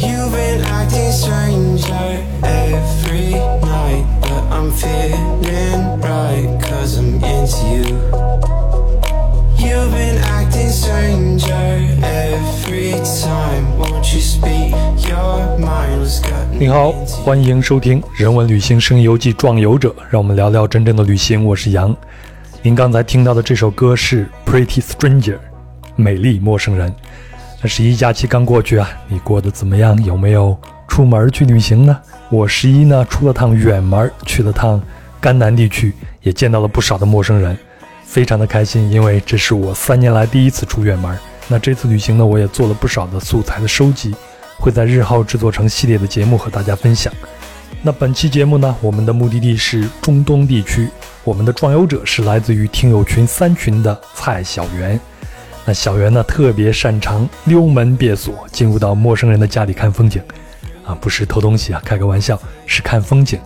You've been acting stranger every night, but I'm feeling right, cause I'm into you. You've been acting stranger every time, won't you speak your mind? What's got 你好，欢迎收听《人文旅行声游记·壮游者》，让我们聊聊真正的旅行。我是杨。您刚才听到的这首歌是《Pretty Stranger》，美丽陌生人。那十一假期刚过去啊，你过得怎么样？有没有出门去旅行呢？我十一呢出了趟远门，去了趟甘南地区，也见到了不少的陌生人，非常的开心，因为这是我三年来第一次出远门。那这次旅行呢，我也做了不少的素材的收集，会在日后制作成系列的节目和大家分享。那本期节目呢，我们的目的地是中东地区，我们的壮游者是来自于听友群三群的蔡小媛。小袁呢，特别擅长溜门别锁，进入到陌生人的家里看风景，啊，不是偷东西啊，开个玩笑，是看风景。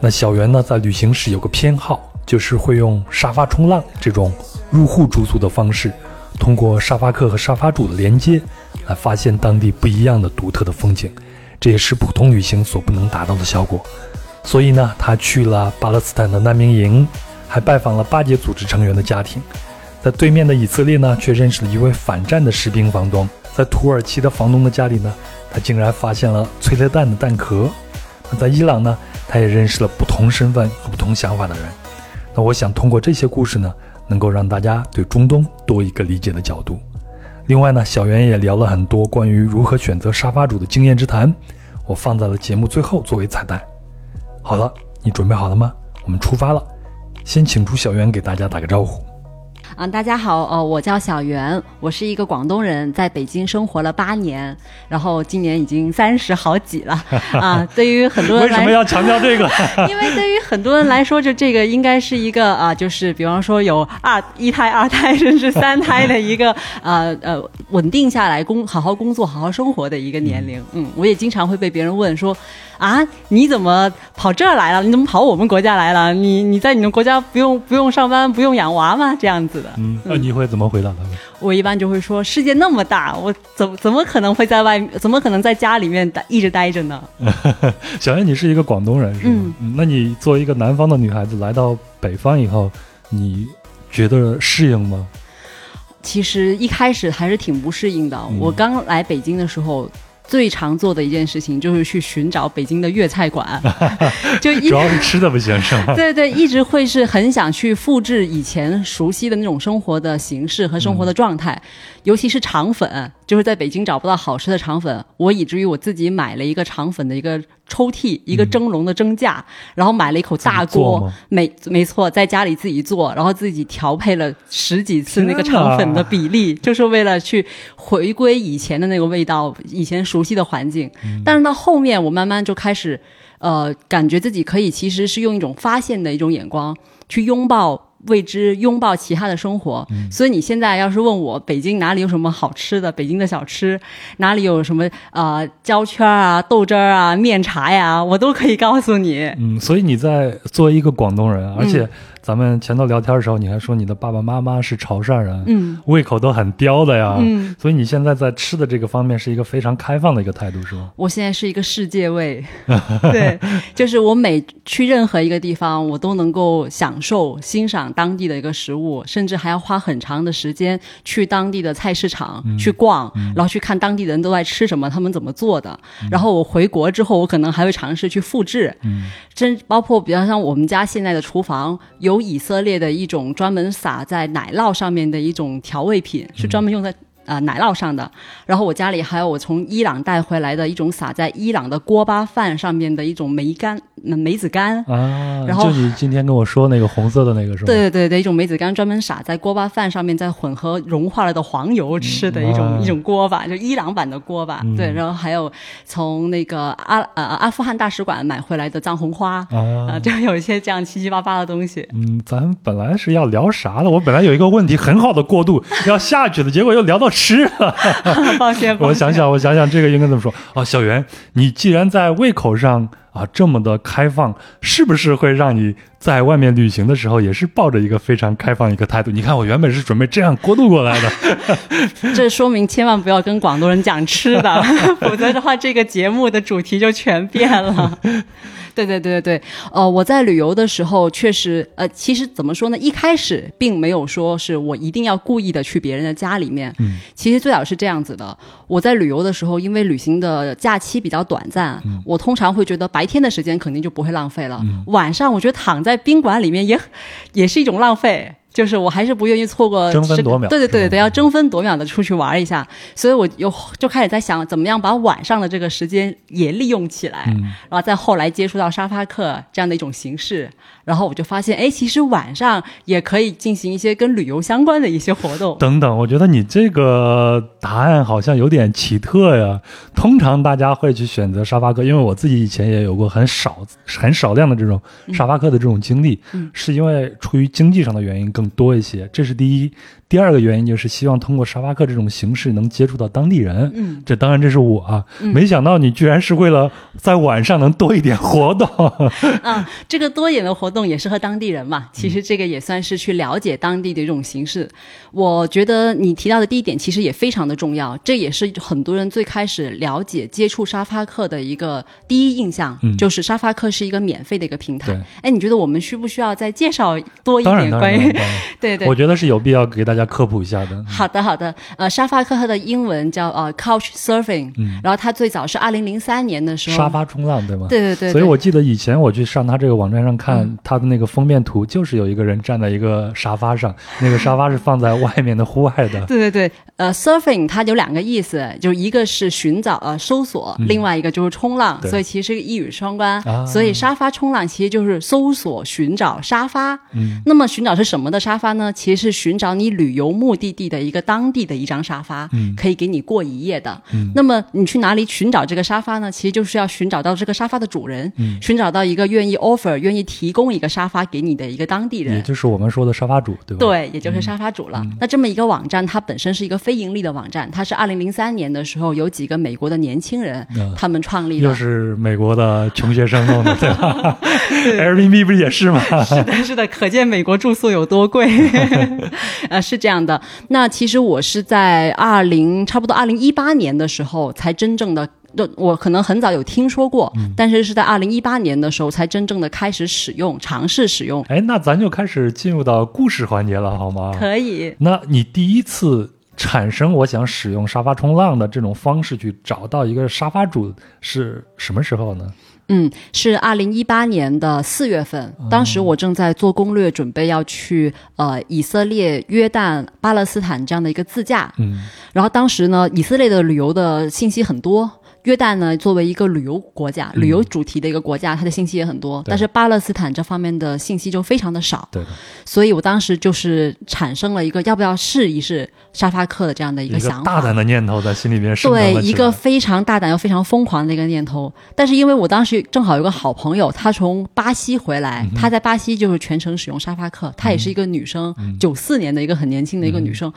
那小袁呢，在旅行时有个偏好，就是会用沙发冲浪这种入户住宿的方式，通过沙发客和沙发主的连接，来发现当地不一样的独特的风景，这也是普通旅行所不能达到的效果。所以呢，他去了巴勒斯坦的难民营，还拜访了巴结组织成员的家庭。在对面的以色列呢，却认识了一位反战的士兵房东。在土耳其的房东的家里呢，他竟然发现了催泪弹的弹壳。那在伊朗呢，他也认识了不同身份和不同想法的人。那我想通过这些故事呢，能够让大家对中东多一个理解的角度。另外呢，小袁也聊了很多关于如何选择沙发主的经验之谈，我放在了节目最后作为彩蛋。好了，你准备好了吗？我们出发了。先请出小袁给大家打个招呼。啊，大家好，呃，我叫小袁，我是一个广东人，在北京生活了八年，然后今年已经三十好几了 啊。对于很多人为什么要强调这个？因为对于很多人来说，就这个应该是一个啊，就是比方说有二一胎、二胎甚至三胎的一个呃呃稳定下来工好好工作、好好生活的一个年龄。嗯，我也经常会被别人问说啊，你怎么跑这儿来了？你怎么跑我们国家来了？你你在你们国家不用不用上班、不用养娃吗？这样子的。嗯，那你会怎么回答他们？我一般就会说，世界那么大，我怎怎么可能会在外，怎么可能在家里面待一直待着呢？小燕，你是一个广东人是吗？嗯，那你作为一个南方的女孩子来到北方以后，你觉得适应吗？其实一开始还是挺不适应的。我刚来北京的时候。最常做的一件事情就是去寻找北京的粤菜馆，就主要是吃的不行是吗？对对，一直会是很想去复制以前熟悉的那种生活的形式和生活的状态，尤其是肠粉，就是在北京找不到好吃的肠粉，我以至于我自己买了一个肠粉的一个抽屉，一个蒸笼的蒸架，然后买了一口大锅，没没错，在家里自己做，然后自己调配了十几次那个肠粉的比例，就是为了去回归以前的那个味道，以前熟。熟悉的环境，但是到后面我慢慢就开始，呃，感觉自己可以其实是用一种发现的一种眼光去拥抱未知，拥抱其他的生活。所以你现在要是问我北京哪里有什么好吃的，北京的小吃哪里有什么呃焦圈啊、豆汁儿啊、面茶呀，我都可以告诉你。嗯，所以你在作为一个广东人，而且。咱们前头聊天的时候，你还说你的爸爸妈妈是潮汕人，嗯，胃口都很刁的呀，嗯，所以你现在在吃的这个方面是一个非常开放的一个态度，是吗？我现在是一个世界胃，对，就是我每去任何一个地方，我都能够享受欣赏当地的一个食物，甚至还要花很长的时间去当地的菜市场去逛，然后去看当地人都在吃什么，他们怎么做的，然后我回国之后，我可能还会尝试去复制，嗯，真包括比方像我们家现在的厨房有。有以色列的一种专门撒在奶酪上面的一种调味品，是专门用在啊奶酪上的。然后我家里还有我从伊朗带回来的一种撒在伊朗的锅巴饭上面的一种梅干。梅子干啊，然后就你今天跟我说那个红色的那个是吧？对对对对，一种梅子干专门撒在锅巴饭上面，再混合融化了的黄油吃的一种一种锅巴，就伊朗版的锅巴。对，然后还有从那个阿呃阿富汗大使馆买回来的藏红花啊，就有一些这样七七八八的东西。嗯，咱本来是要聊啥的？我本来有一个问题很好的过渡要下去的，结果又聊到吃了。抱歉，抱歉我想想，我想想，这个应该怎么说啊？小袁，你既然在胃口上啊这么的开放，是不是会让你在外面旅行的时候也是抱着一个非常开放一个态度？你看，我原本是准备这样过渡过来的。这说明千万不要跟广东人讲吃的，否则的话，这个节目的主题就全变了。对对对对对，呃，我在旅游的时候确实，呃，其实怎么说呢？一开始并没有说是我一定要故意的去别人的家里面。嗯，其实最早是这样子的，我在旅游的时候，因为旅行的假期比较短暂，我通常会觉得白天的时间肯定就不会浪费了，晚上我觉得躺在宾馆里面也也是一种浪费。就是我还是不愿意错过争分夺秒对对对对，要争分夺秒的出去玩一下，所以我又就开始在想，怎么样把晚上的这个时间也利用起来，嗯。然后再后来接触到沙发客这样的一种形式，然后我就发现，哎，其实晚上也可以进行一些跟旅游相关的一些活动。等等，我觉得你这个答案好像有点奇特呀。通常大家会去选择沙发客，因为我自己以前也有过很少、很少量的这种沙发客的这种经历，嗯是因为出于经济上的原因更多一些，这是第一。第二个原因就是希望通过沙发客这种形式能接触到当地人。嗯，这当然这是我啊，没想到你居然是为了在晚上能多一点活动。啊，这个多一点的活动也是和当地人嘛，其实这个也算是去了解当地的一种形式。我觉得你提到的第一点其实也非常的重要，这也是很多人最开始了解接触沙发客的一个第一印象，嗯就是沙发客是一个免费的一个平台。哎，你觉得我们需不需要再介绍多一，点，关于？对对我觉得是有必要给大家科普一下的。好的，好的。呃，沙发客它的英文叫呃 Couch Surfing，嗯、然后它最早是二零零三年的时候，沙发冲浪，对吗？对对对对，所以我记得以前我去上他这个网站上看嗯他的那个封面图，就是有一个人站在一个沙发上，那个沙发是放在外面的户外的。对对对，呃，surfing 它有两个意思，就一个是寻找呃搜索，另外一个就是冲浪，对所以其实是一语双关。啊所以沙发冲浪其实就是搜索寻找沙发。嗯，那么寻找是什么的沙发呢？其实是寻找你旅游目的地的一个当地的一张沙发，嗯可以给你过一夜的。嗯那么你去哪里寻找这个沙发呢？其实就是要寻找到这个沙发的主人，嗯寻找到一个愿意 offer、愿意提供一个沙发给你的一个当地人。也就是我们说的沙发主，对吧？，对，也就是沙发主了。那这么一个网站，它本身是一个非盈利的网站，它是二零零三年的时候有几个美国的年轻人、嗯他们创立的又的。是美国的穷学生弄的，对吧？Airbnb 不是也是吗？是的，是的，可见美国住宿有多贵。啊，是这样的。那其实我是在二零差不多二零一八年的时候才真正的。就我可能很早有听说过，但是是在二零一八年的时候才真正的开始使用，尝试使用。哎，那咱就开始进入到故事环节了，好吗？可以，那你第一次产生我想使用沙发冲浪的这种方式去找到一个沙发主是什么时候呢？嗯，是二零一八年的四月份，当时我正在做攻略，准备要去呃以色列、约旦、巴勒斯坦这样的一个自驾。嗯，然后当时呢，以色列的旅游的信息很多。约旦呢，作为一个旅游国家、旅游主题的一个国家，它的信息也很多，但是巴勒斯坦这方面的信息就非常的少，对的，所以我当时就是产生了一个要不要试一试沙发客的这样的一一个个想法。大胆的念头在心里面升腾对一个非常大胆又非常疯狂的一个念头。但是因为我当时正好有个好朋友，他从巴西回嗯来，他在巴西就是全程使用沙发客，她也是一个女生，九四、年的一个很年轻的一个女生，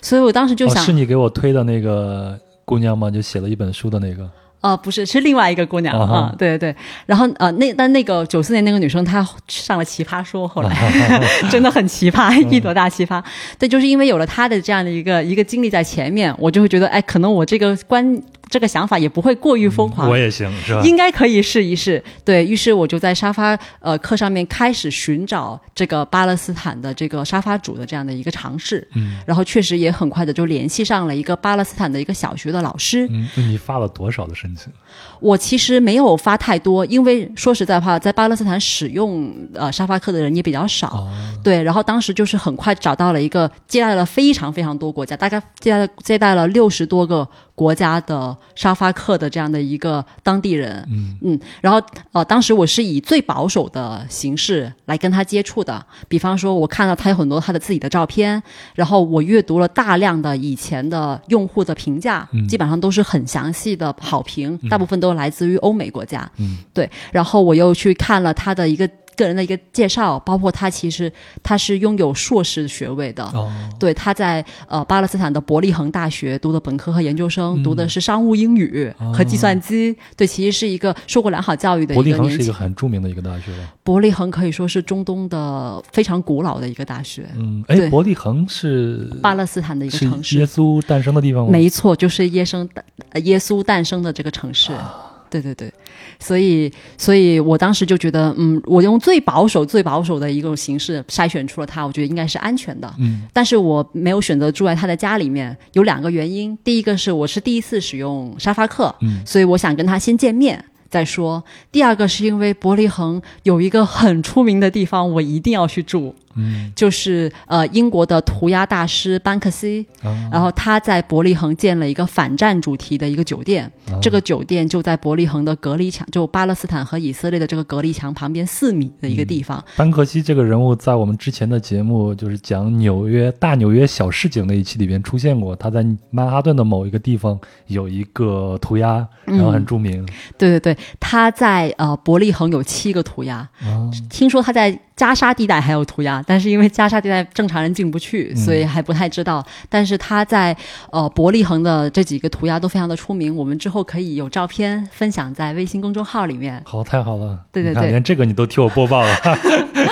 所以我当时就想，是你给我推的那个姑娘吗？就写了一本书的那个。呃，不是，是另外一个姑娘啊对对对。然后呃，那但那个九四年那个女生，她上了奇葩说，后来、真的很奇葩，嗯一朵大奇葩。对，就是因为有了她的这样的一个一个经历在前面，我就会觉得，哎，可能我这个观这个想法也不会过于疯狂。我也行，是吧？应该可以试一试。对于是，我就在沙发呃课上面开始寻找这个巴勒斯坦的这个沙发主的这样的一个尝试，嗯然后确实也很快的就联系上了一个巴勒斯坦的一个小学的老师。嗯，你发了多少的申请？我其实没有发太多，因为说实在话，在巴勒斯坦使用呃沙发客的人也比较少。哦，对，然后当时就是很快找到了一个接待了非常非常多国家，大概接待了接待了六十多个国家的沙发客的这样的一个当地人。嗯。然后呃，当时我是以最保守的形式来跟他接触的，比方说我看到他有很多他的自己的照片，然后我阅读了大量的以前的用户的评价，嗯。基本上都是很详细的好评，大部分都来自于欧美国家。嗯，对，然后我又去看了他的一个个人的一个介绍，包括他其实他是拥有硕士学位的。哦，对，他在呃巴勒斯坦的伯利恒大学读的本科和研究生，读的是商务英语和计算机。对，其实是一个受过良好教育的一伯利恒是一个年轻个很著名的一个大学了？伯利恒可以说是中东的非常古老的一个大学，嗯，哎，伯利恒是巴勒斯坦的一个城市耶。稣诞生的地方吗？没错，就是耶生诞呃耶稣诞生的这个城市。啊对对对，所以所以我当时就觉得，嗯，我用最保守、最保守的一种形式筛选出了他，我觉得应该是安全的。嗯，但是我没有选择住在他的家里面，有两个原因。第一个是我是第一次使用沙发客，嗯所以我想跟他先见面再说。第二个是因为伯利恒有一个很出名的地方，我一定要去住，嗯就是呃英国的涂鸦大师班克西。啊然后他在伯利恒建了一个反战主题的一个酒店，啊这个酒店就在伯利恒的隔离墙，就巴勒斯坦和以色列的这个隔离墙旁边四米的一个地方。班克西这个人物在我们之前的节目，就是讲纽约大纽约小市井那一期里边出现过。他在曼哈顿的某一个地方有一个涂鸦，然后很著名。对对对，他在呃伯利恒有七个涂鸦，啊，听说他在加沙地带还有涂鸦，但是因为加沙地带正常人进不去，所以还不太知道。但是他在呃伯利恒的这几个涂鸦都非常的出名，我们之后可以有照片分享在微信公众号里面。好，太好了。对对对连这个你都替我播报了。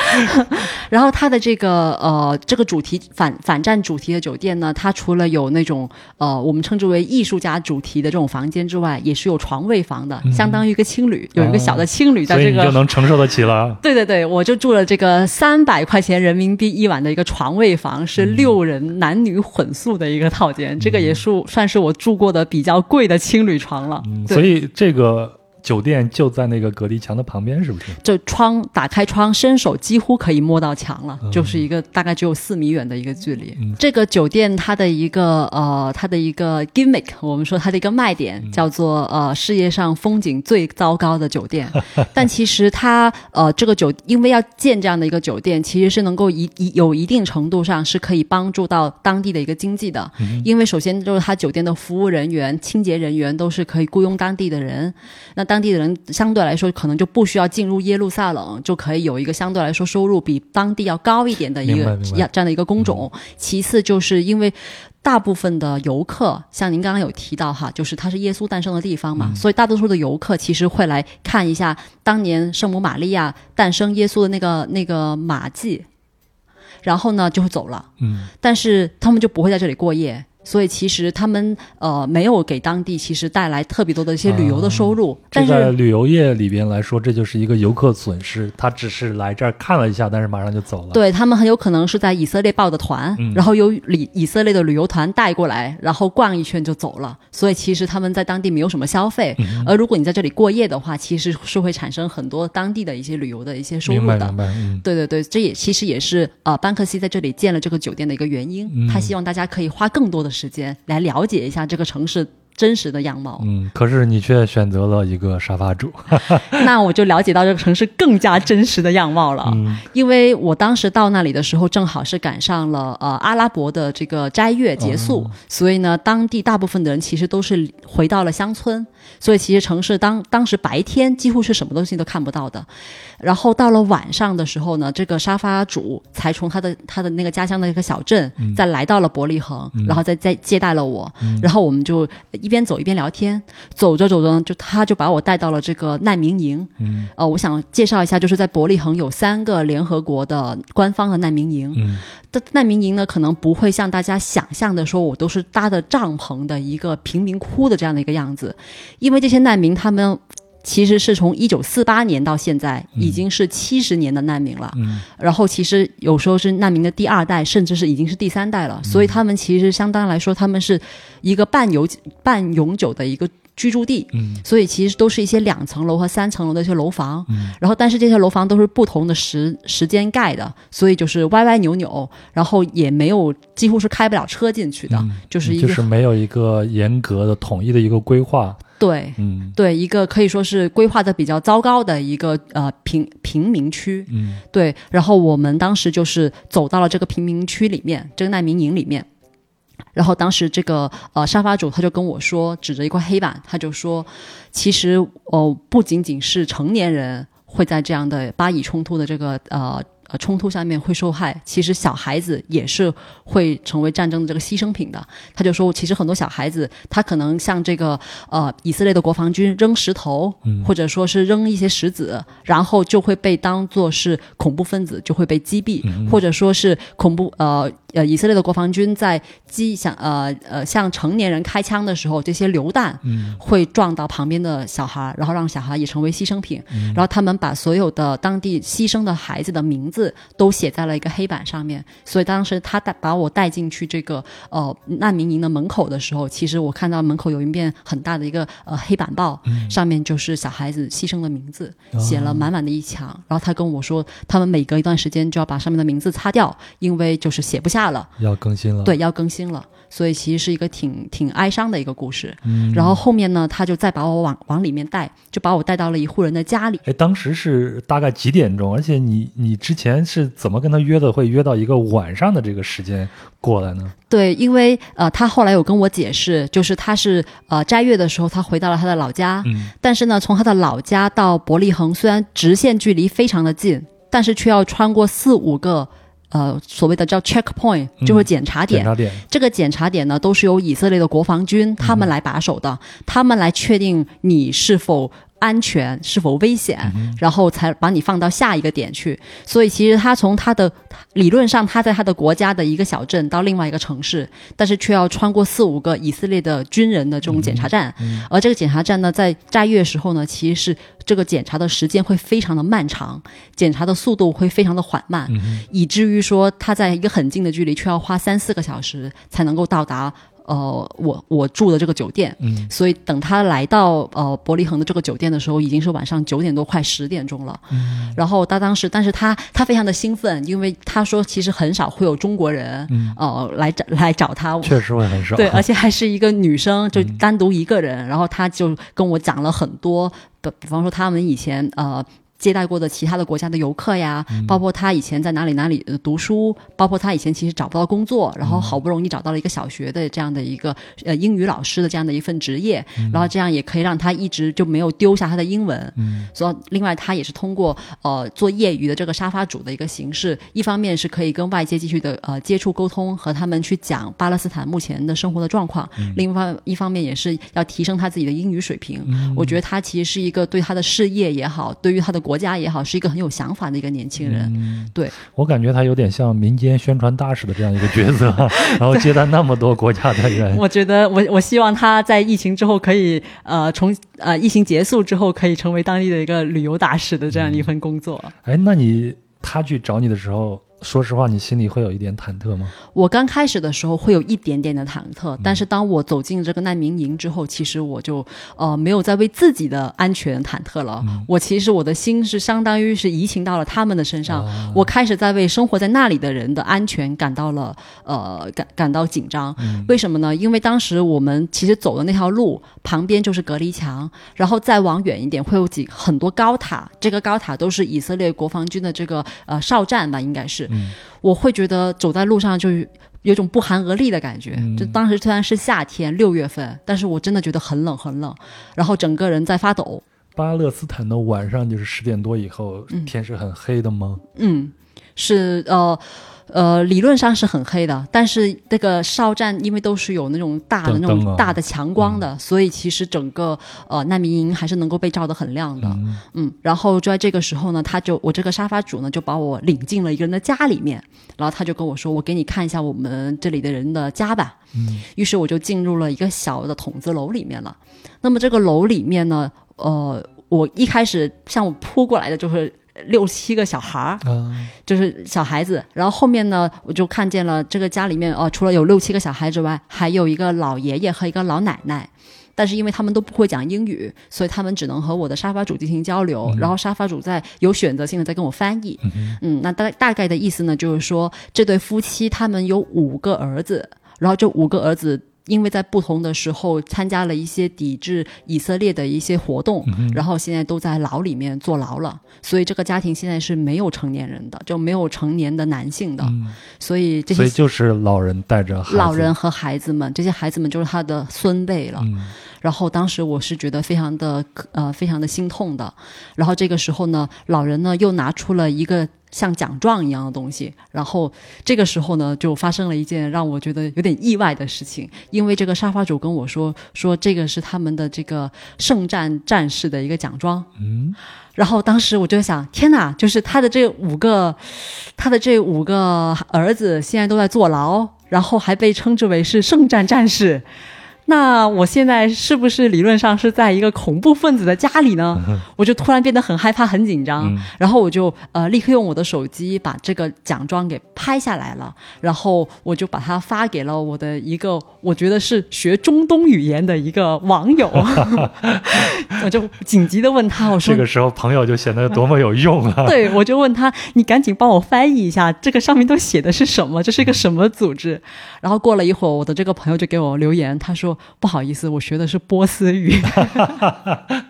然后它的这个呃这个主题反反战主题的酒店呢，它除了有那种呃我们称之为艺术家主题的这种房间之外，也是有床位房的，相当于一个青旅，有一个小的青旅在这个。所以你就能承受得起了。对对对，我就住了这个三百块钱人民币一晚的一个床位房，是六人男女混宿的一个套间，这个也是算是我住过的比较贵的青旅床了。嗯，所以这个酒店就在那个隔离墙的旁边，是不是？这窗打开窗，伸手几乎可以摸到墙了，就是一个大概只有四米远的一个距离。嗯这个酒店它的一个呃，它的一个 gimmick，我们说它的一个卖点、叫做呃世界上风景最糟糕的酒店。但其实它呃这个酒，因为要建这样的一个酒店，其实是能够一一有一定程度上是可以帮助到当地的一个经济的。因为首先就是它酒店的服务人员、清洁人员都是可以雇佣当地的人，那当地的人相对来说可能就不需要进入耶路撒冷，就可以有一个相对来说收入比当地要高一点的一个这样的一个工种。其次就是因为。大部分的游客，像您刚刚有提到哈，就是它是耶稣诞生的地方嘛，所以大多数的游客其实会来看一下当年圣母玛利亚诞生耶稣的那个那个马迹，然后呢就会走了。嗯，但是他们就不会在这里过夜，所以其实他们呃没有给当地其实带来特别多的一些旅游的收入，这但是。在旅游业里边来说，这就是一个游客损失。他只是来这儿看了一下，但是马上就走了。，对他们很有可能是在以色列报的团，嗯然后由以以色列的旅游团带过来，然后逛一圈就走了。所以其实他们在当地没有什么消费。嗯而如果你在这里过夜的话，其实是会产生很多当地的一些旅游的一些收入的明白明。白。嗯，对对对，这也其实也是呃班克西在这里建了这个酒店的一个原因。嗯他希望大家可以花更多的时间来了解一下这个城市真实的样貌。嗯，可是你却选择了一个沙发主。那我就了解到这个城市更加真实的样貌了。嗯因为我当时到那里的时候，正好是赶上了呃阿拉伯的这个斋月结束，哦所以呢，当地大部分的人其实都是回到了乡村，所以其实城市当当时白天几乎是什么东西都看不到的。然后到了晚上的时候呢，这个沙发主才从他的他的那个家乡的一个小镇，嗯再来到了伯利恒，然后再再接待了我，然后我们就一边走一边聊天，走着走着呢，就他就把我带到了这个难民营，嗯呃，我想介绍一下，就是在伯利恒有三个联合国的官方的难民营。嗯的难民营呢，可能不会像大家想象的说，我都是搭的帐篷的一个贫民窟的这样的一个样子，因为这些难民他们。其实是从一九四八年到现在，已经是七十年的难民了。嗯然后其实有时候是难民的第二代，甚至是已经是第三代了。所以他们其实相当来说，他们是一个半永半永久的一个居住地。嗯所以其实都是一些两层楼和三层楼的一些楼房，嗯然后但是这些楼房都是不同的时时间盖的，所以就是歪歪扭扭，然后也没有几乎是开不了车进去的，嗯就是一个、就是没有一个严格的统一的一个规划。对嗯对一个可以说是规划的比较糟糕的一个呃贫贫民区，嗯对，然后我们当时就是走到了这个贫民区里面，这个难民营里面。然后当时这个呃沙发主他就跟我说，指着一块黑板，他就说，其实哦、不仅仅是成年人会在这样的巴以冲突的这个呃。呃，冲突下面会受害，其实小孩子也是会成为战争的这个牺牲品的。他就说，其实很多小孩子，他可能向这个呃以色列的国防军扔石头，或者说是扔一些石子，然后就会被当做是恐怖分子，就会被击毙，或者说是恐怖呃。呃，以色列的国防军在击向呃呃向成年人开枪的时候，这些榴弹会撞到旁边的小孩，然后让小孩也成为牺牲品。然后他们把所有的当地牺牲的孩子的名字都写在了一个黑板上面。所以当时他带把我带进去这个呃难民营的门口的时候，其实我看到门口有一面很大的一个呃黑板报，上面就是小孩子牺牲的名字，写了满满的一墙。然后他跟我说，他们每隔一段时间就要把上面的名字擦掉，因为就是写不下。下了，要更新了，对，要更新了，所以其实是一个挺挺哀伤的一个故事。嗯，然后后面呢，他就再把我往往里面带，就把我带到了一户人的家里。哎，当时是大概几点钟？而且你你之前是怎么跟他约的？会约到一个晚上的这个时间过来呢？对，因为呃，他后来有跟我解释，就是他是呃斋月的时候，他回到了他的老家。嗯，但是呢，从他的老家到伯利恒，虽然直线距离非常的近，但是却要穿过四五个。呃，所谓的叫 checkpoint，就是检查点。检查点。这个检查点呢，都是由以色列的国防军他们来把守的，他们来确定你是否。安全是否危险，然后才把你放到下一个点去。所以其实他从他的理论上，他在他的国家的一个小镇到另外一个城市，但是却要穿过四五个以色列的军人的这种检查站。而这个检查站呢，在斋月时候呢，其实是这个检查的时间会非常的漫长，检查的速度会非常的缓慢，以至于说他在一个很近的距离，却要花三四个小时才能够到达。呃，我我住的这个酒店，嗯，所以等他来到呃伯利恒的这个酒店的时候，已经是晚上九点多，快十点钟了。嗯，然后他当时，但是他他非常的兴奋，因为他说其实很少会有中国人，嗯，呃，来找来找他，确实会很少，对，而且还是一个女生，就单独一个人，然后他就跟我讲了很多的，比方说他们以前呃。接待过的其他的国家的游客呀，包括他以前在哪里哪里读书，包括他以前其实找不到工作，然后好不容易找到了一个小学的这样的一个呃英语老师的这样的一份职业，然后这样也可以让他一直就没有丢下他的英文。所以另外他也是通过呃做业余的这个沙发主的一个形式，一方面是可以跟外界继续的呃接触沟通，和他们去讲巴勒斯坦目前的生活的状况；另一方一方面也是要提升他自己的英语水平。我觉得他其实是一个对他的事业也好，对于他的。国家也好，是一个很有想法的一个年轻人。嗯对我感觉他有点像民间宣传大使的这样一个角色，然后接待那么多国家的人。我觉得，我我希望他在疫情之后可以呃，从呃疫情结束之后可以成为当地的一个旅游大使的这样一份工作。哎，那你他去找你的时候？说实话，你心里会有一点忐忑吗？我刚开始的时候会有一点点的忐忑，但是当我走进这个难民营之后，其实我就呃没有再为自己的安全忐忑了。我其实我的心是相当于是移情到了他们的身上，我开始在为生活在那里的人的安全感到了呃感感到紧张。为什么呢？因为当时我们其实走的那条路旁边就是隔离墙，然后再往远一点会有几很多高塔，这个高塔都是以色列国防军的这个呃哨站吧，应该是。嗯，我会觉得走在路上就有种不寒而栗的感觉。就当时虽然是夏天六月份，但是我真的觉得很冷很冷，然后整个人在发抖。巴勒斯坦的晚上就是十点多以后，天是很黑的吗？嗯，是呃。呃，理论上是很黑的，但是那个哨站因为都是有那种大的那种大的强光的，所以其实整个呃难民营还是能够被照得很亮的。嗯，然后就在这个时候呢，他就我这个沙发主呢就把我领进了一个人的家里面，然后他就跟我说：“我给你看一下我们这里的人的家吧。”嗯，于是我就进入了一个小的筒子楼里面了。那么这个楼里面呢，呃，我一开始向我扑过来的就是。六七个小孩儿，就是小孩子。然后后面呢，我就看见了这个家里面哦，除了有六七个小孩之外，还有一个老爷爷和一个老奶奶。但是因为他们都不会讲英语，所以他们只能和我的沙发主进行交流。然后沙发主在有选择性的在跟我翻译。嗯，那大大概的意思呢，就是说这对夫妻他们有五个儿子，然后这五个儿子。因为在不同的时候参加了一些抵制以色列的一些活动，然后现在都在牢里面坐牢了，所以这个家庭现在是没有成年人的，就没有成年的男性的，所以这些所以就是老人带着老人和孩子们，这些孩子们就是他的孙辈了。然后当时我是觉得非常的呃非常的心痛的。然后这个时候呢，老人呢又拿出了一个像奖状一样的东西，然后这个时候呢就发生了一件让我觉得有点意外的事情，因为这个沙发主跟我说说这个是他们的这个圣战战士的一个奖状。嗯，然后当时我就想，天哪，就是他的这五个，他的这五个儿子现在都在坐牢，然后还被称之为是圣战战士。那我现在是不是理论上是在一个恐怖分子的家里呢？我就突然变得很害怕、很紧张，然后我就呃立刻用我的手机把这个奖状给拍下来了，然后我就把它发给了我的一个我觉得是学中东语言的一个网友，我就紧急的问他，我说这个时候朋友就显得多么有用啊！对，我就问他，你赶紧帮我翻译一下，这个上面都写的是什么？这是一个什么组织？然后过了一会儿，我的这个朋友就给我留言，他说。不好意思，我学的是波斯语。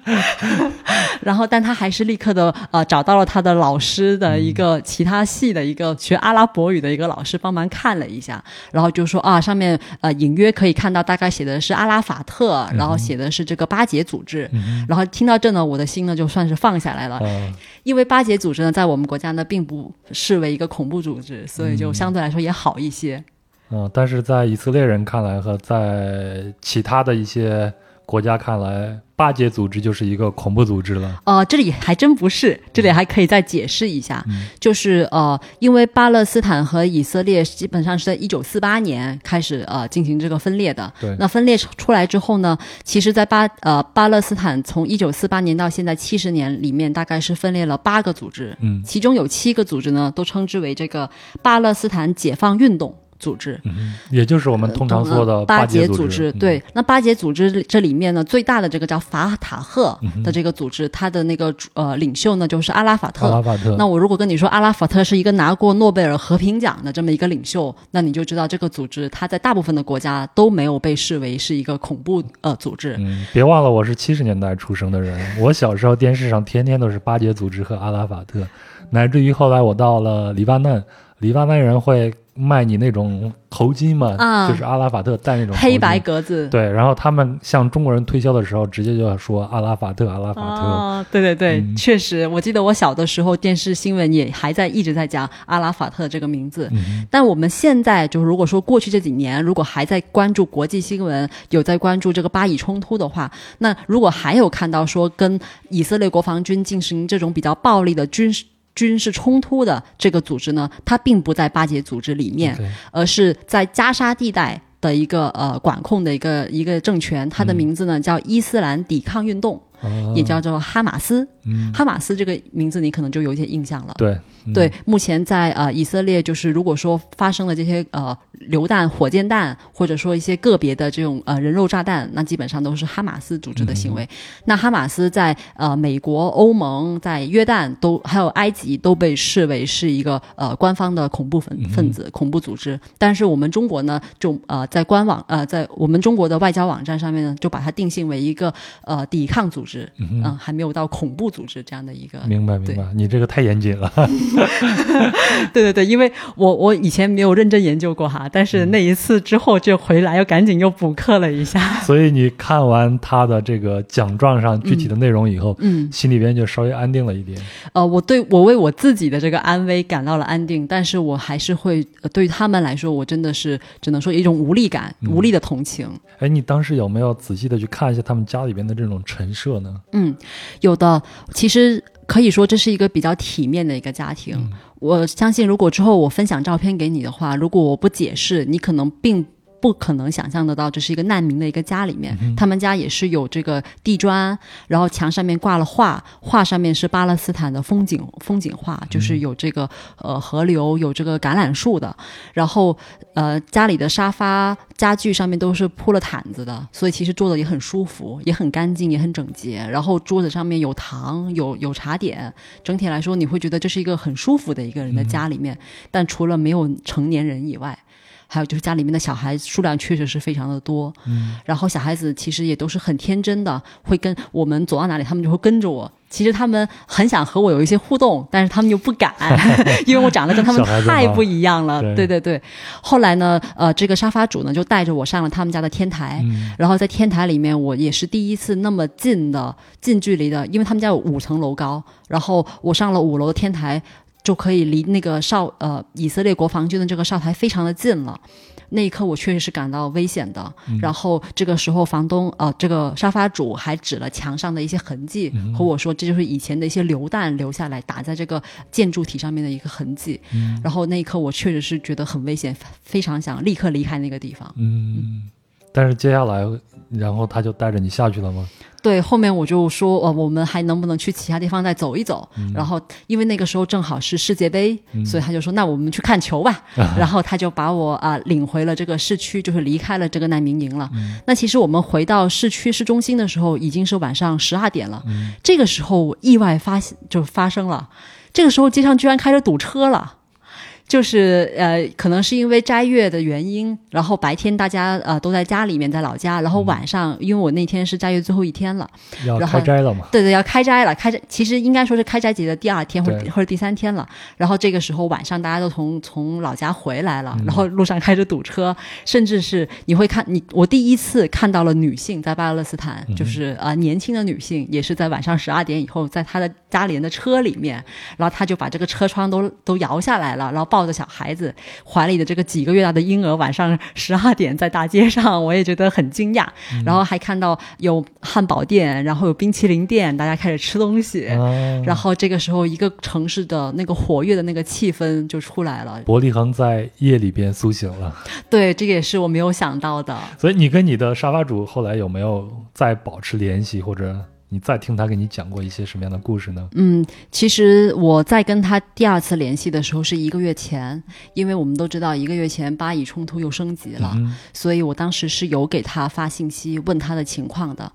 然后，但他还是立刻的呃找到了他的老师的一个其他系的一个学阿拉伯语的一个老师帮忙看了一下，然后就说啊，上面呃隐约可以看到大概写的是阿拉法特，然后写的是这个巴结组织。然后听到这呢，我的心呢就算是放下来了，因为巴结组织呢在我们国家呢并不视为一个恐怖组织，所以就相对来说也好一些。嗯，但是在以色列人看来和在其他的一些国家看来，巴结组织就是一个恐怖组织了。呃，这里还真不是，这里还可以再解释一下，就是呃，因为巴勒斯坦和以色列基本上是在一九四八年开始呃进行这个分裂的。对。那分裂出来之后呢，其实，在巴呃巴勒斯坦从一九四八年到现在七十年里面，大概是分裂了八个组织。嗯。其中有七个组织呢，都称之为这个巴勒斯坦解放运动。组织，也就是我们通常说的巴结组织。对，那巴结组织这里面呢，最大的这个叫法塔赫的这个组织，它的那个呃领袖呢就是阿拉法特。阿拉法特。那我如果跟你说阿拉法特是一个拿过诺贝尔和平奖的这么一个领袖，那你就知道这个组织它在大部分的国家都没有被视为是一个恐怖呃组织。嗯，别忘了我是七十年代出生的人，我小时候电视上天天都是巴结组织和阿拉法特，乃至于后来我到了黎巴嫩，黎巴嫩人会。卖你那种头巾嘛，就是阿拉法特戴那种黑白格子。对，然后他们向中国人推销的时候，直接就要说阿拉法特，阿拉法特。哦，对对对，确实，我记得我小的时候电视新闻也还在一直在讲阿拉法特这个名字。但我们现在就如果说过去这几年，如果还在关注国际新闻，有在关注这个巴以冲突的话，那如果还有看到说跟以色列国防军进行这种比较暴力的军事。军事冲突的这个组织呢，它并不在巴结组织里面，而是在加沙地带的一个呃管控的一个一个政权，它的名字呢叫伊斯兰抵抗运动。也叫做哈马斯，哈马斯这个名字你可能就有一些印象了。对对，目前在呃以色列，就是如果说发生了这些呃榴弹、火箭弹，或者说一些个别的这种呃人肉炸弹，那基本上都是哈马斯组织的行为。那哈马斯在呃美国、欧盟、在约旦都还有埃及都被视为是一个呃官方的恐怖分分子、恐怖组织。但是我们中国呢，就呃在官网呃在我们中国的外交网站上面呢，就把它定性为一个呃抵抗组织。织，嗯，还没有到恐怖组织这样的一个。明白，明白，你这个太严谨了。对对对，因为我我以前没有认真研究过哈，但是那一次之后就回来又赶紧又补课了一下。所以你看完他的这个奖状上具体的内容以后，嗯，心里边就稍微安定了一点。呃，我对我为我自己的这个安危感到了安定，但是我还是会对于他们来说，我真的是只能说一种无力感，无力的同情。哎，你当时有没有仔细的去看一下他们家里边的这种陈设？嗯，有的，其实可以说这是一个比较体面的一个家庭。我相信，如果之后我分享照片给你的话，如果我不解释，你可能并。不可能想象得到，这是一个难民的一个家里面，他们家也是有这个地砖，然后墙上面挂了画，画上面是巴勒斯坦的风景风景画，就是有这个呃河流，有这个橄榄树的，然后呃家里的沙发家具上面都是铺了毯子的，所以其实坐的也很舒服，也很干净，也很整洁，然后桌子上面有糖，有有茶点，整体来说你会觉得这是一个很舒服的一个人的家里面，但除了没有成年人以外。还有就是家里面的小孩数量确实是非常的多。嗯，然后小孩子其实也都是很天真的，会跟我们走到哪里，他们就会跟着我。其实他们很想和我有一些互动，但是他们又不敢，因为我长得跟他们太不一样了。对对对对。后来呢，呃，这个沙发主呢就带着我上了他们家的天台，嗯然后在天台里面，我也是第一次那么近的、近距离的，因为他们家有五层楼高，然后我上了五楼的天台，就可以离那个哨呃以色列国防军的这个哨台非常的近了。那一刻，我确实是感到危险的。然后这个时候，房东呃，这个沙发主还指了墙上的一些痕迹，和我说这就是以前的一些流弹留下来打在这个建筑体上面的一个痕迹。然后那一刻，我确实是觉得很危险，非常想立刻离开那个地方。嗯，但是接下来，然后他就带着你下去了吗？对，后面我就说，呃，我们还能不能去其他地方再走一走？然后因为那个时候正好是世界杯，所以他就说，那我们去看球吧。然后他就把我啊、领回了这个市区，就是离开了这个难民营了。那其实我们回到市区市中心的时候，已经是晚上十二点了。这个时候意外发现就发生了，这个时候街上居然开始堵车了。就是呃，可能是因为斋月的原因，然后白天大家呃都在家里面，在老家，然后晚上，因为我那天是斋月最后一天了，要然后开斋了嘛？对对，要开斋了，开斋其实应该说是开斋节的第二天或者或者第三天了。然后这个时候晚上大家都从从老家回来了，然后路上开始堵车，甚至是你会看你我第一次看到了女性在巴勒斯坦，就是呃年轻的女性，也是在晚上十二点以后，在她的家里人的车里面，然后她就把这个车窗都都摇下来了，然后抱着小孩子怀里的这个几个月大的婴儿，晚上十二点在大街上，我也觉得很惊讶。然后还看到有汉堡店，然后有冰淇淋店，大家开始吃东西。啊，然后这个时候，一个城市的那个活跃的那个气氛就出来了。伯利恒在夜里边苏醒了。对，这个也是我没有想到的。所以你跟你的沙发主后来有没有再保持联系，或者你再听他给你讲过一些什么样的故事呢？嗯，其实我在跟他第二次联系的时候是一个月前，因为我们都知道一个月前巴以冲突又升级了，嗯所以我当时是有给他发信息问他的情况的。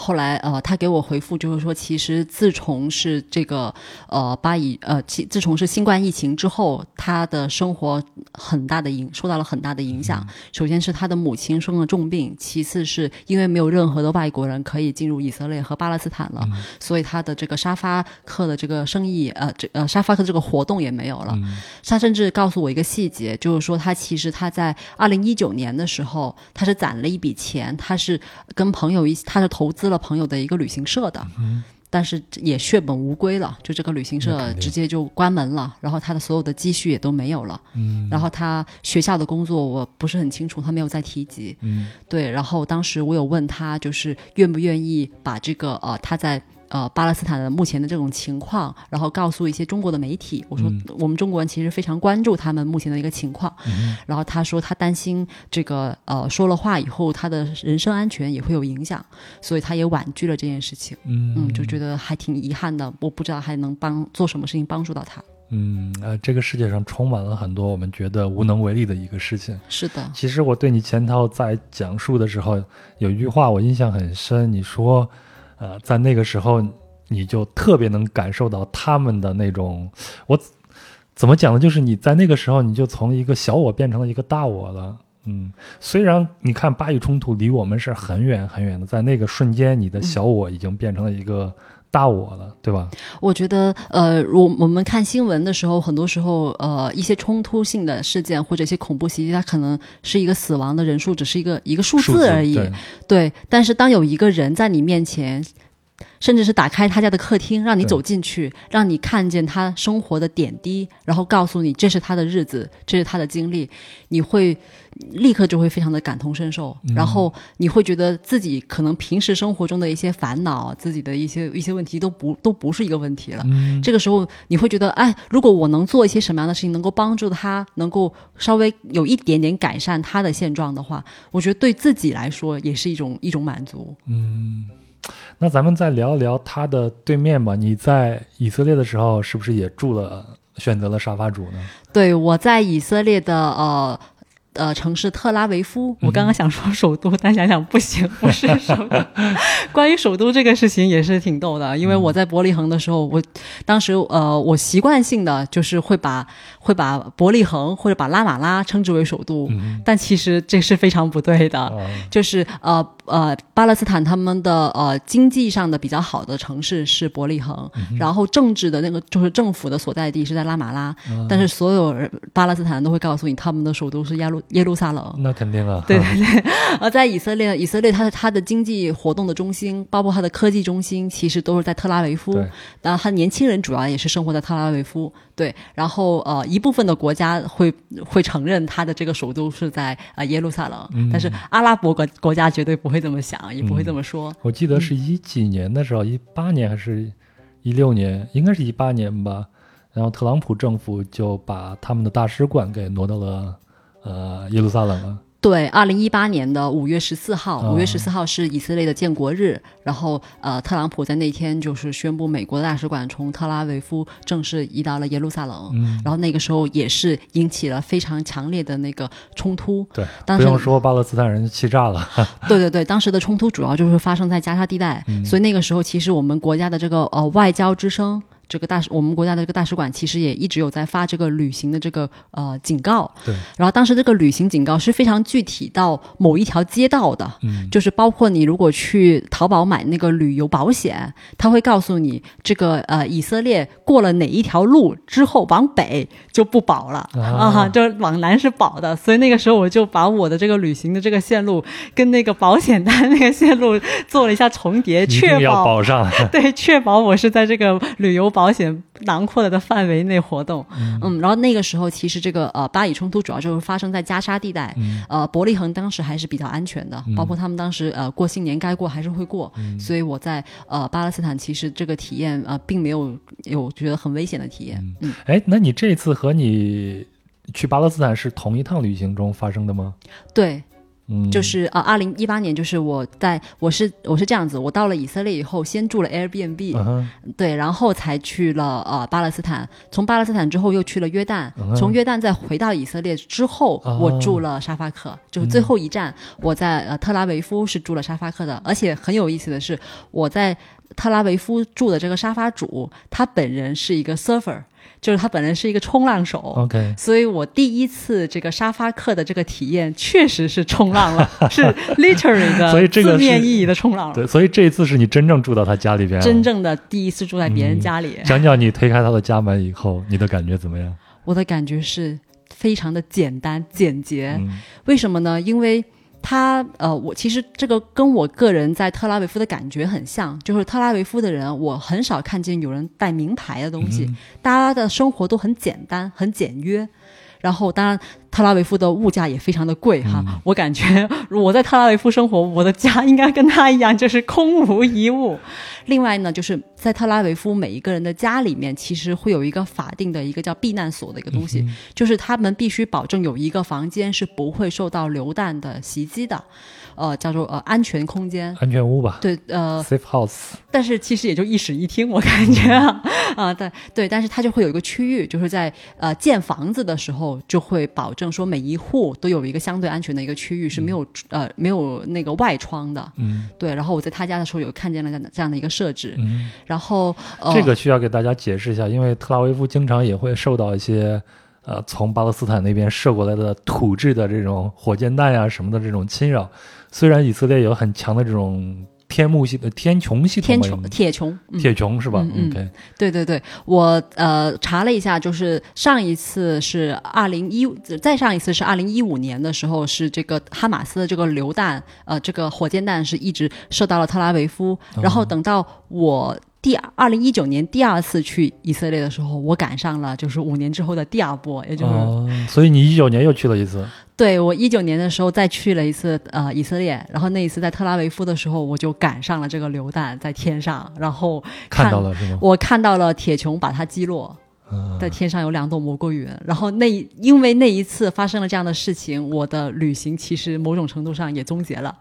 后来，呃，他给我回复就是说，其实自从是这个，呃，巴以，呃，其自从是新冠疫情之后，他的生活很大的影受到了很大的影响。首先是他的母亲生了重病，其次是因为没有任何的外国人可以进入以色列和巴勒斯坦了，所以他的这个沙发客的这个生意，呃，这呃沙发客这个活动也没有了。他甚至告诉我一个细节，就是说他其实他在二零一九年的时候，他是攒了一笔钱，他是跟朋友一起，他是投资了朋友的一个旅行社的。但是也血本无归了，就这个旅行社直接就关门了，然后他的所有的积蓄也都没有了。嗯然后他学校的工作我不是很清楚，他没有再提及。嗯对，然后当时我有问他，就是愿不愿意把这个呃他在呃巴勒斯坦的目前的这种情况，然后告诉一些中国的媒体。我说、嗯我们中国人其实非常关注他们目前的一个情况。嗯然后他说他担心这个呃说了话以后他的人身安全也会有影响，所以他也婉拒了这件事情。嗯嗯，就觉得还挺遗憾的，我不知道还能帮做什么事情帮助到他。嗯呃，这个世界上充满了很多我们觉得无能为力的一个事情。是的，其实我对你前头在讲述的时候，有一句话我印象很深，你说，呃，在那个时候你就特别能感受到他们的那种，我怎么讲呢？就是你在那个时候你就从一个小我变成了一个大我了。嗯，虽然你看巴以冲突离我们是很远很远的，在那个瞬间，你的小我已经变成了一个大我了，对吧？我觉得，呃，我我们看新闻的时候，很多时候，呃，一些冲突性的事件或者一些恐怖袭击，它可能是一个死亡的人数，只是一个一个数数字而已。对对，但是当有一个人在你面前，甚至是打开他家的客厅，让你走进去，让你看见他生活的点滴，然后告诉你这是他的日子，这是他的经历，你会立刻就会非常的感同身受，然后你会觉得自己可能平时生活中的一些烦恼，自己的一些一些问题都不都不是一个问题了。嗯这个时候你会觉得，哎，如果我能做一些什么样的事情，能够帮助他，能够稍微有一点点改善他的现状的话，我觉得对自己来说也是一种一种满足。那咱们再聊一聊他的对面吧。你在以色列的时候，是不是也住了，选择了沙发主呢？对我在以色列的呃呃城市特拉维夫。我刚刚想说首都，但想想不行，不是首都。关于首都这个事情也是挺逗的，因为我在伯利恒的时候，我当时呃我习惯性的就是会把会把伯利恒或者把拉马拉称之为首都，但其实这是非常不对的。就是呃呃，巴勒斯坦他们的呃经济上的比较好的城市是伯利恒，然后政治的那个就是政府的所在地是在拉马拉，但是所有人巴勒斯坦都会告诉你，他们的首都是耶路耶路撒冷。那肯定啊，对对 对，而在以色列，以色列它的它的经济活动的中心，包括它的科技中心，其实都是在特拉维夫。对，然后他年轻人主要也是生活在特拉维夫。对，然后呃一部分的国家会会承认它的这个首都是在呃耶路撒冷，但是阿拉伯国国家绝对不会这么想，也不会这么说。我记得是一几年的时候，一八年还是一六年，应该是一八年吧。然后特朗普政府就把他们的大使馆给挪到了呃耶路撒冷了。对，二零一八年的五月十四号，哦五月十四号是以色列的建国日，然后呃，特朗普在那天就是宣布美国大使馆从特拉维夫正式移到了耶路撒冷，嗯，然后那个时候也是引起了非常强烈的那个冲突。对，当时不用说巴勒斯坦人气炸了。对对对，当时的冲突主要就是发生在加沙地带，嗯所以那个时候其实我们国家的这个呃外交之声。这个大使，我们国家的这个大使馆其实也一直有在发这个旅行的这个呃警告，对，然后当时这个旅行警告是非常具体到某一条街道的，嗯，就是包括你如果去淘宝买那个旅游保险，它会告诉你这个呃以色列过了哪一条路之后往北就不保了啊啊，就往南是保的。所以那个时候我就把我的这个旅行的这个线路跟那个保险单那个线路做了一下重叠，确保保上。对，确保我是在这个旅游保险囊括的范围内活动。嗯然后那个时候其实这个呃巴以冲突主要就是发生在加沙地带，嗯呃伯利恒当时还是比较安全的，包括他们当时呃过新年该过还是会过，嗯所以我在呃巴勒斯坦其实这个体验呃并没有有觉得很危险的体验。嗯，哎，那你这次和你去巴勒斯坦是同一趟旅行中发生的吗？对，嗯，就是呃二零一八年就是我在我是我是这样子，我到了以色列以后先住了 Airbnb，、对，然后才去了呃巴勒斯坦，从巴勒斯坦之后又去了约旦，嗯从约旦再回到以色列之后，哦。我住了沙发客，就是最后一站，我在呃特拉维夫是住了沙发客的，而且很有意思的是，我在特拉维夫住的这个沙发主，他本人是一个 surfer，就是他本人是一个冲浪手。OK，所以我第一次这个沙发客的这个体验确实是冲浪了，是 literally 的，所以这个是字面意义的冲浪了。对，所以这一次是你真正住到他家里边，真正的第一次住在别人家里，讲讲你推开他的家门以后，你的感觉怎么样？我的感觉是非常的简单简洁。嗯为什么呢？因为他呃，我其实这个跟我个人在特拉维夫的感觉很像，就是特拉维夫的人，我很少看见有人带名牌的东西，嗯大家的生活都很简单、很简约。然后，当然，特拉维夫的物价也非常的贵哈。嗯我感觉我在特拉维夫生活，我的家应该跟他一样，就是空无一物。另外呢，就是在特拉维夫每一个人的家里面，其实会有一个法定的一个叫避难所的一个东西，就是他们必须保证有一个房间是不会受到流弹的袭击的，呃，叫做呃安全空间。安全屋吧对，呃，，safe house。但是其实也就一室一厅，我感觉啊，啊，对对，但是它就会有一个区域，就是在呃建房子的时候，就会保证说每一户都有一个相对安全的一个区域是没有、呃没有那个外窗的，嗯对。然后我在他家的时候有看见了这样的这样的一个设置，嗯，然后呃这个需要给大家解释一下，因为特拉维夫经常也会受到一些呃从巴勒斯坦那边射过来的土制的这种火箭弹呀、什么的这种侵扰。虽然以色列有很强的这种天幕系的天穹系统天，穹铁穹，嗯。铁穹是吧、嗯对对对，我呃查了一下，就是上一次是二零一，再上一次是二零一五年的时候，是这个哈马斯的这个榴弹，呃，这个火箭弹是一直射到了特拉维夫，然后等到我。第二零一九年第二次去以色列的时候，我赶上了就是五年之后的第二波，也就是、哦，所以你一九年又去了一次，对我一九年的时候再去了一次呃以色列，然后那一次在特拉维夫的时候，我就赶上了这个榴弹在天上，然后看到了是吗？我看到了铁穹把它击落，嗯在天上有两朵蘑菇云。然后那因为那一次发生了这样的事情，我的旅行其实某种程度上也终结了，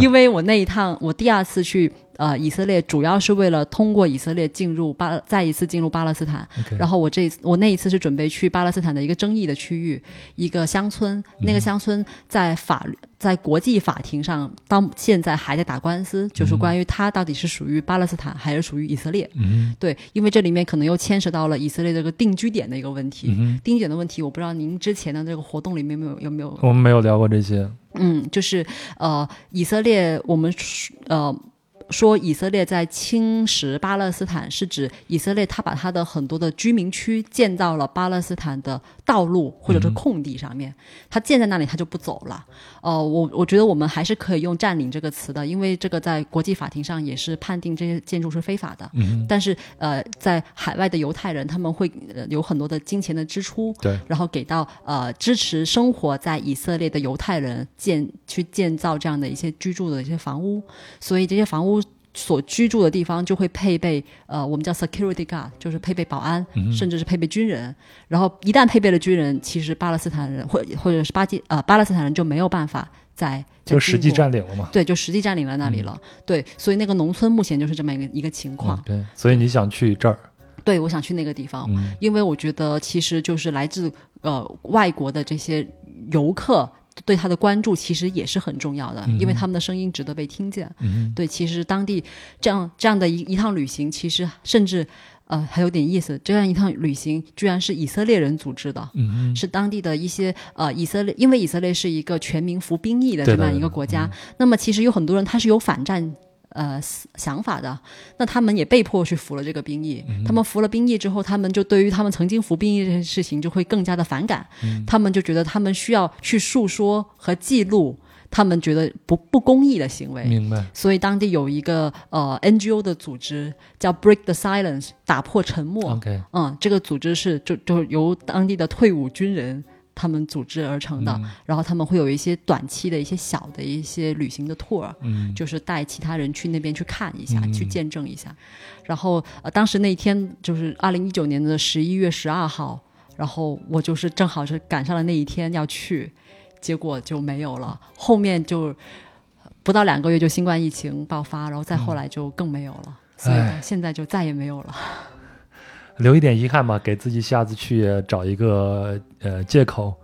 因为我那一趟我第二次去呃以色列主要是为了通过以色列进入巴再一次进入巴勒斯坦。然后我这一次我那一次是准备去巴勒斯坦的一个争议的区域，一个乡村，那个乡村在法律在国际法庭上，到现在还在打官司，就是关于它到底是属于巴勒斯坦还是属于以色列。嗯对，因为这里面可能又牵涉到了以色列这个定居点的一个问题。嗯定居点的问题，我不知道您之前的这个活动里面有没有有没有，我们没有聊过这些。嗯，就是呃，以色列，我们呃说以色列在侵蚀巴勒斯坦，是指以色列他把他的很多的居民区建造了巴勒斯坦的道路或者是空地上面，他建在那里他就不走了。呃，我我觉得我们还是可以用“占领”这个词的，因为这个在国际法庭上也是判定这些建筑是非法的。嗯但是呃，在海外的犹太人他们会呃有很多的金钱的支出，对，然后给到呃支持生活在以色列的犹太人建去建造这样的一些居住的一些房屋，所以这些房屋所居住的地方就会配备呃我们叫 security guard，就是配备保安，甚至是配备军人。然后一旦配备了军人，其实巴勒斯坦人或或者是巴基呃巴勒斯坦人就没有办法在就实际。占领了嘛。对，就实际占领了那里了。对，所以那个农村目前就是这么一个一个情况。嗯，对，所以你想去这儿，对，我想去那个地方，嗯因为我觉得其实就是来自呃外国的这些游客对他的关注其实也是很重要的，因为他们的声音值得被听见。嗯对，其实当地这样这样的一一趟旅行，其实甚至呃还有点意思，这样一趟旅行居然是以色列人组织的。嗯是当地的一些呃以色列，因为以色列是一个全民服兵役的这么样一个国家，那么其实有很多人他是有反战。呃，想法的，那他们也被迫去服了这个兵役。他们服了兵役之后，他们就对于他们曾经服兵役这件事情就会更加的反感。他们就觉得他们需要去诉说和记录他们觉得不不公义的行为。明白。所以当地有一个呃 NGO 的组织叫 Break the Silence，打破沉默。OK，嗯，这个组织是就就由当地的退伍军人他们组织而成的，然后他们会有一些短期的一些小的一些旅行的 tour，嗯就是带其他人去那边去看一下，去见证一下。然后呃，当时那一天就是二零一九年的十一月十二号，然后我就是正好是赶上了那一天要去，结果就没有了。后面就不到两个月就新冠疫情爆发，然后再后来就更没有了。所以呢现在就再也没有了。留一点遗憾吧，给自己下次去找一个呃借口。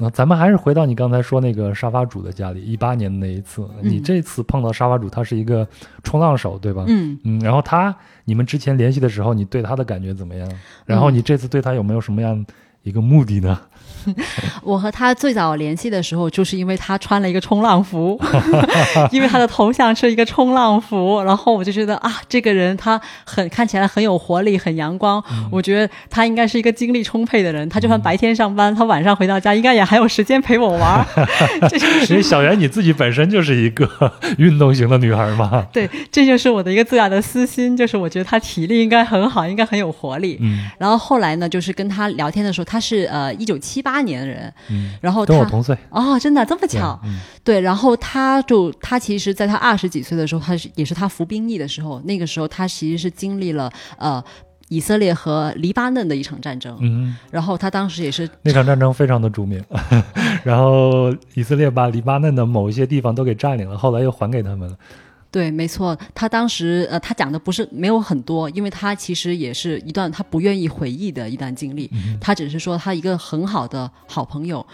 那咱们还是回到你刚才说那个沙发主的家里，一八年的那一次，你这次碰到沙发主，他是一个冲浪手，对吧？嗯。嗯，然后他，你们之前联系的时候，你对他的感觉怎么样？然后你这次对他有没有什么样一个目的呢？我和他最早联系的时候，就是因为他穿了一个冲浪服，因为他的头像是一个冲浪服，然后我就觉得啊，这个人他很看起来很有活力，很阳光，我觉得他应该是一个精力充沛的人。他就算白天上班，他晚上回到家应该也还有时间陪我玩儿。这就是小袁你自己本身就是一个运动型的女孩嘛。对，这就是我的一个最大的私心，就是我觉得他体力应该很好，应该很有活力。嗯然后后来呢，就是跟他聊天的时候，他是呃一九七八年人，嗯，然后他跟我同岁。哦，真的这么巧？嗯对，然后他就他其实在他二十几岁的时候，他是也是他服兵役的时候，那个时候他其实是经历了呃以色列和黎巴嫩的一场战争，嗯，然后他当时也是那场战争非常的著名，然后以色列把黎巴嫩的某一些地方都给占领了，后来又还给他们了。对，没错，他当时呃他讲的不是没有很多，因为他其实也是一段他不愿意回忆的一段经历，他只是说他一个很好的好朋友。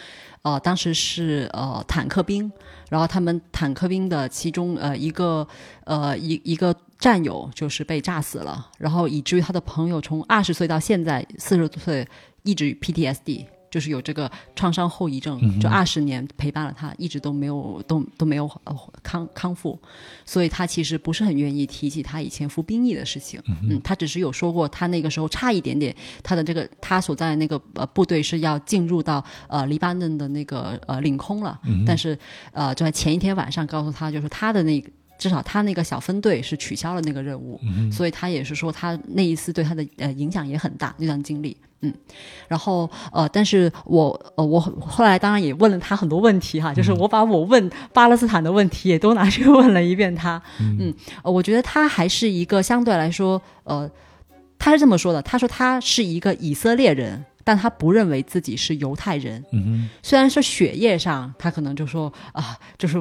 呃，当时是呃坦克兵，然后他们坦克兵的其中呃一个呃一一个战友就是被炸死了，然后以至于他的朋友从二十岁到现在四十岁一直 PTSD，就是有这个创伤后遗症，就二十年陪伴了他，一直都没有都都没有呃康康复，所以他其实不是很愿意提起他以前服兵役的事情。嗯，他只是有说过他那个时候差一点点，他的这个他所在的那个呃部队是要进入到呃黎巴嫩的那个呃领空了，但是呃就在前一天晚上告诉他，就是他的那个。至少他那个小分队是取消了那个任务，所以他也是说他那一次对他的呃影响也很大那段经历，嗯，然后呃，但是我呃我后来当然也问了他很多问题哈，就是我把我问巴勒斯坦的问题也都拿去问了一遍他，嗯，呃，我觉得他还是一个相对来说呃，他是这么说的，他说他是一个以色列人。但他不认为自己是犹太人，嗯虽然说血液上他可能就说啊，就是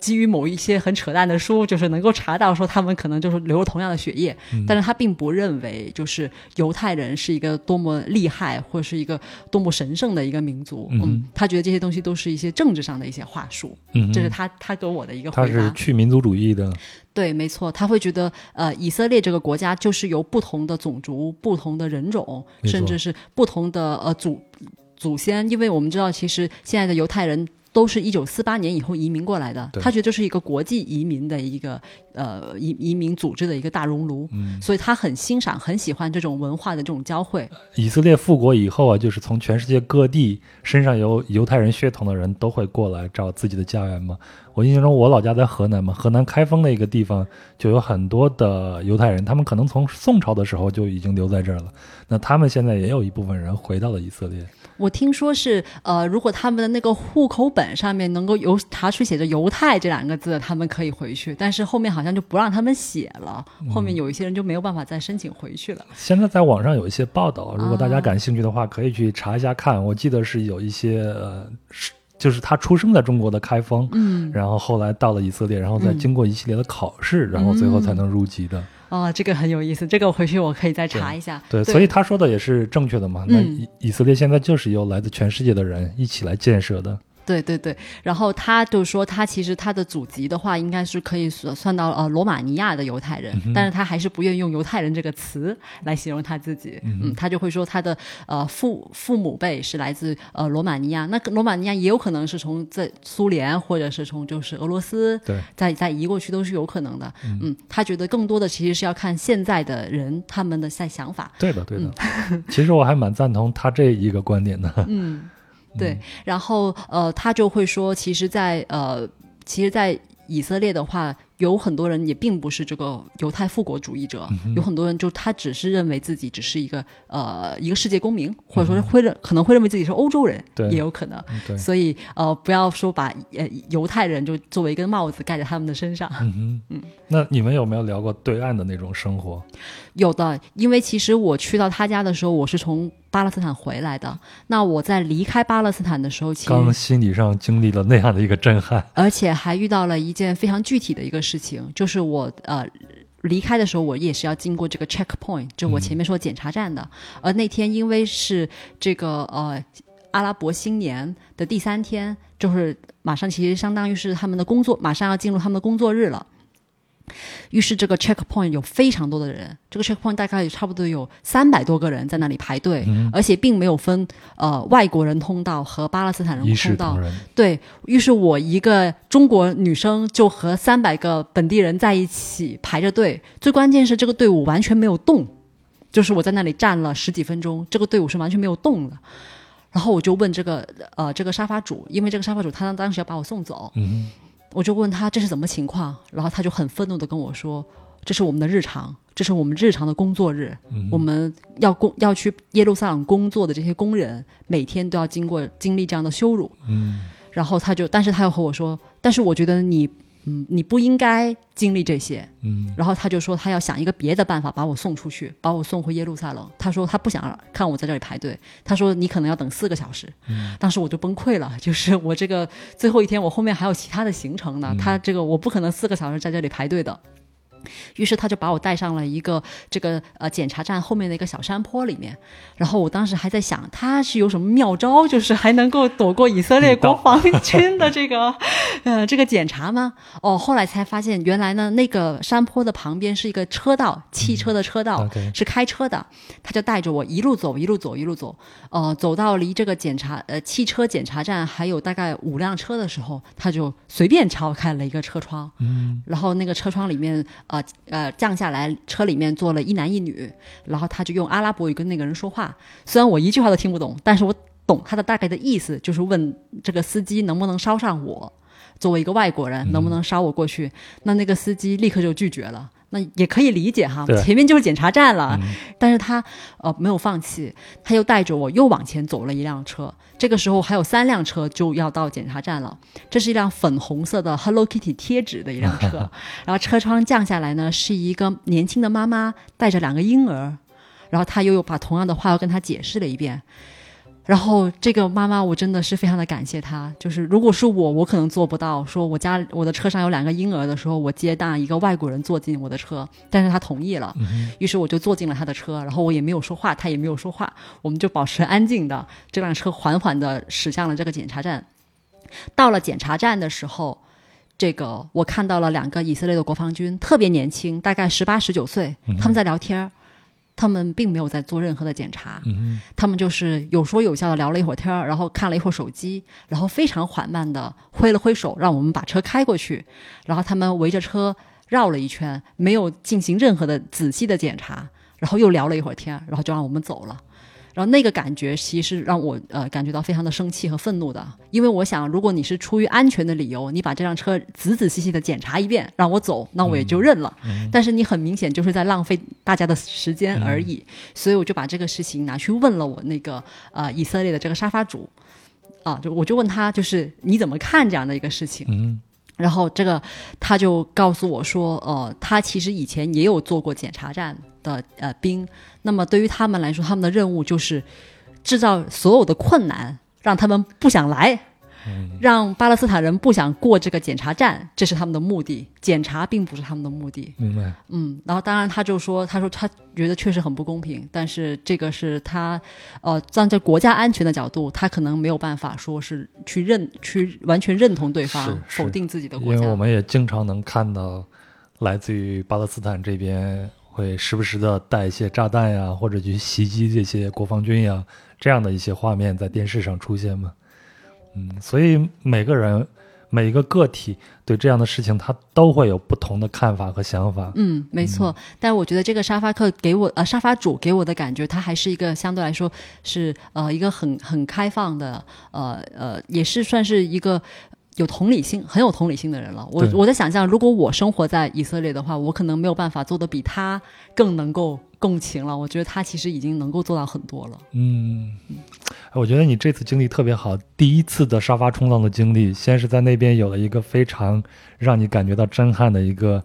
基于某一些很扯淡的书，就是能够查到说他们可能就是流了同样的血液，但是他并不认为就是犹太人是一个多么厉害或者是一个多么神圣的一个民族。嗯，他觉得这些东西都是一些政治上的一些话术。嗯，这是他他给我的一个回答他是。去民族主义的，对，没错，他会觉得呃，以色列这个国家就是由不同的种族、不同的人种，甚至是不同的呃祖祖先，因为我们知道，其实现在的犹太人。都是一九四八年以后移民过来的，他觉得这是一个国际移民的一个呃移移民组织的一个大熔炉，嗯所以他很欣赏、很喜欢这种文化的这种交汇。以色列复国以后啊，就是从全世界各地身上有犹太人血统的人都会过来找自己的家园嘛。我印象中，我老家在河南嘛，河南开封的一个地方就有很多的犹太人，他们可能从宋朝的时候就已经留在这儿了。那他们现在也有一部分人回到了以色列。我听说是呃，如果他们的那个户口本上面能够有查出写着“犹太”这两个字，他们可以回去，但是后面好像就不让他们写了，后面有一些人就没有办法再申请回去了。现在在网上有一些报道，如果大家啊感兴趣的话，可以去查一下看。我记得是有一些呃，是就是他出生在中国的开封，嗯，然后后来到了以色列，然后再经过一系列的考试，然后最后才能入籍的。哦，这个很有意思，这个回去我可以再查一下。对，所以他说的也是正确的嘛。那嗯以以色列现在就是由来自全世界的人一起来建设的。对对对，然后他就说，他其实他的祖籍的话，应该是可以算算到呃罗马尼亚的犹太人，但是他还是不愿意用犹太人这个词来形容他自己。嗯他就会说他的呃父父母辈是来自呃罗马尼亚，那罗马尼亚也有可能是从在苏联或者是从就是俄罗斯对，再再移过去都是有可能的。嗯他觉得更多的其实是要看现在的人他们的在想法。对的，对的。其实我还蛮赞同他这一个观点的。嗯，对，然后呃，他就会说，其实在，呃，其实，在以色列的话，有很多人也并不是这个犹太复国主义者，有很多人就他只是认为自己只是一个呃一个世界公民，或者说是会认、可能会认为自己是欧洲人，对也有可能。对，所以呃，不要说把呃犹太人就作为一根帽子盖在他们的身上。嗯哼，那你们有没有聊过对岸的那种生活？有的，因为其实我去到他家的时候，我是从巴勒斯坦回来的。那我在离开巴勒斯坦的时候，其实刚心理上经历了那样的一个震撼。而且还遇到了一件非常具体的一个事情，就是我呃离开的时候，我也是要经过这个 checkpoint，就我前面说检查站的。而那天因为是这个呃阿拉伯新年的第三天，就是马上其实相当于是他们的工作，马上要进入他们的工作日了。于是这个 checkpoint 有非常多的人，这个 checkpoint 大概差不多有三百多个人在那里排队，而且并没有分呃外国人通道和巴勒斯坦人通道对于是，我一个中国女生就和三百个本地人在一起排着队。最关键是这个队伍完全没有动，就是我在那里站了十几分钟，这个队伍是完全没有动的。然后我就问这个呃这个沙发主，因为这个沙发主他当时要把我送走，嗯我就问他这是怎么情况，然后他就很愤怒的跟我说，这是我们的日常，这是我们日常的工作日，嗯我们要工要去耶路撒冷工作的这些工人，每天都要经过经历这样的羞辱。嗯然后他就，但是他又和我说，但是我觉得你，嗯，你不应该经历这些。嗯然后他就说他要想一个别的办法把我送出去，把我送回耶路撒冷。他说他不想看我在这里排队，他说你可能要等四个小时。嗯当时我就崩溃了，就是我这个最后一天，我后面还有其他的行程呢，他这个我不可能四个小时在这里排队的。于是他就把我带上了一个这个呃检查站后面的一个小山坡里面，然后我当时还在想他是有什么妙招，就是还能够躲过以色列国防军的这个 呃这个检查吗？哦，后来才发现原来呢那个山坡的旁边是一个车道，汽车的车道是开车的，他就带着我一路走一路走一路走，呃，走到离这个检查呃汽车检查站还有大概五辆车的时候，他就随便敲开了一个车窗，嗯。然后那个车窗里面，呃呃降下来，车里面坐了一男一女，然后他就用阿拉伯语跟那个人说话，虽然我一句话都听不懂，但是我懂他的大概的意思，就是问这个司机能不能捎上我，作为一个外国人，能不能捎我过去？那那个司机立刻就拒绝了。那也可以理解哈，前面就是检查站了，但是他呃没有放弃，他又带着我又往前走了一辆车。这个时候还有三辆车就要到检查站了，这是一辆粉红色的 Hello Kitty 贴纸的一辆车，然后车窗降下来呢，是一个年轻的妈妈带着两个婴儿，然后他又又把同样的话又跟他解释了一遍。然后这个妈妈，我真的是非常的感谢她。就是如果是我，我可能做不到。说我家我的车上有两个婴儿的时候，我接纳一个外国人坐进我的车，但是他同意了，于是我就坐进了他的车，然后我也没有说话，他也没有说话，我们就保持安静的，这辆车缓缓的驶向了这个检查站。到了检查站的时候，这个我看到了两个以色列的国防军，特别年轻，大概十八十九岁，他们在聊天儿。他们并没有在做任何的检查，他们就是有说有笑的聊了一会儿天儿，然后看了一会儿手机，然后非常缓慢的挥了挥手，让我们把车开过去。然后他们围着车绕了一圈，没有进行任何的仔细的检查，然后又聊了一会儿天，然后就让我们走了。然后那个感觉其实让我呃感觉到非常的生气和愤怒的，因为我想，如果你是出于安全的理由，你把这辆车仔仔细细的检查一遍，让我走，那我也就认了。但是你很明显就是在浪费大家的时间而已，所以我就把这个事情拿去问了我那个呃以色列的这个沙发主，啊，就我就问他，就是你怎么看这样的一个事情？嗯然后这个他就告诉我说，呃，他其实以前也有做过检查站的呃兵，那么对于他们来说，他们的任务就是制造所有的困难，让他们不想来，让巴勒斯坦人不想过这个检查站，这是他们的目的。检查并不是他们的目的。明白。嗯，然后当然他就说，他说他觉得确实很不公平，但是这个是他，呃，站在国家安全的角度，他可能没有办法说是去认去完全认同对方，否定自己的国家。因为我们也经常能看到，来自于巴勒斯坦这边会时不时的带一些炸弹呀，或者去袭击这些国防军呀，这样的一些画面在电视上出现嘛。嗯，所以每个人每一个个体对这样的事情，他都会有不同的看法和想法。嗯，没错。但我觉得这个沙发客给我呃沙发主给我的感觉，他还是一个相对来说是呃一个很很开放的呃呃，也是算是一个。有同理心，很有同理心的人了。我我在想象，如果我生活在以色列的话，我可能没有办法做的比他更能够共情了。我觉得他其实已经能够做到很多了。嗯，我觉得你这次经历特别好。第一次的沙发冲浪的经历，先是在那边有了一个非常让你感觉到震撼的一个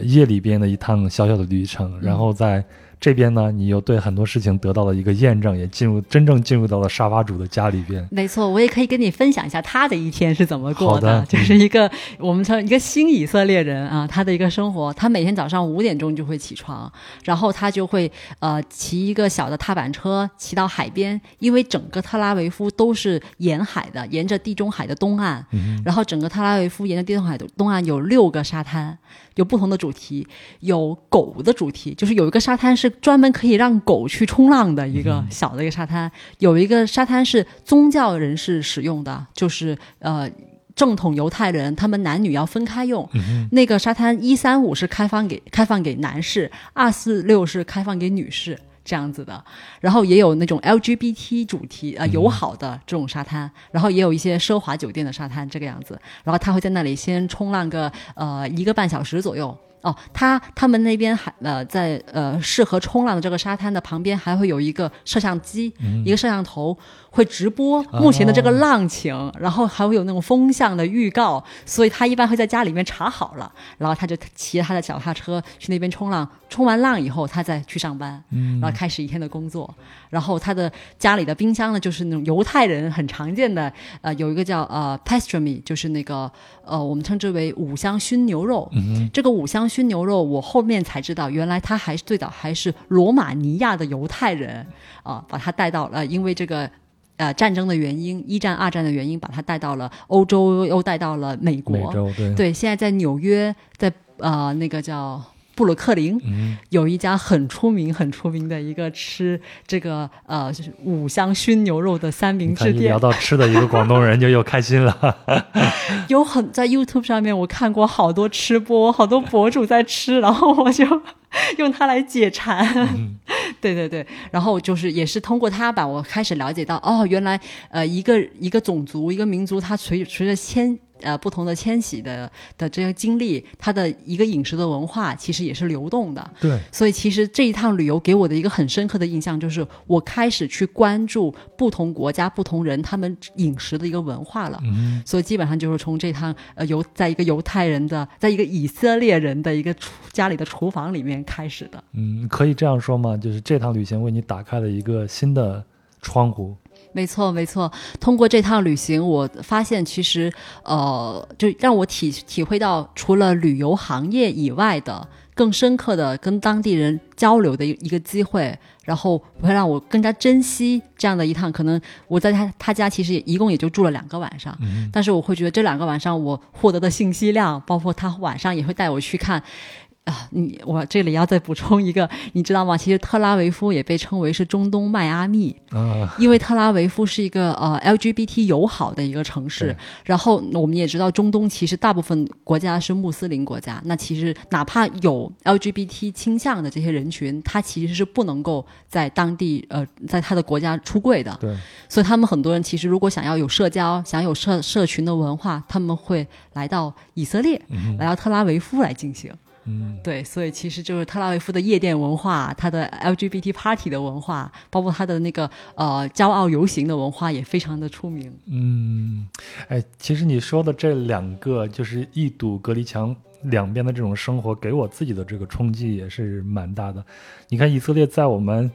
夜里边的一趟小小的旅程，然后在这边呢，你又对很多事情得到了一个验证，也进入真正进入到了沙发主的家里边。没错，我也可以跟你分享一下他的一天是怎么过好的就是一个、我们称一个新以色列人啊，他的一个生活，他每天早上五点钟就会起床，然后他就会呃骑一个小的踏板车骑到海边，因为整个特拉维夫都是沿海的，沿着地中海的东岸，然后整个特拉维夫沿着地中海的东岸有六个沙滩，有不同的主题，有狗的主题，就是有一个沙滩是专门可以让狗去冲浪的一个小的一个沙滩，有一个沙滩是宗教人士使用的，就是呃。正统犹太人，他们男女要分开用。那个沙滩一三五是开放给开放给男士，二四六是开放给女士这样子的。然后也有那种 LGBT 主题呃友好的这种沙滩，然后也有一些奢华酒店的沙滩这个样子。然后他会在那里先冲浪个呃一个半小时左右。哦，他他们那边还呃在呃适合冲浪的这个沙滩的旁边还会有一个摄像机，一个摄像头会直播目前的这个浪情，然后还会有那种风向的预告，所以他一般会在家里面查好了，然后他就骑着他的脚踏车去那边冲浪，冲完浪以后他再去上班，然后开始一天的工作。然后他的家里的冰箱呢，就是那种犹太人很常见的，呃，有一个叫呃 pastrami，就是那个呃我们称之为五香熏牛肉。这个五香熏牛肉，我后面才知道，原来他还是最早还是罗马尼亚的犹太人啊、把他带到了，因为这个。呃，战争的原因，一战、二战的原因，把他带到了欧洲，又带到了美国。美洲对对，现在在纽约，在呃那个叫布鲁克林，嗯有一家很出名、很出名的一个吃这个呃就是五香熏牛肉的三明治店聊，到吃的，一个广东人就又开心了。有很在 YouTube 上面我看过好多吃播，好多博主在吃，然后我就用它来解馋。对对对，然后就是也是通过它吧，我开始了解到哦，原来呃一个一个种族一个民族，它随随着迁呃不同的迁徙的的这些经历，它的一个饮食的文化其实也是流动的。对，所以其实这一趟旅游给我的一个很深刻的印象，就是我开始去关注不同国家、不同人他们饮食的一个文化了。嗯所以基本上就是从这趟呃犹在一个犹太人的，在一个以色列人的一个厨家里的厨房里面开始的。嗯，可以这样说吗？就是这趟旅行为你打开了一个新的窗户，没错，没错。通过这趟旅行，我发现其实，呃，就让我体体会到，除了旅游行业以外的更深刻的跟当地人交流的一一个机会，然后会让我更加珍惜这样的一趟。可能我在他他家其实也一共也就住了两个晚上，但是我会觉得这两个晚上我获得的信息量，包括他晚上也会带我去看。啊，你我这里要再补充一个，你知道吗？其实特拉维夫也被称为是中东迈阿密，啊，因为特拉维夫是一个呃 LGBT 友好的一个城市。然后我们也知道，中东其实大部分国家是穆斯林国家，那其实哪怕有 LGBT 倾向的这些人群，他其实是不能够在当地呃在他的国家出柜的。对，所以他们很多人其实如果想要有社交，想有社社群的文化，他们会来到以色列，来到特拉维夫来进行。嗯，对，所以其实就是特拉维夫的夜店文化，它的 LGBT party 的文化，包括它的那个呃骄傲游行的文化也非常的出名。嗯，哎，其实你说的这两个，就是一堵隔离墙两边的这种生活，给我自己的这个冲击也是蛮大的。你看，以色列在我们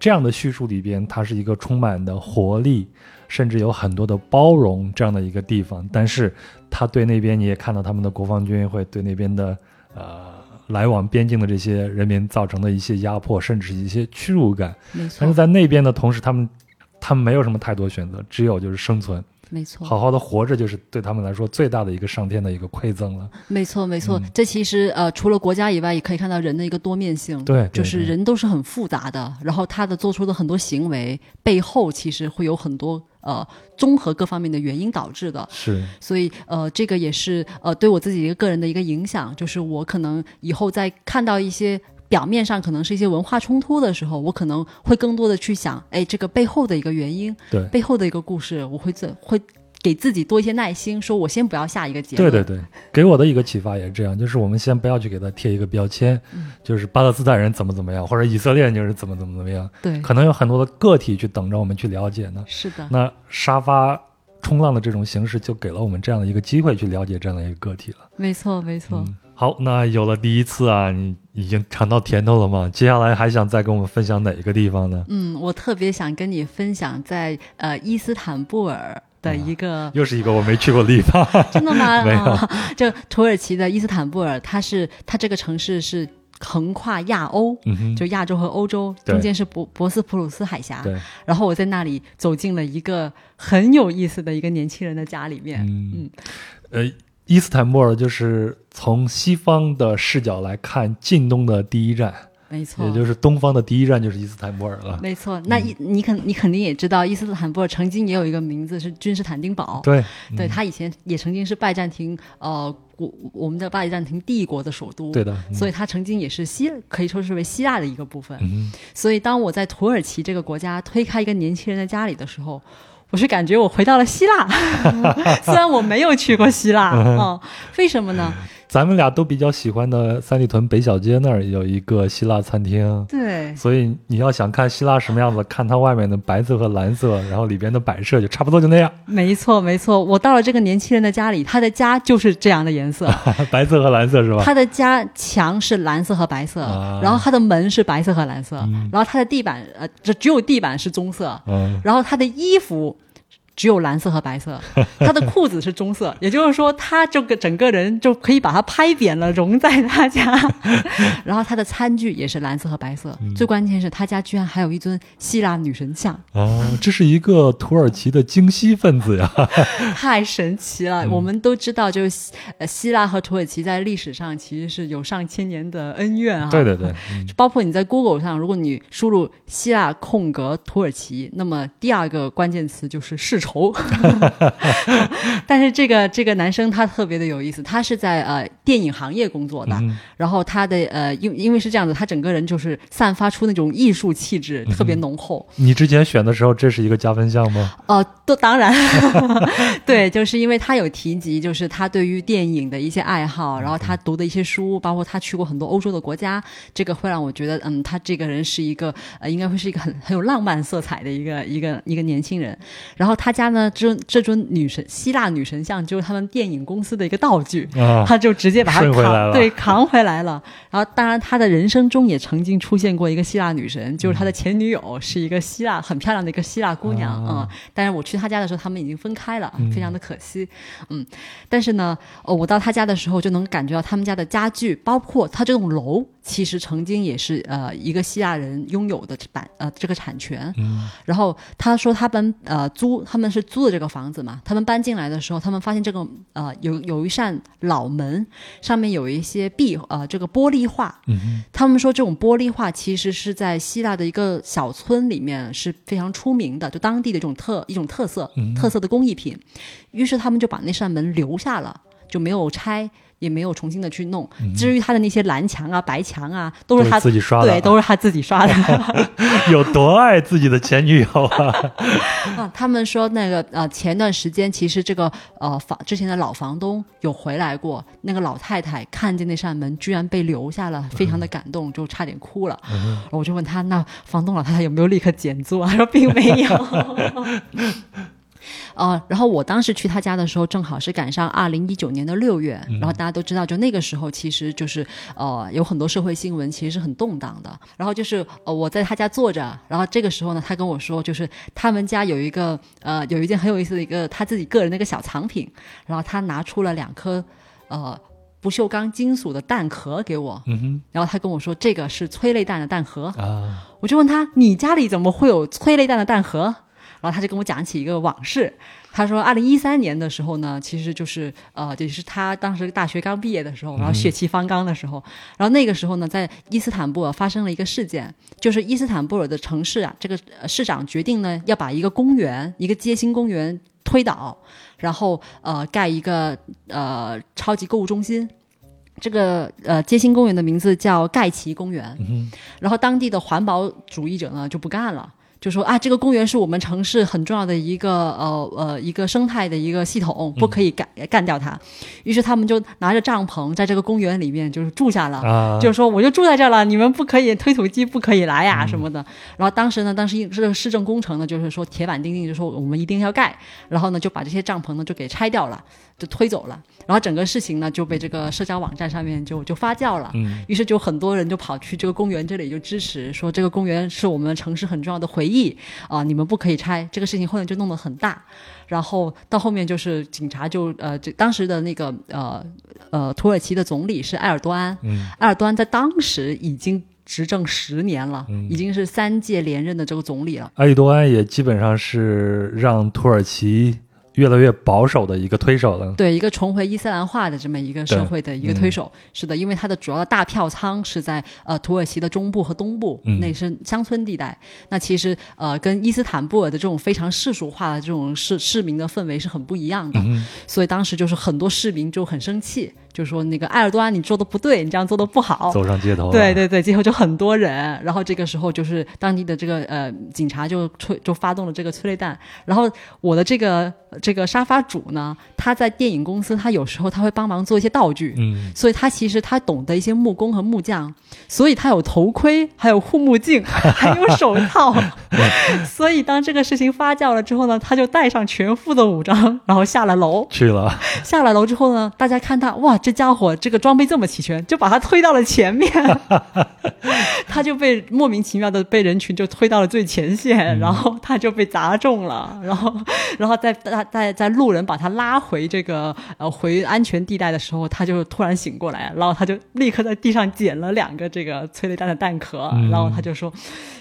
这样的叙述里边，它是一个充满的活力，甚至有很多的包容这样的一个地方，但是他对那边你也看到他们的国防军会对那边的呃来往边境的这些人民造成的一些压迫，甚至是一些屈辱感。没错但是，在那边的同时，他们他们没有什么太多选择，只有就是生存。没错，好好的活着，就是对他们来说最大的一个上天的一个馈赠了。没错，没错。嗯这其实呃，除了国家以外，也可以看到人的一个多面性。对，就是人都是很复杂的，然后他的做出的很多行为背后，其实会有很多呃综合各方面的原因导致的。是所以呃，这个也是呃对我自己一个个人的一个影响，就是我可能以后在看到一些表面上可能是一些文化冲突的时候，我可能会更多的去想，哎，这个背后的一个原因，对背后的一个故事，我会怎会给自己多一些耐心，说我先不要下一个结论。对对对，给我的一个启发也是这样，就是我们先不要去给他贴一个标签，就是巴勒斯坦人怎么怎么样，或者以色列人就是怎么怎么怎么样，对可能有很多的个体去等着我们去了解呢。是的，那沙发冲浪的这种形式，就给了我们这样的一个机会去了解这样的一个个体了。没错没错。嗯，好，那有了第一次啊，你已经尝到甜头了吗？接下来还想再跟我们分享哪一个地方呢？嗯，我特别想跟你分享在呃伊斯坦布尔的一个 又是一个我没去过的地方。真的吗？没有啊就土耳其的伊斯坦布尔，它是它这个城市是横跨亚欧，嗯，就亚洲和欧洲对中间是博博斯普鲁斯海峡。对，然后我在那里走进了一个很有意思的一个年轻人的家里面。嗯，呃，伊斯坦布尔就是从西方的视角来看近东的第一站，没错，也就是东方的第一站就是伊斯坦布尔了。没错。那伊你肯你肯定也知道，伊斯坦布尔曾经也有一个名字是君士坦丁堡。对，对，他以前也曾经是拜占庭呃国我们的拜占庭帝国的首都。对的，嗯所以它曾经也是希，可以说是为希腊的一个部分。嗯所以当我在土耳其这个国家推开一个年轻人的家里的时候，我是感觉我回到了希腊，虽然我没有去过希腊啊、为什么呢？咱们俩都比较喜欢的三里屯北小街那儿有一个希腊餐厅。对，所以你要想看希腊什么样子，看它外面的白色和蓝色，然后里边的摆设就差不多就那样，没错没错，我到了这个年轻人的家里，他的家就是这样的颜色，白色和蓝色是吧？他的家墙是蓝色和白色，啊。然后他的门是白色和蓝色，然后他的地板呃，这只有地板是棕色，嗯，然后他的衣服只有蓝色和白色，他的裤子是棕色，也就是说，他这个整个人就可以把它拍扁了，融在他家。然后他的餐具也是蓝色和白色，最关键是他家居然还有一尊希腊女神像，哦，这是一个土耳其的精西分子呀。太神奇了。我们都知道，就是希呃希腊和土耳其在历史上其实是有上千年的恩怨啊。对对对，嗯包括你在 Google 上，如果你输入希腊空格土耳其，那么第二个关键词就是世仇。但是这个这个男生他特别的有意思，他是在呃电影行业工作的，嗯然后他的呃因因为是这样子，他整个人就是散发出那种艺术气质，特别浓厚。你之前选的时候，这是一个加分项吗？呃，都当然，对，就是因为他有提及，就是他对于电影的一些爱好，然后他读的一些书，包括他去过很多欧洲的国家，这个会让我觉得，嗯，他这个人是一个呃，应该会是一个很很有浪漫色彩的一个一个一个年轻人。然后他他家呢，这这尊女神希腊女神像就是他们电影公司的一个道具，啊，他就直接把它扛对扛回来了。然后，当然他的人生中也曾经出现过一个希腊女神，就是他的前女友是一个希腊很漂亮的一个希腊姑娘啊。但是我去他家的时候，他们已经分开了，非常的可惜。嗯，但是呢，呃，我到他家的时候就能感觉到他们家的家具，包括他这栋楼，其实曾经也是呃一个希腊人拥有的版呃这个产权。嗯然后他说他们呃租他们是租的这个房子嘛，他们搬进来的时候，他们发现这个呃有有一扇老门，上面有一些壁呃这个玻璃画，嗯他们说这种玻璃画其实是在希腊的一个小村里面是非常出名的，就当地的这种特一种特色、嗯特色的工艺品。于是他们就把那扇门留下了，就没有拆。也没有重新的去弄。至于他的那些蓝墙啊、白墙啊，都是他自己刷的对，都是他自己刷的。有多爱自己的前女友啊？啊，他们说那个呃，前段时间其实这个呃房之前的老房东有回来过，那个老太太看见那扇门居然被留下了，非常的感动，就差点哭了。我就问他，那房东老太太有没有立刻减租啊？他说并没有。呃，然后我当时去他家的时候，正好是赶上二零一九年的六月，然后大家都知道，就那个时候其实就是呃有很多社会新闻，其实是很动荡的。然后就是呃我在他家坐着，然后这个时候呢，他跟我说，就是他们家有一个呃有一件很有意思的一个他自己个人的一个小藏品，然后他拿出了两颗呃不锈钢金属的蛋壳给我，嗯然后他跟我说这个是催泪弹的弹壳，啊，我就问他：“你家里怎么会有催泪弹的弹盒？”然后他就跟我讲起一个往事。他说，二零一三年的时候呢，其实就是呃，也是他当时大学刚毕业的时候，然后血气方刚的时候，然后那个时候呢，在伊斯坦布尔发生了一个事件，就是伊斯坦布尔的城市啊，这个呃市长决定呢要把一个公园，一个街心公园推倒，然后呃盖一个呃超级购物中心。这个呃街心公园的名字叫盖奇公园，然后当地的环保主义者呢就不干了。就说啊，这个公园是我们城市很重要的一个呃呃一个生态的一个系统，不可以干干掉它。于是他们就拿着帐篷在这个公园里面就是住下了。啊，就是说我就住在这儿了，你们不可以推土机不可以来呀、什么的。然后当时呢，当时这个市政工程呢，就是说铁板钉钉，就说我们一定要盖，然后呢就把这些帐篷呢就给拆掉了，就推走了。然后整个事情呢就被这个社交网站上面就就发酵了。嗯于是就很多人就跑去这个公园这里就支持，说这个公园是我们城市很重要的回忆啊、你们不可以拆。这个事情后面就弄得很大，然后到后面就是警察就呃，这当时的那个呃呃土耳其的总理是埃尔多安，嗯埃尔多安在当时已经执政十年了，嗯已经是三届连任的这个总理了。埃尔多安也基本上是让土耳其越来越保守的一个推手了。对一个重回伊斯兰化的这么一个社会的一个推手，嗯。是的，因为它的主要的大票仓是在呃土耳其的中部和东部，嗯。那是乡村地带。那其实呃跟伊斯坦布尔的这种非常世俗化的这种市市民的氛围是很不一样的，嗯所以当时就是很多市民就很生气，就说那个埃尔多安你做的不对，你这样做的不好。走上街头了，对对对，街头就很多人，然后这个时候就是当地的这个呃警察就催就发动了这个催泪弹，然后我的这个这个沙发主呢，他在电影公司，他有时候他会帮忙做一些道具，嗯，所以他其实他懂得一些木工和木匠，所以他有头盔，还有护目镜，还有手套。所以当这个事情发酵了之后呢，他就带上全副的武装，然后下了楼。去了，下了楼之后呢，大家看他，哇，这家伙这个装备这么齐全，就把他推到了前面，他就被莫名其妙的被人群就推到了最前线，然后他就被砸中了，然后，然后在在在在路人把他拉回这个呃回安全地带的时候，他就突然醒过来，然后他就立刻在地上捡了两个这个催泪弹的弹壳，嗯。然后他就说，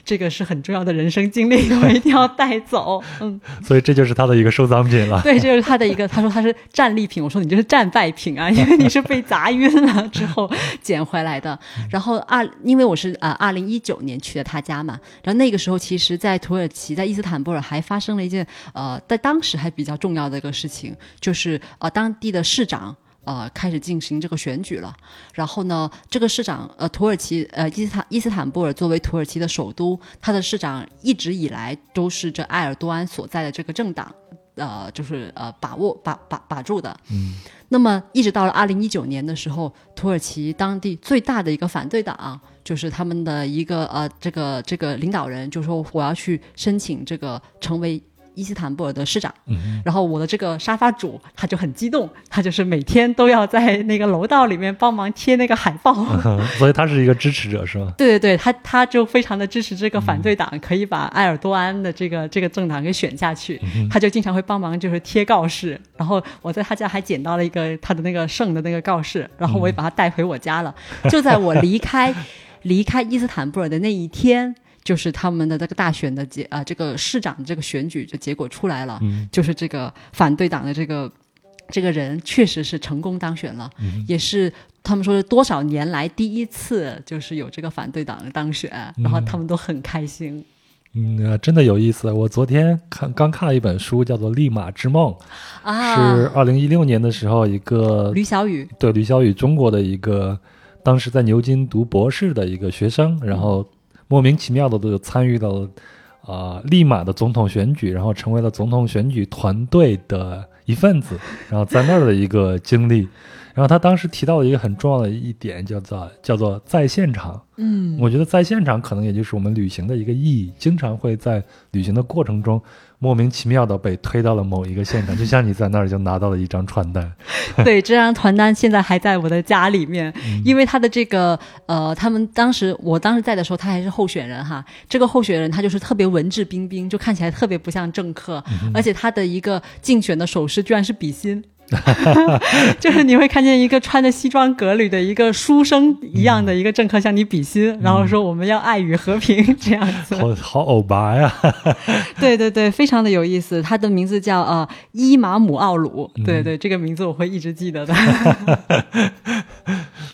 这个是很重要的人生经历，我一定要带走，嗯。所以这就是他的一个收藏品了。对，这是他的一个，他说他是战利品，我说你这是战败品啊，因为你是被砸晕了之后捡回来的。然后二，因为我是呃二零一九年去的他家嘛，然后那个时候其实，在土耳其，在伊斯坦布尔还发生了一件呃，在当时还比较重要的一个事情，就是呃当地的市长。呃，开始进行这个选举了。然后呢，这个市长，呃，土耳其，呃，伊斯坦伊斯坦布尔作为土耳其的首都，他的市长一直以来都是这埃尔多安所在的这个政党，呃，就是呃把握把把把住的。嗯。那么一直到了二零一九年的时候，土耳其当地最大的一个反对党，就是他们的一个呃这个这个领导人就说我要去申请这个成为伊斯坦布尔的市长。嗯然后我的这个沙发主他就很激动，他就是每天都要在那个楼道里面帮忙贴那个海报。哼，所以他是一个支持者是吗？对对对，他他就非常的支持这个反对党，可以把埃尔多安的这个这个政党给选下去。他就经常会帮忙就是贴告示，然后我在他家还捡到了一个他的那个圣的那个告示，然后我也把它带回我家了。就在我离开 离开伊斯坦布尔的那一天。就是他们的这个大选的结啊、这个市长这个选举的结果出来了，就是这个反对党的这个这个人确实是成功当选了，也是他们说是多少年来第一次，就是有这个反对党的当选，然后他们都很开心。嗯，呃真的有意思。我昨天看刚看了一本书，叫做《利马之梦》，啊，是二零一六年的时候一个吕小雨，对吕小雨中国的一个当时在牛津读博士的一个学生，然后莫名其妙的就参与到了啊、呃利马的总统选举，然后成为了总统选举团队的一份子，然后在那儿的一个经历。然后他当时提到了一个很重要的一点，叫做叫做在现场。嗯，我觉得在现场可能也就是我们旅行的一个意义，经常会在旅行的过程中莫名其妙的被推到了某一个现场，就像你在那儿就拿到了一张传单。对，这张传单现在还在我的家里面，因为他的这个呃，他们当时我当时在的时候，他还是候选人哈。这个候选人他就是特别文质彬彬，就看起来特别不像政客，而且他的一个竞选的手势居然是比心。就是你会看见一个穿着西装革履的一个书生一样的一个政客向你比心，然后说我们要爱与和平这样子。好好欧巴呀！对对对，非常的有意思。他的名字叫呃伊马姆奥鲁，对对，这个名字我会一直记得的。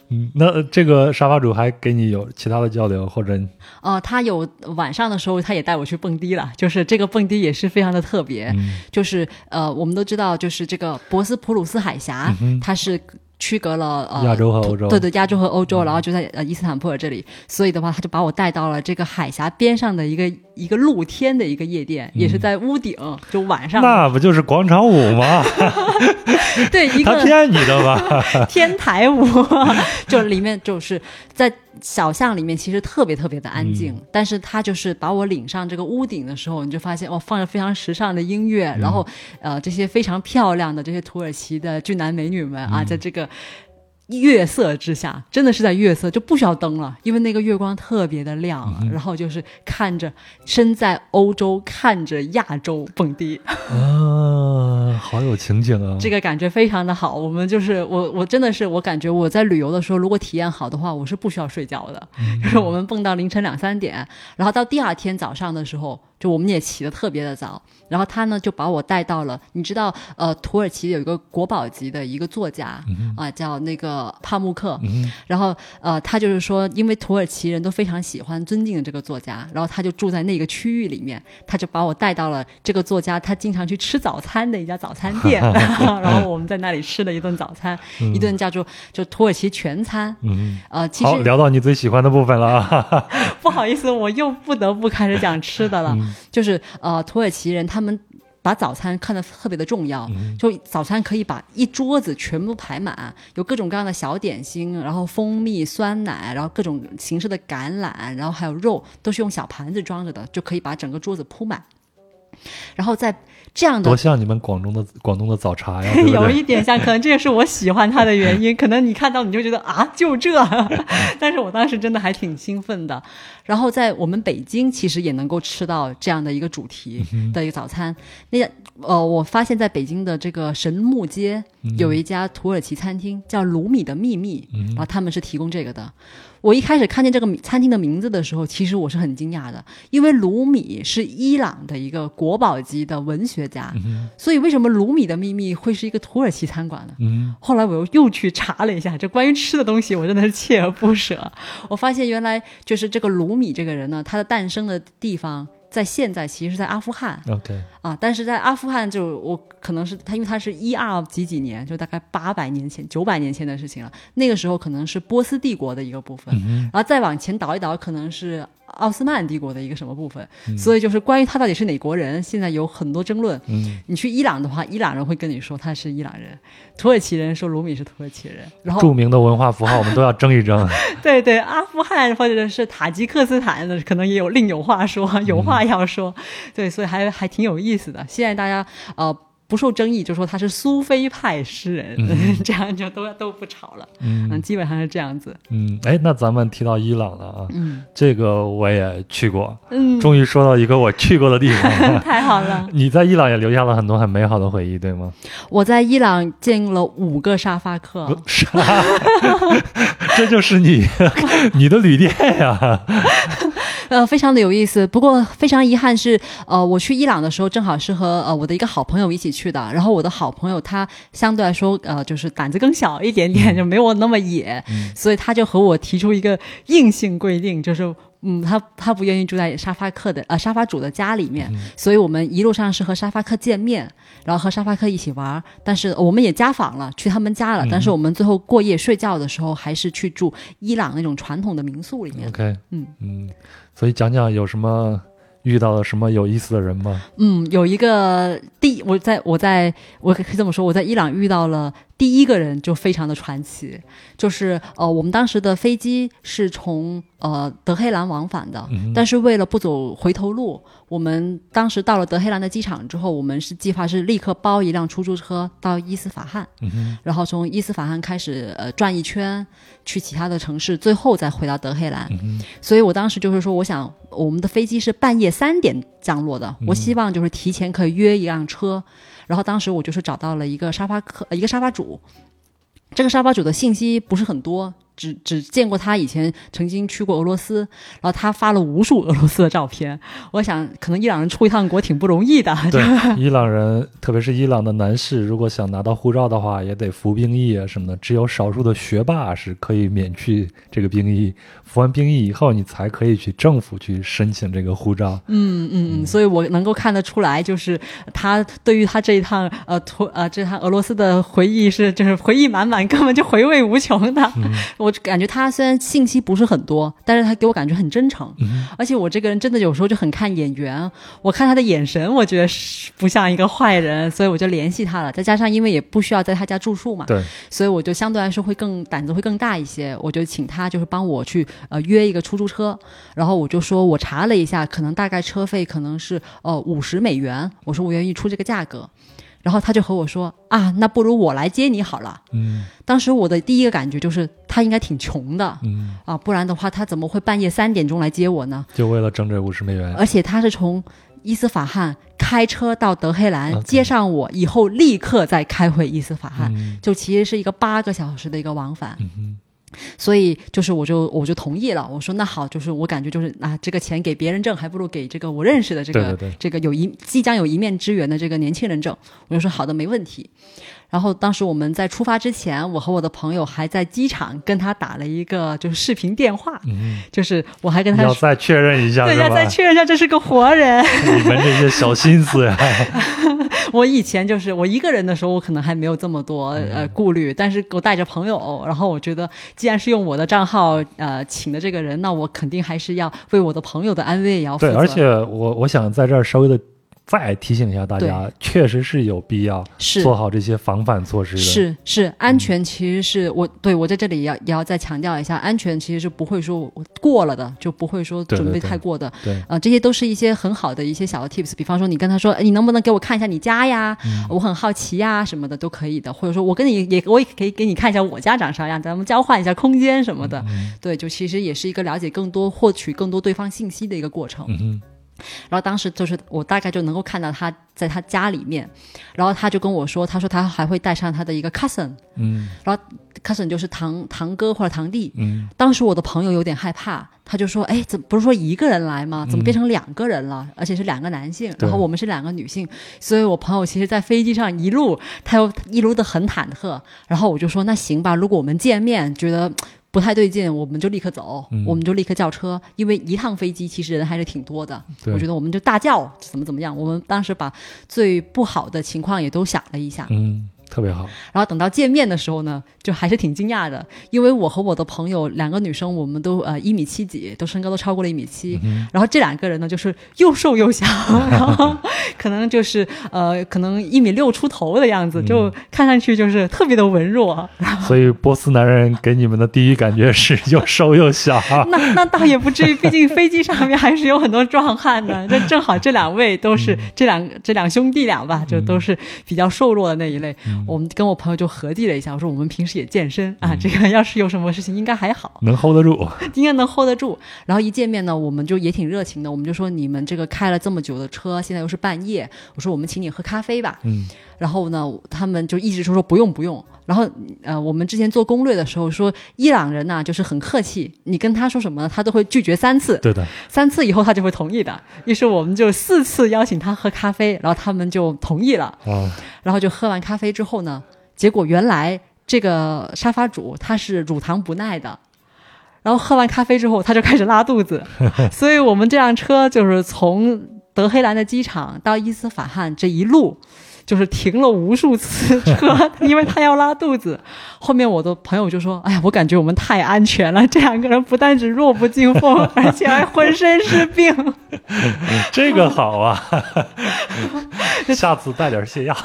嗯，那呃这个沙发主还给你有其他的交流，或者呃，他有晚上的时候，他也带我去蹦迪了，就是这个蹦迪也是非常的特别，就是呃，我们都知道，就是这个博斯普鲁斯海峡，它是。区隔了呃亚洲和欧洲对对，亚洲和欧洲，然后就在呃伊斯坦布尔这里，所以的话，他就把我带到了这个海峡边上的一个一个露天的一个夜店，也是在屋顶，就晚上那不就是广场舞吗？对一个他骗你的吧？天台舞，就里面就是在小巷里面，其实特别特别的安静。但是他就是把我领上这个屋顶的时候，你就发现哦，放着非常时尚的音乐，然后呃这些非常漂亮的这些土耳其的俊男美女们啊，在这个。月色之下，真的是在月色，就不需要灯了，因为那个月光特别的亮，啊然后就是看着身在欧洲，看着亚洲蹦迪，啊，好有情景啊！这个感觉非常的好。我们就是我，我真的是我感觉我在旅游的时候，如果体验好的话，我是不需要睡觉的。就是我们蹦到凌晨两三点，然后到第二天早上的时候，就我们也起得特别的早。然后他呢就把我带到了，你知道，呃，土耳其有一个国宝级的一个作家啊、叫那个帕慕克。然后呃，他就是说，因为土耳其人都非常喜欢尊敬这个作家，然后他就住在那个区域里面，他就把我带到了这个作家他经常去吃早餐的一家早餐店，然后我们在那里吃了一顿早餐，一顿叫做就土耳其全餐。嗯，呃，其好，实聊到你最喜欢的部分了啊！不好意思，我又不得不开始讲吃的了。就是呃，土耳其人他们把早餐看得特别的重要，就早餐可以把一桌子全部排满，有各种各样的小点心，然后蜂蜜、酸奶，然后各种形式的橄榄，然后还有肉，都是用小盘子装着的，就可以把整个桌子铺满。然后在这样的多像你们广东的广东的早茶呀，有？一点像，可能这也是我喜欢它的原因。可能你看到你就觉得啊，就这，但是我当时真的还挺兴奋的。然后在我们北京，其实也能够吃到这样的一个主题的一个早餐。那呃，我发现在北京的这个神木街有一家土耳其餐厅，叫鲁米的秘密，然后他们是提供这个的。我一开始看见这个餐厅的名字的时候，其实我是很惊讶的，因为鲁米是伊朗的一个国宝级的文学家，所以为什么鲁米的秘密会是一个土耳其餐馆呢？嗯，后来我又又去查了一下，这关于吃的东西，我真的是锲而不舍。我发现原来就是这个鲁米这个人呢，他的诞生的地方在现在其实是在阿富汗。OK，啊，但是在阿富汗就我可能是他，因为他是一二几几年，就大概八百年前、九百年前的事情了。那个时候可能是波斯帝国的一个部分，然后再往前倒一倒，可能是奥斯曼帝国的一个什么部分，所以就是关于他到底是哪国人，现在有很多争论。嗯，你去伊朗的话，伊朗人会跟你说他是伊朗人，土耳其人说鲁米是土耳其人，然后著名的文化符号我们都要争一争。对对，阿富汗或者是塔吉克斯坦的，可能也有另有话说，有话要说。对，所以还还挺有意思的。现在大家呃不受争议，就说他是苏菲派诗人，这样就都都不吵了。嗯，基本上是这样子。嗯，哎，那咱们提到伊朗了啊，嗯这个我也去过，嗯，终于说到一个我去过的地方。太好了。你在伊朗也留下了很多很美好的回忆，对吗？我在伊朗见了五个沙发客，沙啊，这就是你你的旅店呀。呃，非常的有意思。不过非常遗憾是，呃，我去伊朗的时候正好是和呃我的一个好朋友一起去的。然后我的好朋友他相对来说呃就是胆子更小一点点，就没我那么野，所以他就和我提出一个硬性规定，就是。嗯，他他不愿意住在沙发客的呃沙发主的家里面，所以我们一路上是和沙发客见面，然后和沙发客一起玩儿。但是我们也家访了，去他们家了。但是我们最后过夜睡觉的时候，还是去住伊朗那种传统的民宿里面。OK，嗯嗯，所以讲讲有什么遇到了什么有意思的人吗？嗯，有一个第我在我在我可以这么说，我在伊朗遇到了第一个人就非常的传奇，就是呃，我们当时的飞机是从呃德黑兰往返的，但是为了不走回头路，我们当时到了德黑兰的机场之后，我们是计划是立刻包一辆出租车到伊斯法罕，然后从伊斯法罕开始呃转一圈去其他的城市，最后再回到德黑兰。所以我当时就是说，我想我们的飞机是半夜三点降落的，我希望就是提前可以约一辆车。然后当时我就是找到了一个沙发客，一个沙发主。这个沙发主的信息不是很多，只只见过他以前曾经去过俄罗斯，然后他发了无数俄罗斯的照片。我想，可能伊朗人出一趟国挺不容易的。对，伊朗人，特别是伊朗的男士，如果想拿到护照的话，也得服兵役啊什么的。只有少数的学霸是可以免去这个兵役，服完兵役以后，你才可以去政府去申请这个护照。嗯嗯嗯，所以我能够看得出来，就是他对于他这一趟呃土呃这趟俄罗斯的回忆是就是回忆满满，根本就回味无穷的。我 感觉他虽然信息不是很多，但是他给我感觉很真诚。而且我这个人真的有时候就很看眼缘，我看他的眼神，我觉得是不像一个坏人，所以我就联系他了。再加上因为也不需要在他家住宿嘛，对，所以我就相对来说会更胆子会更大一些，我就请他就是帮我去呃约一个出租车，然后我就说我查了一下，可能大概车费可能是呃五十美元，我说我愿意出这个价格，然后他就和我说啊，那不如我来接你好了。嗯当时我的第一个感觉就是他应该挺穷的嗯，啊，不然的话他怎么会半夜三点钟来接我呢？就为了挣这五十美元。而且他是从伊斯法罕开车到德黑兰接上我，以后立刻再开回伊斯法罕，嗯就其实是一个八个小时的一个往返。所以就是我就我就同意了，我说那好，就是我感觉就是啊，这个钱给别人挣，还不如给这个我认识的这个这个有一即将有一面之缘的这个年轻人挣。我就说好的，没问题。然后当时我们在出发之前，我和我的朋友还在机场跟他打了一个就是视频电话，嗯就是我还跟，他。要再确认一下对，要再确认一下这是个活人。你们这些小心思呀，我以前就是我一个人的时候，我可能还没有这么多嗯呃顾虑，但是我带着朋友，然后我觉得既然是用我的账号呃请的这个人，那我肯定还是要为我的朋友的安危也要负对，责。而且我我想在这儿稍微的再提醒一下大家，确实是有必要做好这些防范措施的。是是，安全其实是我对我在这里也要也要再强调一下，安全其实是不会说我过了的，就不会说准备太过的。对，呃，这些都是一些很好的一些小的 tips，比方说你跟他说，哎，你能不能给我看一下你家呀？我很好奇呀，什么的都可以的。或者说我跟你也我也可以给你看一下我家长啥样，咱们交换一下空间什么的。对，就其实也是一个了解更多、获取更多对方信息的一个过程。嗯哼，然后当时就是我大概就能够看到他在他家里面，然后他就跟我说，他说他还会带上他的一个 cousin，嗯 cousin 就是堂堂哥或者堂弟。嗯当时我的朋友有点害怕，他就说：“哎，怎么不是说一个人来吗？怎么变成两个人了？而且是两个男性，然后我们是两个女性。”所以，我朋友其实，在飞机上一路，他又一路的很忐忑。然后我就说：“那行吧，如果我们见面觉得。”不太对劲，我们就立刻走，嗯我们就立刻叫车，因为一趟飞机其实人还是挺多的。对我觉得我们就大叫怎么怎么样。我们当时把最不好的情况也都想了一下，嗯特别好。然后等到见面的时候呢，就还是挺惊讶的，因为我和我的朋友两个女生，我们都呃一米七几，都身高都超过了一米七。然后这两个人呢，就是又瘦又小，然后可能就是呃可能一米六出头的样子，就看上去就是特别的文弱。所以波斯男人给你们的第一感觉是 又瘦又小。那那倒也不至于，毕竟飞机上面还是有很多壮汉的。那正好这两位都是这两这两兄弟俩吧，就都是比较瘦弱的那一类。我们跟我朋友就合计了一下，我说我们平时也健身啊，这个要是有什么事情应该还好，能 hold 得住，应该能 hold 得住。然后一见面呢，我们就也挺热情的，我们就说你们这个开了这么久的车，现在又是半夜，我说我们请你喝咖啡吧。嗯，然后呢，他们就一直说说不用不用。然后呃，我们之前做攻略的时候说，伊朗人呐就是很客气，你跟他说什么呢，他都会拒绝三次。对的，三次以后他就会同意的。于是我们就四次邀请他喝咖啡，然后他们就同意了。啊，然后就喝完咖啡之后呢，结果原来这个沙发主他是乳糖不耐的，然后喝完咖啡之后他就开始拉肚子，所以我们这辆车就是从德黑兰的机场到伊斯法罕这一路。就是停了无数次车，因为他要拉肚子。后面我的朋友就说：“哎呀，我感觉我们太安全了，这两个人不但只弱不禁风，而且还浑身是病。这个好啊，下次带点泻药。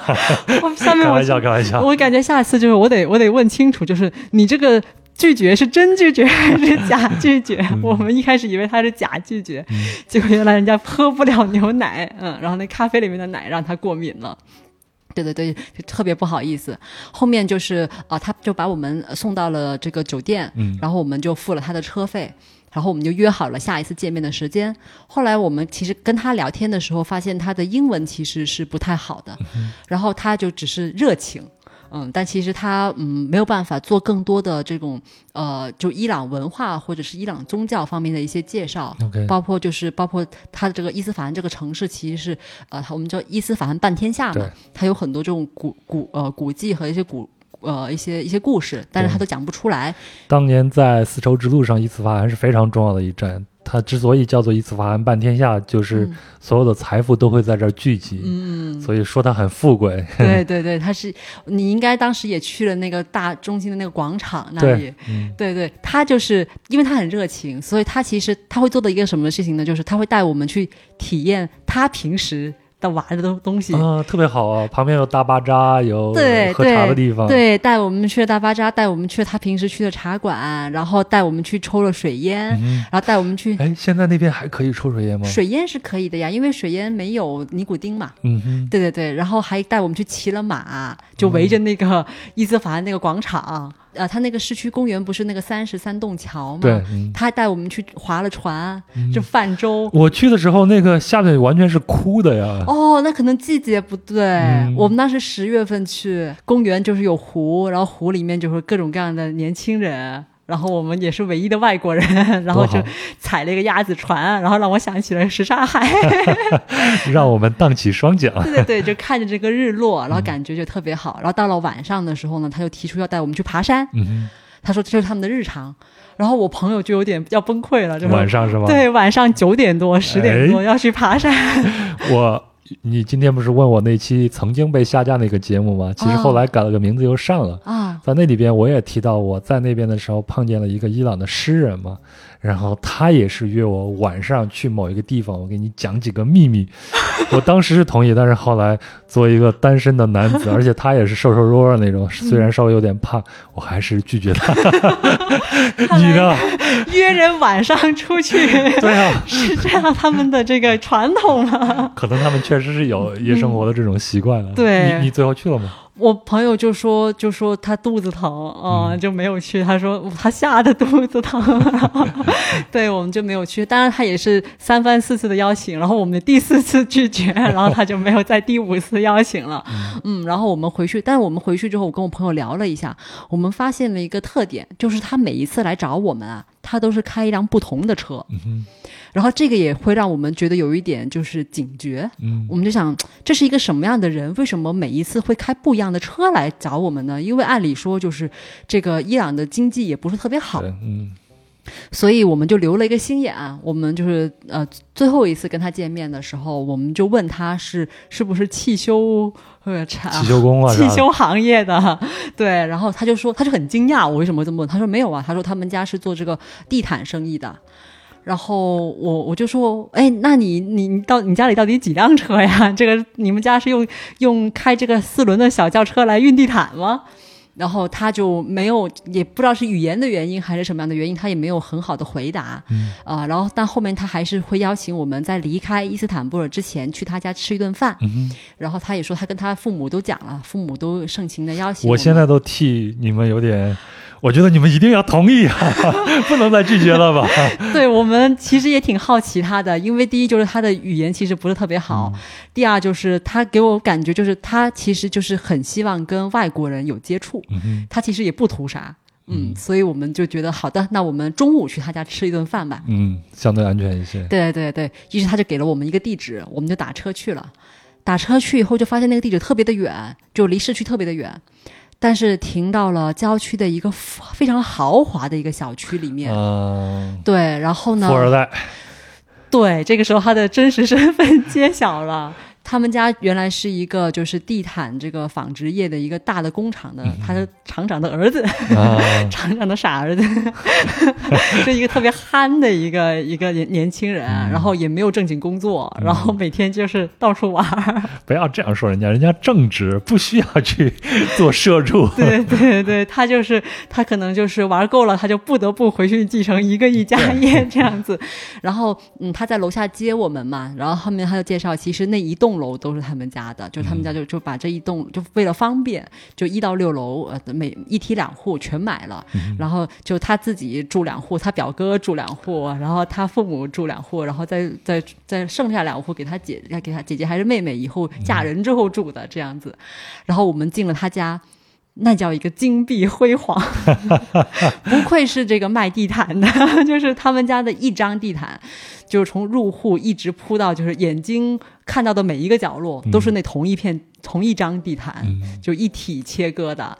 我下面我开玩笑，开玩笑。我感觉下次就是我得我得问清楚，就是你这个拒绝是真拒绝还是假拒绝？我们一开始以为他是假拒绝，结果原来人家喝不了牛奶，嗯，然后那咖啡里面的奶让他过敏了。对对对，就特别不好意思。后面就是啊、他就把我们送到了这个酒店，嗯然后我们就付了他的车费，然后我们就约好了下一次见面的时间。后来我们其实跟他聊天的时候，发现他的英文其实是不太好的，然后他就只是热情。嗯，但其实他嗯没有办法做更多的这种呃，就伊朗文化或者是伊朗宗教方面的一些介绍包括就是包括他的这个伊斯法罕这个城市其实是呃我们叫伊斯法罕半天下嘛对，它有很多这种古古呃古迹和一些古呃一些一些故事，但是他都讲不出来。当年在丝绸之路上，伊斯法罕是非常重要的一站。它之所以叫做一次法案办天下，就是嗯。所有的财富都会在这儿聚集，嗯，所以说它很富贵。对对对，他是你应该当时也去了那个大中心的那个广场那里。对，，嗯，对对，他就是因为他很热情，所以他其实他会做的一个什么事情呢？就是他会带我们去体验他平时的玩的东东西。啊，特别好啊！旁边有大巴扎，有对喝茶的地方，对，带我们去了大巴扎，带我们去了他平时去的茶馆，然后带我们去抽了水烟，嗯然后带我们去哎，现在那边还可以抽水烟吗？水烟是可以的呀，因为水烟没有尼古丁嘛。嗯哼，对对对，然后还带我们去骑了马，就围着那个伊兹法罕那个广场，呃，他那个市区公园不是那个三十三栋桥吗？对，嗯。他还带我们去划了船，就泛舟。我去的时候，那个下面完全是枯的呀。哦，那可能季节不对。嗯我们当时十月份去公园，就是有湖，然后湖里面就是各种各样的年轻人。然后我们也是唯一的外国人，然后就踩了一个鸭子船，然后让我想起了什刹海。让我们荡起双桨。对对对，就 看着这个日落，然后感觉就特别好。然后到了晚上的时候呢，他就提出要带我们去爬山，嗯他说这是他们的日常。然后我朋友就有点要崩溃了，就哼，说晚上是吗？，对，晚上九点多、十点多要去爬山。我，你今天不是问我那期曾经被下架那个节目吗？其实后来改了个名字又上了。啊，在那里边，我也提到我在那边的时候碰见了一个伊朗的诗人嘛，然后他也是约我晚上去某一个地方，我给你讲几个秘密。我当时是同意，但是后来作为一个单身的男子，而且他也是瘦瘦弱弱那种，虽然稍微有点胖，我还是拒绝他。你呢？约人晚上出去，对啊，是这样他们的这个传统吗？可能他们确实是有夜生活的这种习惯了。嗯对你你最后去了吗？我朋友就说就说他肚子疼啊、嗯就没有去。他说他吓得肚子疼，对我们就没有去。当然他也是三番四次的邀请，然后我们的第四次拒绝，然后他就没有在第五次邀请了。嗯，然后我们回去，但是我们回去之后，我跟我朋友聊了一下，我们发现了一个特点，就是他每一次来找我们啊，他都是开一辆不同的车。嗯，然后这个也会让我们觉得有一点就是警觉，嗯我们就想这是一个什么样的人？为什么每一次会开不一样的车来找我们呢？因为按理说就是这个伊朗的经济也不是特别好，，嗯所以我们就留了一个心眼，我们就是呃最后一次跟他见面的时候，我们就问他是是不是汽修呃产汽修工啊，汽修行业的，对，然后他就说，他就很惊讶，我为什么会这么问？他说没有啊，他说他们家是做这个地毯生意的。然后我我就说，哎，那你你你到你家里到底几辆车呀？这个你们家是用用开这个四轮的小轿车来运地毯吗？然后他就没有，也不知道是语言的原因还是什么样的原因，他也没有很好的回答。嗯啊、然后但后面他还是会邀请我们在离开伊斯坦布尔之前去他家吃一顿饭。嗯然后他也说他跟他父母都讲了，父母都盛情的邀请们我现在都替你们有点，我觉得你们一定要同意啊，不能再拒绝了吧？对我们其实也挺好奇他的，因为第一就是他的语言其实不是特别好，第二就是他给我感觉就是他其实就是很希望跟外国人有接触，嗯他其实也不图啥。嗯，所以我们就觉得好的，那我们中午去他家吃一顿饭吧。嗯，相对安全一些。对对对，于是他就给了我们一个地址，我们就打车去了。打车去以后就发现那个地址特别的远，就离市区特别的远，但是停到了郊区的一个非常豪华的一个小区里面。嗯，对，然后呢？富二代，对，这个时候他的真实身份揭晓了。他们家原来是一个就是地毯这个纺织业的一个大的工厂的，他的厂长的儿子，啊，厂长的傻儿子，是一个特别憨的一个一个年年轻人，然后也没有正经工作，然后每天就是到处玩儿。不要这样说人家，人家正直，不需要去做社畜。对对对，他就是他可能就是玩够了，他就不得不回去继承一个亿家业这样子。然后嗯，他在楼下接我们嘛，然后后面他就介绍，其实那一栋楼都是他们家的，就他们家就就把这一栋就为了方便，就一到六楼呃每一梯两户全买了，然后就他自己住两户，他表哥住两户，然后他父母住两户，然后再再再剩下两户给他姐给他姐姐还是妹妹以后嫁人之后住的这样子。然后我们进了他家。那叫一个金碧辉煌，不愧是这个卖地毯的，就是他们家的一张地毯，就是从入户一直铺到就是眼睛看到的每一个角落，都是那同一片、同一张地毯，就一体切割的。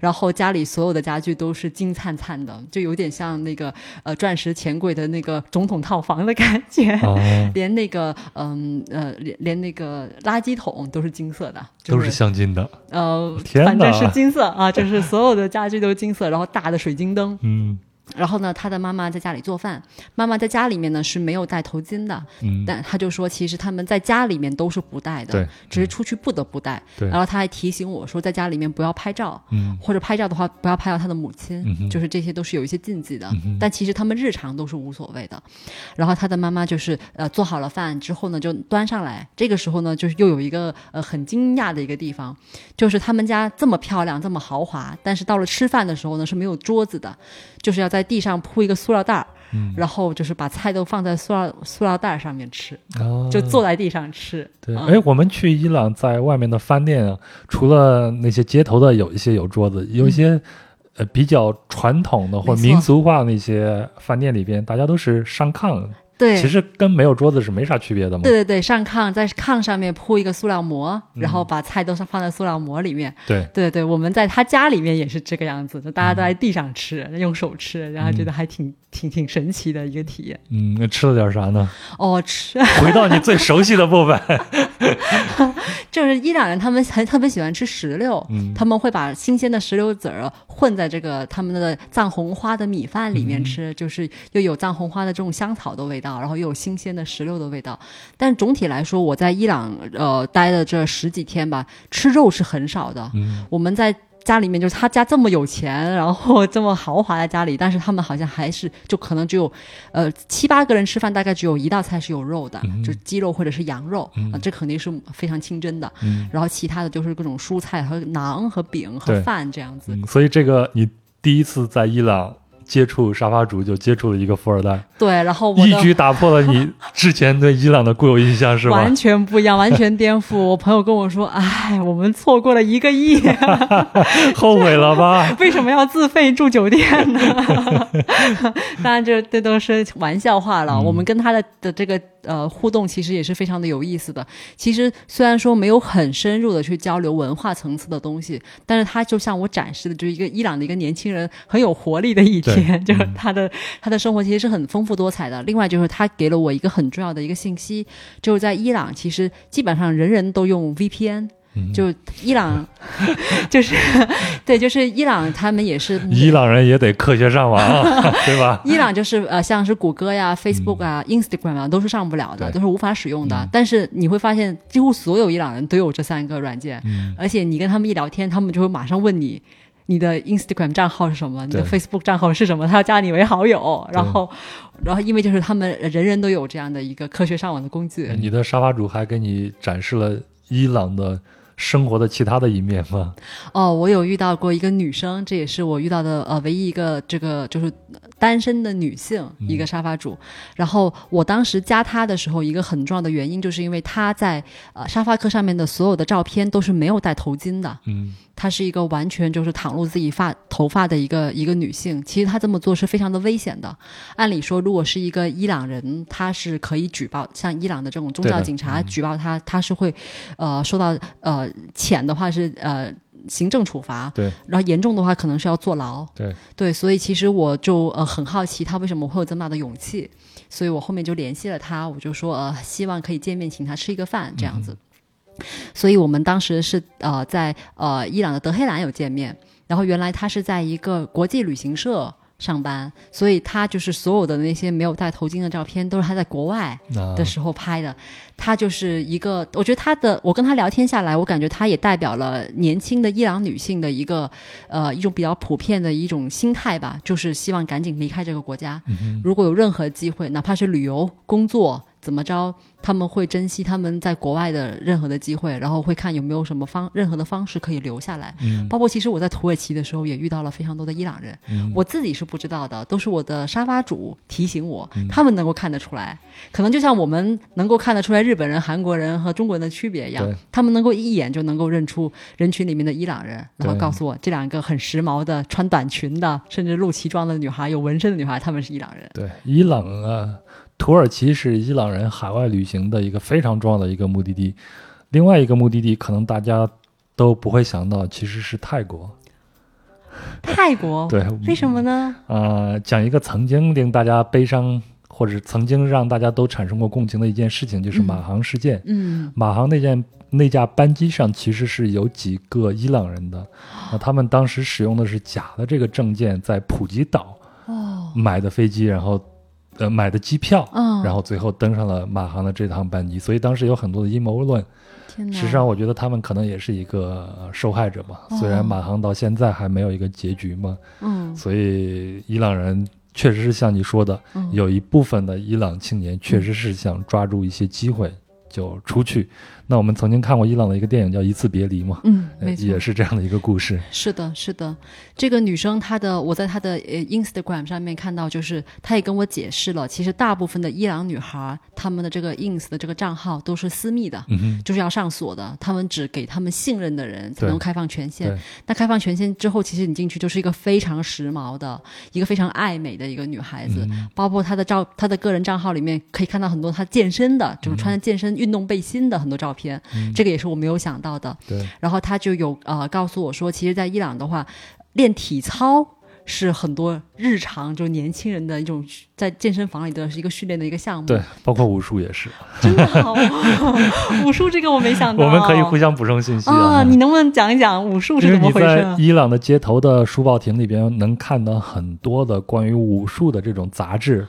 然后家里所有的家具都是金灿灿的，就有点像那个呃钻石钱柜的那个总统套房的感觉。啊，连那个嗯呃连连那个垃圾桶都是金色的，就都是镶金的。呃，反正是金色啊，就是所有的家具都是金色，然后大的水晶灯。嗯然后呢，他的妈妈在家里做饭，妈妈在家里面呢是没有戴头巾的，嗯，但他就说，其实他们在家里面都是不戴的对，只是出去不得不戴。对然后他还提醒我说，在家里面不要拍照，嗯或者拍照的话不要拍到他的母亲，嗯就是这些都是有一些禁忌的。嗯但其实他们日常都是无所谓的。然后他的妈妈就是呃做好了饭之后呢，就端上来。这个时候呢，就是又有一个呃很惊讶的一个地方，就是他们家这么漂亮这么豪华，但是到了吃饭的时候呢是没有桌子的，就是要在地上铺一个塑料袋儿。嗯然后就是把菜都放在塑料塑料袋儿上面吃，啊，就坐在地上吃。对，嗯哎，我们去伊朗，在外面的饭店啊，除了那些街头的有一些有桌子，有一些、呃比较传统的或民俗化的那些饭店里边，大家都是上炕，对，其实跟没有桌子是没啥区别的嘛。对对对，上炕在炕上面铺一个塑料膜，嗯然后把菜都是放在塑料膜里面。对对对，我们在他家里面也是这个样子的，大家都在地上吃，用手吃，然后觉得还挺、挺挺神奇的一个体验。嗯，那吃了点啥呢？哦，吃回到你最熟悉的部分。就是伊朗人，他们很特别喜欢吃石榴，嗯他们会把新鲜的石榴籽儿混在这个他们的藏红花的米饭里面吃，就是又有藏红花的这种香草的味道，然后又有新鲜的石榴的味道。但总体来说，我在伊朗呃待的这十几天吧，吃肉是很少的。嗯我们在家里面，就是他家这么有钱，然后这么豪华的家里，但是他们好像还是就可能只有，呃七八个人吃饭，大概只有一道菜是有肉的，嗯就是鸡肉或者是羊肉啊、这肯定是非常清真的。嗯然后其他的就是各种蔬菜和馕和饼和饭这样子。嗯，所以这个你第一次在伊朗接触沙发主，就接触了一个富二代，对，然后我一举打破了你 之前对伊朗的固有印象，是吧完？全不一样，完全颠覆。我朋友跟我说：“哎，我们错过了一个亿，后悔了吧？为什么要自费住酒店呢？”当然这，这都是玩笑话了。我们跟他的的这个呃互动，其实也是非常的有意思的。其实虽然说没有很深入的去交流文化层次的东西，但是他就向我展示的就是一个伊朗的一个年轻人很有活力的一天，就是他的他的生活其实是很丰富多彩的。另外就是他给了我一个很重要的一个信息，就是在伊朗，其实基本上人人都用 VPN。就伊朗，就是对，就是伊朗，他们也是伊朗人也得科学上网，对吧？伊朗就是呃，像是谷歌呀、Facebook 啊、Instagram 啊，都是上不了的，都是无法使用的。但是你会发现，几乎所有伊朗人都有这三个软件，而且你跟他们一聊天，他们就会马上问你你的 Instagram 账号是什么，你的 Facebook 账号是什么，他要加你为好友。然后，然后因为就是他们人人都有这样的一个科学上网的工具。你的沙发主还给你展示了伊朗的。生活的其他的一面吗？哦，我有遇到过一个女生，这也是我遇到的呃唯一一个这个就是单身的女性一个沙发主。然后我当时加她的时候，一个很重要的原因就是因为她在呃沙发客上面的所有的照片都是没有戴头巾的。嗯。她是一个完全就是袒露自己发头发的一个一个女性，其实她这么做是非常的危险的。按理说，如果是一个伊朗人，他是可以举报，像伊朗的这种宗教警察举报他，他是会，呃，受到呃浅的话是呃行政处罚，对，然后严重的话可能是要坐牢，对。对，所以其实我就呃很好奇他为什么会有这么大的勇气，所以我后面就联系了他，我就说呃希望可以见面，请他吃一个饭这样子。所以我们当时是呃在呃伊朗的德黑兰有见面，然后原来他是在一个国际旅行社上班，所以他就是所有的那些没有戴头巾的照片都是他在国外的时候拍的。他就是一个，我觉得他的我跟他聊天下来，我感觉他也代表了年轻的伊朗女性的一个呃一种比较普遍的一种心态吧，就是希望赶紧离开这个国家。如果有任何机会，哪怕是旅游、工作。怎么着？他们会珍惜他们在国外的任何的机会，然后会看有没有什么方任何的方式可以留下来。嗯，包括其实我在土耳其的时候也遇到了非常多的伊朗人，我自己是不知道的，都是我的沙发主提醒我，他们能够看得出来。可能就像我们能够看得出来日本人、韩国人和中国人的区别一样，他们能够一眼就能够认出人群里面的伊朗人，然后告诉我这两个很时髦的穿短裙的，甚至露脐装的女孩，有纹身的女孩，他们是伊朗人。对，伊朗啊。土耳其是伊朗人海外旅行的一个非常重要的一个目的地，另外一个目的地可能大家都不会想到，其实是泰国。泰国 对，为什么呢？呃，讲一个曾经令大家悲伤，或者曾经让大家都产生过共情的一件事情，就是马航事件。嗯，马航那件那架班机上其实是有几个伊朗人的，那他们当时使用的是假的这个证件，在普吉岛哦买的飞机，然后。呃，买的机票，嗯，然后最后登上了马航的这趟班机，所以当时有很多的阴谋论。实际上，我觉得他们可能也是一个受害者吧。虽然马航到现在还没有一个结局嘛，嗯，所以伊朗人确实是像你说的，有一部分的伊朗青年确实是想抓住一些机会就出去。那我们曾经看过伊朗的一个电影叫《一次别离》嘛，嗯，也是这样的一个故事。是的，是的，这个女生她的，我在她的呃 Instagram 上面看到，就是她也跟我解释了，其实大部分的伊朗女孩，她们的这个 ins 的这个账号都是私密的，嗯就是要上锁的，她们只给她们信任的人才能开放权限。那开放权限之后，其实你进去就是一个非常时髦的，一个非常爱美的一个女孩子，包括她的照，她的个人账号里面可以看到很多她健身的，就是穿着健身运动背心的很多照片。片，这个也是我没有想到的。对，然后他就有呃告诉我说，其实，在伊朗的话，练体操是很多日常就年轻人的一种在健身房里的是一个训练的一个项目。对，包括武术也是。真的好，武术这个我没想到。我们可以互相补充信息啊！你能不能讲一讲武术是怎么回事？在伊朗的街头的书报亭里边，能看到很多的关于武术的这种杂志。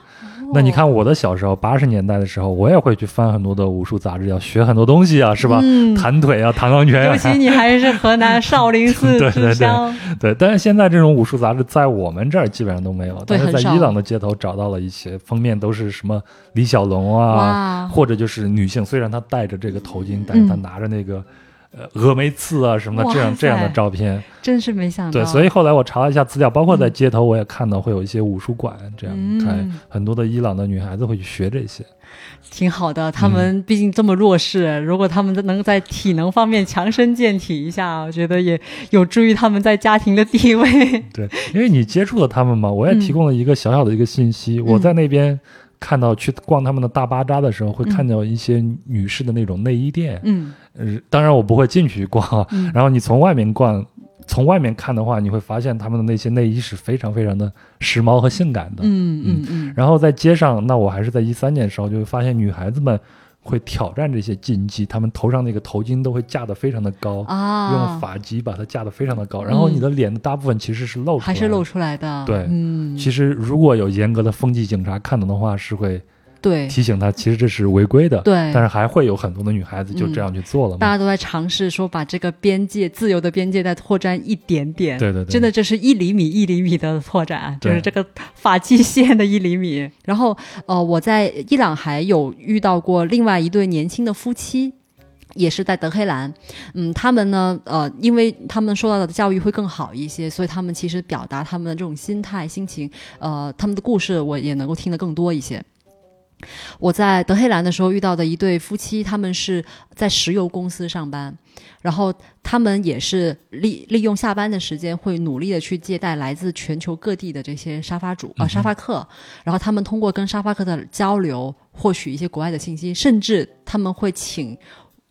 那你看，我的小时候，八十年代的时候，我也会去翻很多的武术杂志，要学很多东西啊，是吧？弹腿啊，弹钢拳。啊 尤其你还是河南少林寺之乡。对，但是现在这种武术杂志在我们这儿基本上都没有，但是在伊朗的街头找到了一些，封面都是什么李小龙啊，或者就是女性，虽然她戴着这个头巾，但是她拿着那个。呃，峨眉刺啊什么的，这样这样的照片，真是没想到。对，所以后来我查了一下资料，包括在街头，我也看到会有一些武术馆，这样看很多的伊朗的女孩子会去学这些，挺好的。他们毕竟这么弱势，如果他们能在体能方面强身健体一下，我觉得也有助于他们在家庭的地位。对，因为你接触了他们嘛，我也提供了一个小小的一个信息，我在那边。看到去逛他们的大巴扎的时候，会看到一些女士的那种内衣店。嗯，呃，当然我不会进去逛。然后你从外面逛，从外面看的话，你会发现他们的那些内衣是非常非常的时髦和性感的。嗯嗯嗯，然后在街上，那我还是在一三年的时候，就会发现女孩子们会挑战这些禁忌，他们头上那个头巾都会架得非常的高，啊，用发髻把它架得非常的高，然后你的脸的大部分其实是露出来的，还是露出来的，对嗯，其实如果有严格的风纪警察看到的话，是会对，提醒他，其实这是违规的。对但是还会有很多的女孩子就这样去做了嘛。大家都在尝试说把这个边界自由的边界再拓展一点点，对对对真的这是一厘米一厘米的拓展，就是这个发际线的一厘米。然后呃，我在伊朗还有遇到过另外一对年轻的夫妻。也是在德黑兰，嗯，他们呢，呃，因为他们受到的教育会更好一些，所以他们其实表达他们的这种心态、心情，呃，他们的故事我也能够听得更多一些。我在德黑兰的时候遇到的一对夫妻，他们是在石油公司上班，然后他们也是利利用下班的时间，会努力的去接待来自全球各地的这些沙发主啊、沙发客，然后他们通过跟沙发客的交流，获取一些国外的信息，甚至他们会请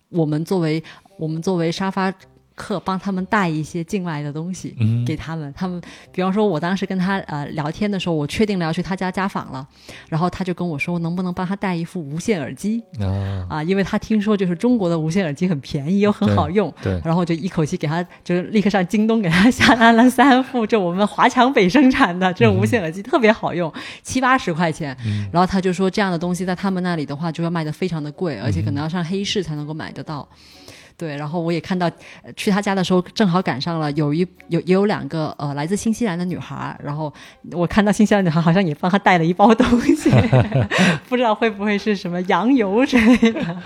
我们作为我们作为沙发客帮他们带一些境外的东西。嗯，给他们，他们比方说，我当时跟他呃聊天的时候，我确定了要去他家家访了，然后他就跟我说，能不能帮他带一副无线耳机啊，啊？因为他听说就是中国的无线耳机很便宜又很好用，对，然后就一口气给他，就是立刻上京东给他下单了三副，就我们华强北生产的这种无线耳机，特别好用，七八十块钱。然后他就说这样的东西在他们那里的话，就要卖的非常的贵，而且可能要上黑市才能够买得到。对，然后我也看到，呃去他家的时候正好赶上了有一有也有两个呃来自新西兰的女孩儿，然后我看到新西兰女孩好像也帮他带了一包东西，不知道会不会是什么羊油之类的。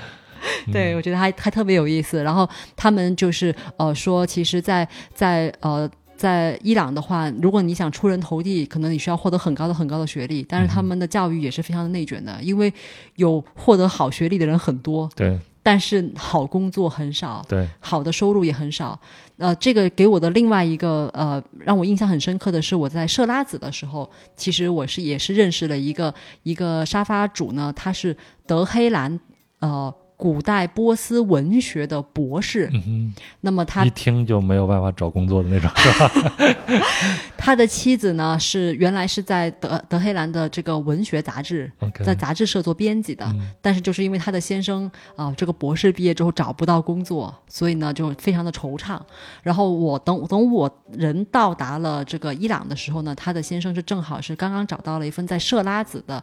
对，我觉得还还特别有意思。然后他们就是呃说，其实在，在呃在伊朗的话，如果你想出人头地，可能你需要获得很高的很高的学历，但是他们的教育也是非常的内卷的，因为有获得好学历的人很多，对但是好工作很少。对，好的收入也很少，呃，这个给我的另外一个呃让我印象很深刻的是，我在设拉子的时候，其实我是也是认识了一个一个沙发主呢，他是德黑兰呃古代波斯文学的博士，嗯那么他，一听就没有办法找工作的那种，是吧？他的妻子呢是原来是在德德黑兰的这个文学杂志在杂志社做编辑的，但是就是因为他的先生啊、这个博士毕业之后找不到工作，所以呢就非常的惆怅。然后我等等我人到达了这个伊朗的时候呢，他的先生是正好是刚刚找到了一份在设拉子的。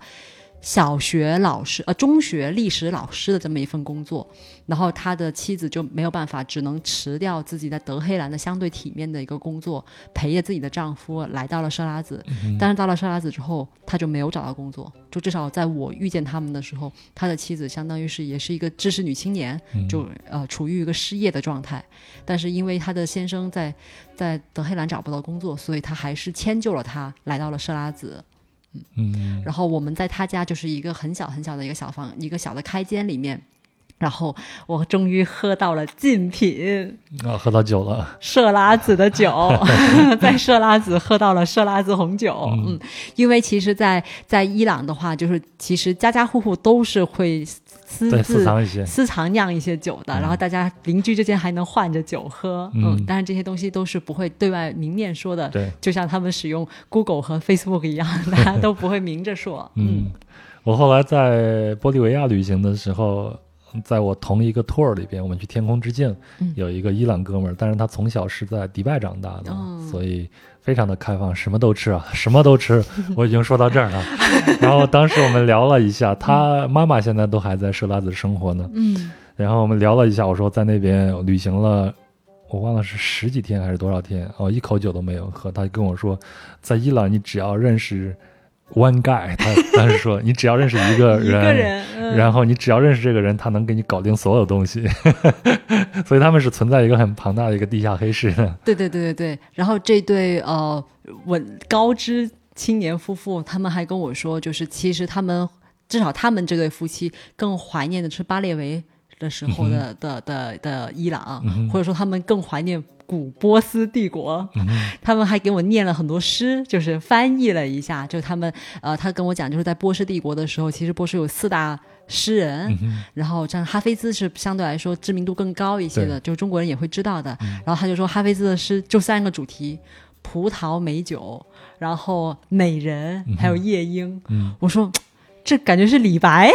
小学老师，呃，中学历史老师的这么一份工作，然后他的妻子就没有办法，只能辞掉自己在德黑兰的相对体面的一个工作，陪着自己的丈夫来到了设拉子。但是到了设拉子之后，他就没有找到工作，就至少在我遇见他们的时候，他的妻子相当于是也是一个知识女青年，就呃处于一个失业的状态。但是因为他的先生在在德黑兰找不到工作，所以他还是迁就了他，来到了设拉子。嗯，然后我们在他家就是一个很小很小的一个小房，一个小的开间里面。然后我终于喝到了禁品啊，喝到酒了，设拉子的酒，在设拉子喝到了设拉子红酒。嗯，因为其实在，在伊朗的话，就是其实家家户户都是会私，自私藏一些，私藏酿一些酒的，然后大家邻居之间还能换着酒喝，嗯。但是这些东西都是不会对外明面说的，对，就像他们使用 Google 和 Facebook 一样，大家都不会明着说，嗯，我后来在玻利维亚旅行的时候，在我同一个 tour 里边，我们去天空之镜，嗯有一个伊朗哥们儿，但是他从小是在迪拜长大的，哦所以非常的开放，什么都吃啊，什么都吃。我已经说到这儿了。然后当时我们聊了一下，他妈妈现在都还在设拉子生活呢。嗯然后我们聊了一下，我说在那边旅行了。我忘了是十几天还是多少天哦，一口酒都没有喝。他跟我说，在伊朗你只要认识 one guy，他当时说你只要认识一个 人，个人，嗯然后你只要认识这个人，他能给你搞定所有东西。所以他们是存在一个很庞大的一个地下黑市的。对对对对对，然后这对呃稳高知青年夫妇，他们还跟我说，就是其实他们至少他们这对夫妻更怀念的是巴列维的时候的、的的的伊朗，或者说他们更怀念。古波斯帝国，他们还给我念了很多诗，就是翻译了一下。就他们，呃，他跟我讲，就是在波斯帝国的时候，其实波斯有四大诗人，嗯然后像哈菲兹是相对来说知名度更高一些的，就中国人也会知道的。然后他就说哈菲兹的诗就三个主题：葡萄美酒，然后美人，还有夜莺。嗯我说。这感觉是李白呀、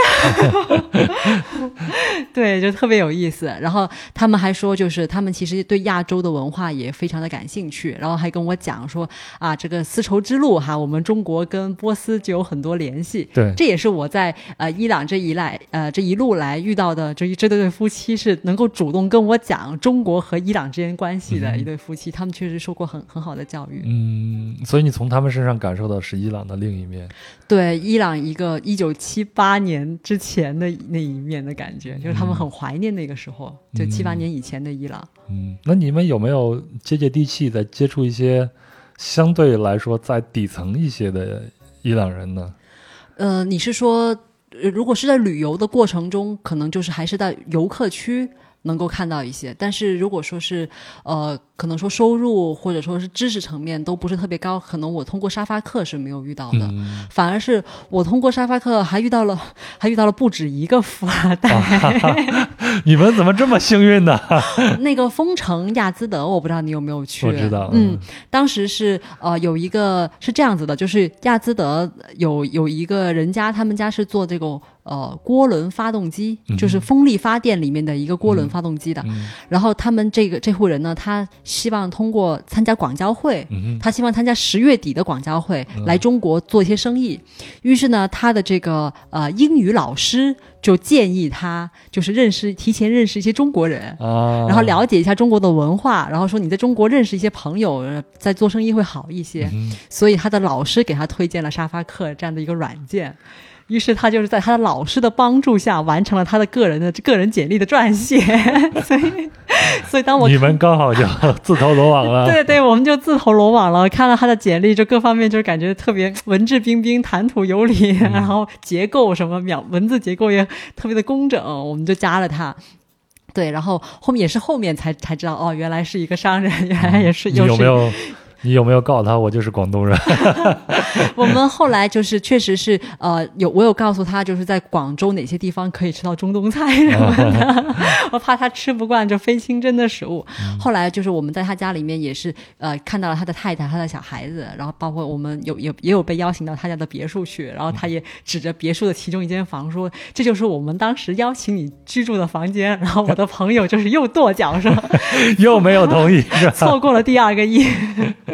对，就特别有意思。然后他们还说，就是他们其实对亚洲的文化也非常的感兴趣，然后还跟我讲说啊，这个丝绸之路哈，我们中国跟波斯就有很多联系。对这也是我在呃伊朗这一来呃这一路来遇到的这一这对夫妻是能够主动跟我讲中国和伊朗之间关系的一对夫妻，他们确实受过很很好的教育。嗯，所以你从他们身上感受到是伊朗的另一面。对伊朗一个一九七八年之前的那一面的感觉，就是他们很怀念那个时候，就七八年以前的伊朗。嗯，那你们有没有接接地气的接触一些相对来说在底层一些的伊朗人呢？呃，你是说，呃如果是在旅游的过程中，可能就是还是在游客区能够看到一些，但是如果说是呃，可能说收入或者说是知识层面都不是特别高，可能我通过沙发课是没有遇到的。嗯，反而是我通过沙发课还遇到了，还遇到了不止一个富二代。你们怎么这么幸运呢？那个丰城亚兹德，我不知道你有没有去？我知道嗯嗯，当时是呃有一个是这样子的，就是亚兹德有有一个人家，他们家是做这个呃涡轮发动机，就是风力发电里面的一个涡轮发动机的。嗯然后他们这个这户人呢，他希望通过参加广交会，嗯他希望参加十月底的广交会来中国做一些生意。于是呢，他的这个呃英语老师就建议他，就是认识提前认识一些中国人。啊，然后了解一下中国的文化，然后说你在中国认识一些朋友，呃在做生意会好一些。嗯所以他的老师给他推荐了沙发客这样的一个软件。于是他就是在他的老师的帮助下，完成了他的个人的个人简历的撰写。所以，所以当我你们刚好就 自投罗网了。对对，我们就自投罗网了。看了他的简历，就各方面就是感觉特别文质彬彬、谈吐有礼，然后结构什么秒文字结构也特别的工整，我们就加了他。对，然后后面也是后面才才知道，哦，原来是一个商人，原来也是你又是有没有？你有没有告诉他我就是广东人？我们后来就是确实是呃有我有告诉他，就是在广州哪些地方可以吃到中东菜什么的，我怕他吃不惯这非清真的食物。后来就是我们在他家里面也是呃看到了他的太太、他的小孩子，然后包括我们有有也有被邀请到他家的别墅去，然后他也指着别墅的其中一间房说：“这就是我们当时邀请你居住的房间。”然后我的朋友就是又跺脚说。又没有同意，错过了第二个亿。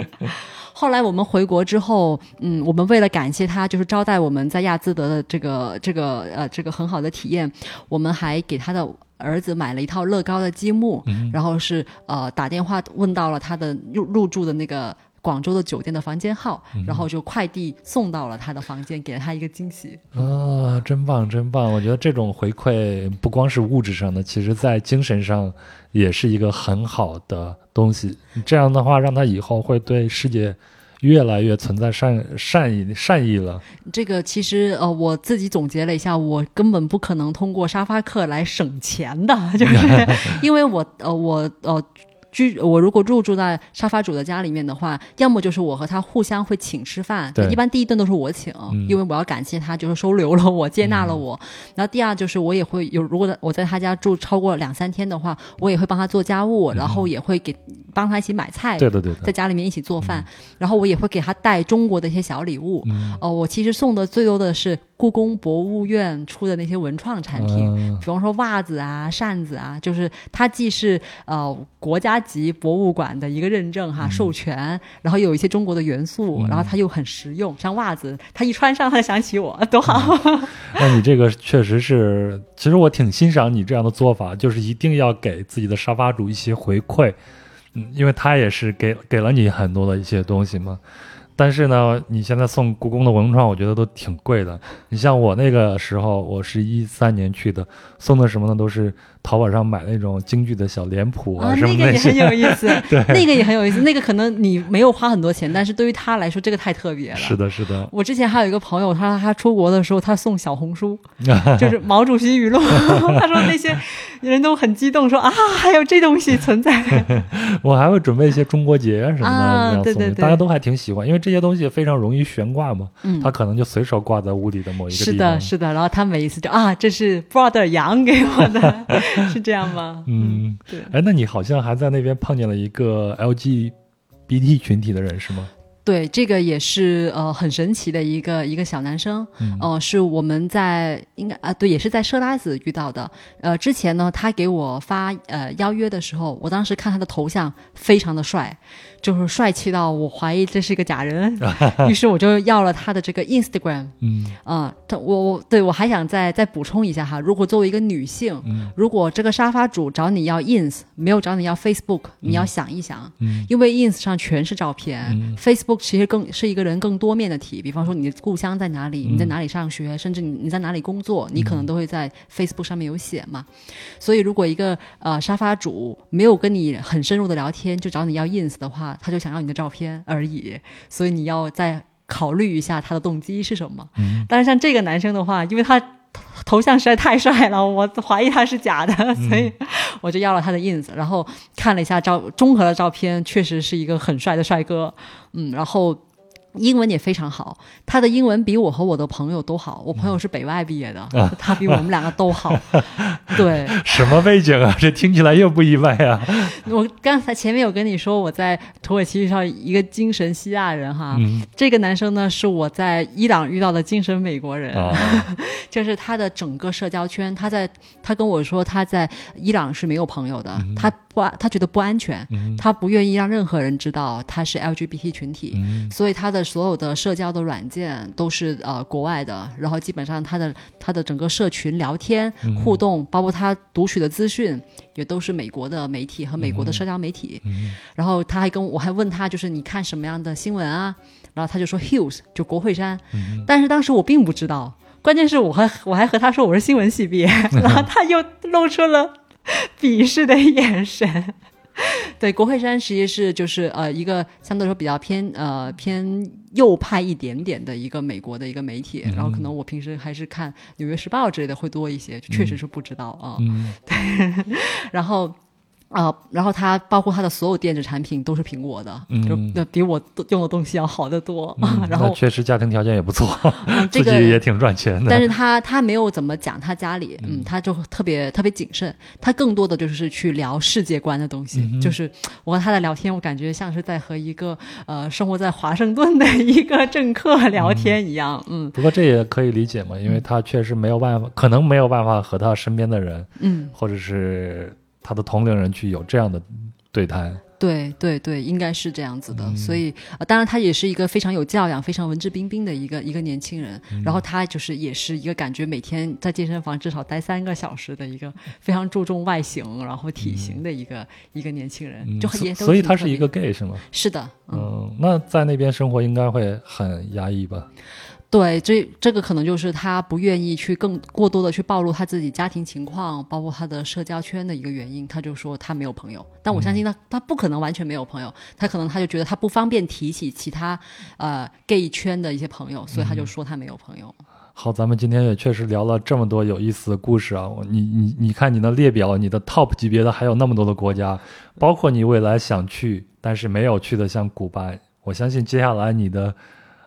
后来我们回国之后，嗯，我们为了感谢他，就是招待我们在亚兹德的这个这个呃这个很好的体验，我们还给他的儿子买了一套乐高的积木，然后是呃打电话问到了他的入入住的那个。广州的酒店的房间号，然后就快递送到了他的房间，给了他一个惊喜。啊，真棒，真棒！我觉得这种回馈不光是物质上的，其实在精神上也是一个很好的东西。这样的话，让他以后会对世界越来越存在善善意善意了。这个其实呃，我自己总结了一下，我根本不可能通过沙发客来省钱的，就是 因为我呃我呃。居我如果入住在沙发主的家里面的话，要么就是我和他互相会请吃饭，对一般第一顿都是我请，嗯因为我要感谢他，就是收留了我，接纳了我。然后第二就是我也会有，如果我在他家住超过两三天的话，我也会帮他做家务，然后也会给帮他一起买菜，对的，对的。在家里面一起做饭，然后我也会给他带中国的一些小礼物。嗯哦、我其实送的最多的是故宫博物院出的那些文创产品，嗯。比方说袜子啊、扇子啊，就是它既是呃国家级博物馆的一个认证嗯。哈、授权，然后有一些中国的元素，然后它又很实用，像袜子，它一穿上，它就想起我，多好。那你这个确实是，其实我挺欣赏你这样的做法，就是一定要给自己的沙发主一些回馈，嗯，因为他也是给给了你很多的一些东西嘛。但是呢，你现在送故宫的文创，我觉得都挺贵的。你像我那个时候，我是一三年去的，送的什么呢？都是淘宝上买那种京剧的小脸谱啊，什么那个也很。有意思，对 那个也很有意思。那个可能你没有花很多钱，但是对于他来说，这个太特别了。是的，是的，我之前还有一个朋友，他他出国的时候，他送小红书，就是毛主席语录。他说那些人都很激动，说啊，还有这东西存在。我还会准备一些中国结什么的啊对对对大家都还挺喜欢，因为这些东西非常容易悬挂嘛，嗯他可能就随手挂在屋里的某一个地方。是的，是的。然后他每一次就啊，这是 brother 杨给我的，是这样吗？嗯，对。哎，那你好像还在那边碰见了一个 LGBT 群体的人是吗？对，这个也是呃很神奇的一个一个小男生，嗯呃，是我们在应该啊、对，也是在设拉子遇到的。呃，之前呢，他给我发呃邀约的时候，我当时看他的头像非常的帅，就是帅气到我怀疑这是一个假人，于是我就要了他的这个 Instagram，嗯啊、他我我对我还想再再补充一下哈，如果作为一个女性，嗯如果这个沙发主找你要 ins，没有找你要 Facebook，你要想一想，嗯因为 ins 上全是照片、嗯 f a c e b o o k 其实更是一个人更多面的体，比方说你的故乡在哪里，嗯你在哪里上学，甚至你你在哪里工作，你可能都会在 Facebook 上面有写嘛。所以如果一个呃沙发主没有跟你很深入的聊天，就找你要 ins 的话，他就想要你的照片而已，所以你要再考虑一下他的动机是什么。嗯但是像这个男生的话，因为他头像实在太帅了，我怀疑他是假的，所以我就要了他的 ins，然后看了一下照综合的照片，确实是一个很帅的帅哥，嗯，然后。英文也非常好，他的英文比我和我的朋友都好。我朋友是北外毕业的，他比我们两个都好。对什么背景啊？这听起来又不意外啊。我刚才前面有跟你说，我在土耳其遇到一个精神希腊人哈，嗯这个男生呢是我在伊朗遇到的精神美国人。啊，就是他的整个社交圈，他在他跟我说他在伊朗是没有朋友的，他不安他觉得不安全，嗯他不愿意让任何人知道他是 LGBT 群体，嗯所以他的所有的社交的软件都是呃国外的，然后基本上他的他的整个社群聊天互动，包括他读取的资讯也都是美国的媒体和美国的社交媒体，嗯。然后他还跟我我还问他就是你看什么样的新闻啊，然后他就说 Hughes 就国会山，嗯。但是当时我并不知道。关键是我还我还和他说我是新闻系毕业，然后他又露出了鄙视的眼神。对，国会山实际是就是呃一个相对来说比较偏呃偏右派一点点的一个美国的一个媒体，然后可能我平时还是看《纽约时报》之类的会多一些，确实是不知道啊。嗯 然后。啊、然后它包括它的所有电子产品都是苹果的，嗯就那比我用的东西要好得多。嗯 然后那确实家庭条件也不错，嗯 这自个己也挺赚钱的。但是他他没有怎么讲他家里，嗯，他就特别特别谨慎，他更多的就是去聊世界观的东西，嗯就是我和他的聊天，我感觉像是在和一个呃生活在华盛顿的一个政客聊天一样，嗯不过这也可以理解嘛，因为他确实没有办法，可能没有办法和他身边的人，嗯，或者是他的同龄人去有这样的对待。对对对，应该是这样子的。嗯所以、呃，当然他也是一个非常有教养、非常文质彬彬的一个一个年轻人。嗯然后他就是也是一个感觉每天在健身房至少待三个小时的一个非常注重外形然后体型的一个、一个年轻人，嗯就很也都所以他是一个 gay 是吗？是的，嗯嗯，那在那边生活应该会很压抑吧？对，这这个可能就是他不愿意去更过多的去暴露他自己家庭情况，包括他的社交圈的一个原因。他就说他没有朋友，但我相信他、他不可能完全没有朋友，他可能他就觉得他不方便提起其他呃 gay 圈的一些朋友，所以他就说他没有朋友。好，咱们今天也确实聊了这么多有意思的故事啊！你你你看你的列表，你的 top 级别的还有那么多的国家，包括你未来想去但是没有去的，像古巴。我相信接下来你的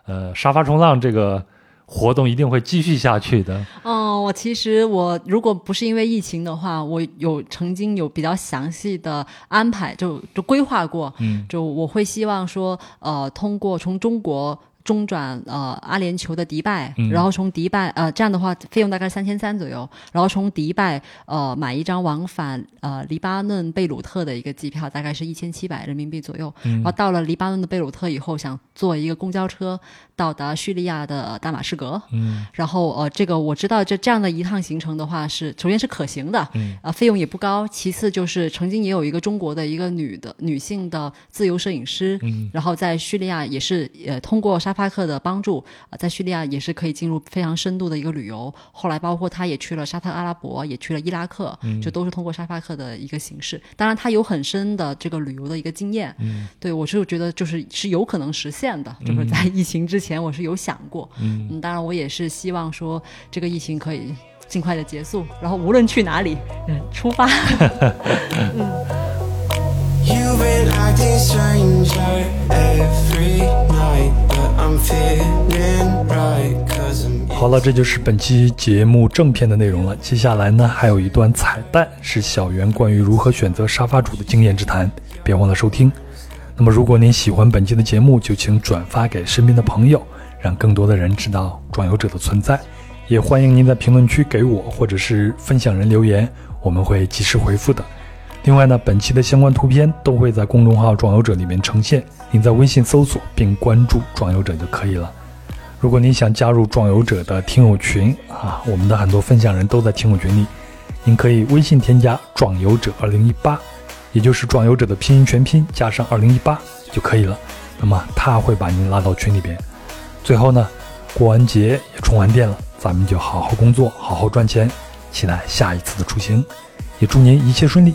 呃沙发冲浪这个活动一定会继续下去的。嗯，我其实我如果不是因为疫情的话，我有曾经有比较详细的安排，就就规划过，嗯就我会希望说，呃，通过从中国。中转呃阿联酋的迪拜，嗯。然后从迪拜呃这样的话费用大概三千三左右，然后从迪拜呃买一张往返呃黎巴嫩贝鲁特的一个机票，大概是一千七百人民币左右，嗯。然后到了黎巴嫩的贝鲁特以后，想坐一个公交车到达叙利亚的大马士革，嗯。然后呃，这个我知道，这这样的一趟行程的话是，首先是可行的，嗯。啊、费用也不高。其次就是曾经也有一个中国的一个女的女性的自由摄影师，嗯。然后在叙利亚也是呃通过沙发客的帮助，呃，在叙利亚也是可以进入非常深度的一个旅游。后来包括他也去了沙特阿拉伯，也去了伊拉克，嗯就都是通过沙发客的一个形式。当然，他有很深的这个旅游的一个经验，嗯对我是觉得就是是有可能实现的，就是在疫情之前我是有想过，嗯嗯，当然我也是希望说这个疫情可以尽快的结束，然后无论去哪里，嗯，出发。You've been acting stranger every night, I'm feeling right, cause I'm 好了，这就是本期节目正片的内容了。接下来呢，还有一段彩蛋，是小袁关于如何选择沙发主的经验之谈，别忘了收听。那么，如果您喜欢本期的节目，就请转发给身边的朋友，让更多的人知道转游者的存在。也欢迎您在评论区给我或者是分享人留言，我们会及时回复的。另外呢，本期的相关图片都会在公众号“壮游者”里面呈现，您在微信搜索并关注“壮游者”就可以了。如果您想加入壮游者的听友群啊，我们的很多分享人都在听友群里，您可以微信添加“壮游者二零一八”，也就是壮游者的拼音全拼加上二零一八就可以了。那么他会把您拉到群里边。最后呢，过完节也充完电了，咱们就好好工作，好好赚钱，期待下一次的出行。也祝您一切顺利，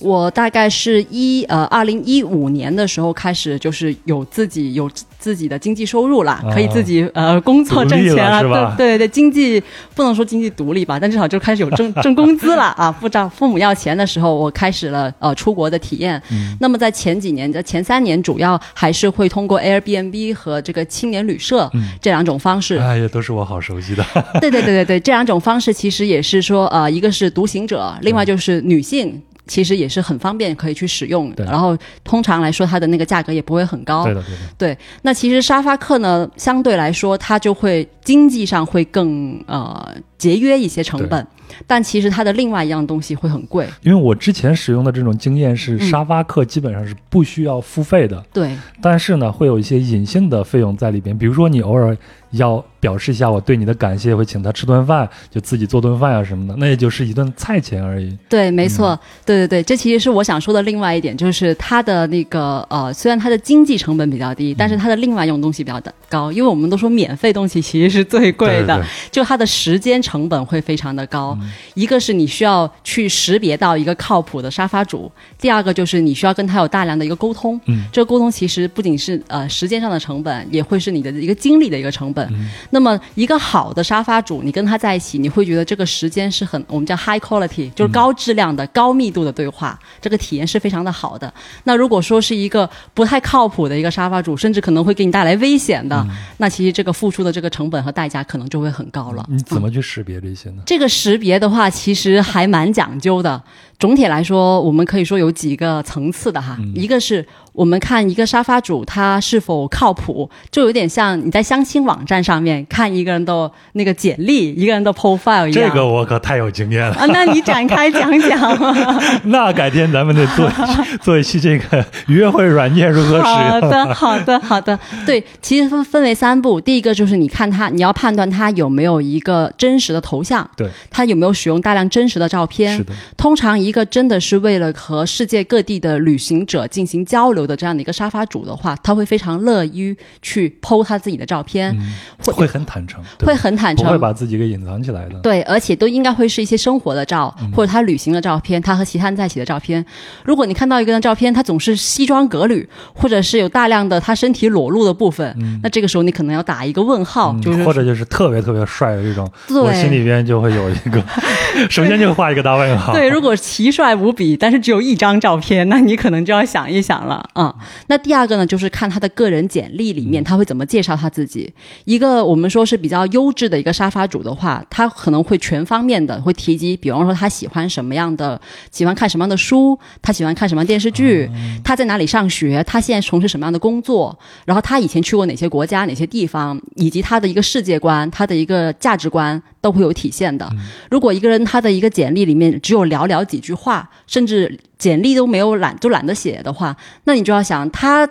我大概是一呃二零一五年的时候开始，就是有自己有自自己的经济收入了，啊可以自己呃工作挣钱是吧对对对，经济不能说经济独立吧，但至少就开始有挣 挣工资了啊！不找父母要钱的时候，我开始了呃出国的体验。嗯那么在前几年，的前三年，主要还是会通过 Airbnb 和这个青年旅社、这两种方式。哎呀，都是我好熟悉的。对对对对对，这两种方式其实也是说，呃，一个是独行者，另外就是女性。其实也是很方便可以去使用，对然后通常来说它的那个价格也不会很高。对的，对的。对那其实沙发客呢，相对来说它就会经济上会更呃节约一些成本，但其实它的另外一样东西会很贵。因为我之前使用的这种经验是嗯沙发客基本上是不需要付费的，对但是呢会有一些隐性的费用在里边，比如说你偶尔要表示一下我对你的感谢，会请他吃顿饭，就自己做顿饭啊什么的，那也就是一顿菜钱而已。对，没错，嗯对对对，这其实是我想说的另外一点，就是它的那个呃，虽然它的经济成本比较低，但嗯是它的另外一种东西比较的高，因为我们都说免费东西其实是最贵的，对对对就它的时间成本会非常的高。嗯一个是你需要去识别到一个靠谱的沙发主，第二个就是你需要跟他有大量的一个沟通。嗯，这个沟通其实不仅是呃时间上的成本，也会是你的一个精力的一个成本。那么一个好的沙发主，你跟他在一起，你会觉得这个时间是很我们叫 high quality，就是高质量的、高密度的对话，这个体验是非常的好的。那如果说是一个不太靠谱的一个沙发主，甚至可能会给你带来危险的，那其实这个付出的这个成本和代价可能就会很高了。你怎么去识别这些呢？这个识别的话，其实还蛮讲究的。总体来说，我们可以说有几个层次的哈。一个是我们看一个沙发主他是否靠谱，就有点像你在相亲网站上面看一个人的那个简历、一个人的 profile 一样。这个我可太有经验了。啊，那你展开讲讲。那改天咱们得做 做一期这个约会软件如何使用。好的，好的，好的。对，其实分分为三步。第一个就是你看他，你要判断他有没有一个真实的头像，对，他有没有使用大量真实的照片。是的，通常一个真的是为了和世界各地的旅行者进行交流的这样的一个沙发主的话，他会非常乐于去剖他自己的照片，会会很坦诚，会很坦诚，不会把自己给隐藏起来的。对，而且都应该会是一些生活的照，或者他旅行的照片，他和其他人在一起的照片。如果你看到一个人照片，他总是西装革履，或者是有大量的他身体裸露的部分，那这个时候你可能要打一个问号，嗯就是或者就是特别特别帅的这种，我心里边就会有一个，首先就画一个大问号。对，如果奇帅无比，但是只有一张照片，那你可能就要想一想了啊、嗯。那第二个呢，就是看他的个人简历里面他会怎么介绍他自己。一个我们说是比较优质的一个沙发主的话，他可能会全方面的会提及，比方说他喜欢什么样的，喜欢看什么样的书，他喜欢看什么电视剧，他在哪里上学，他现在从事什么样的工作，然后他以前去过哪些国家、哪些地方，以及他的一个世界观、他的一个价值观都会有体现的。如果一个人他的一个简历里面只有寥寥几句话，甚至简历都没有懒就懒得写的话，那你就要想他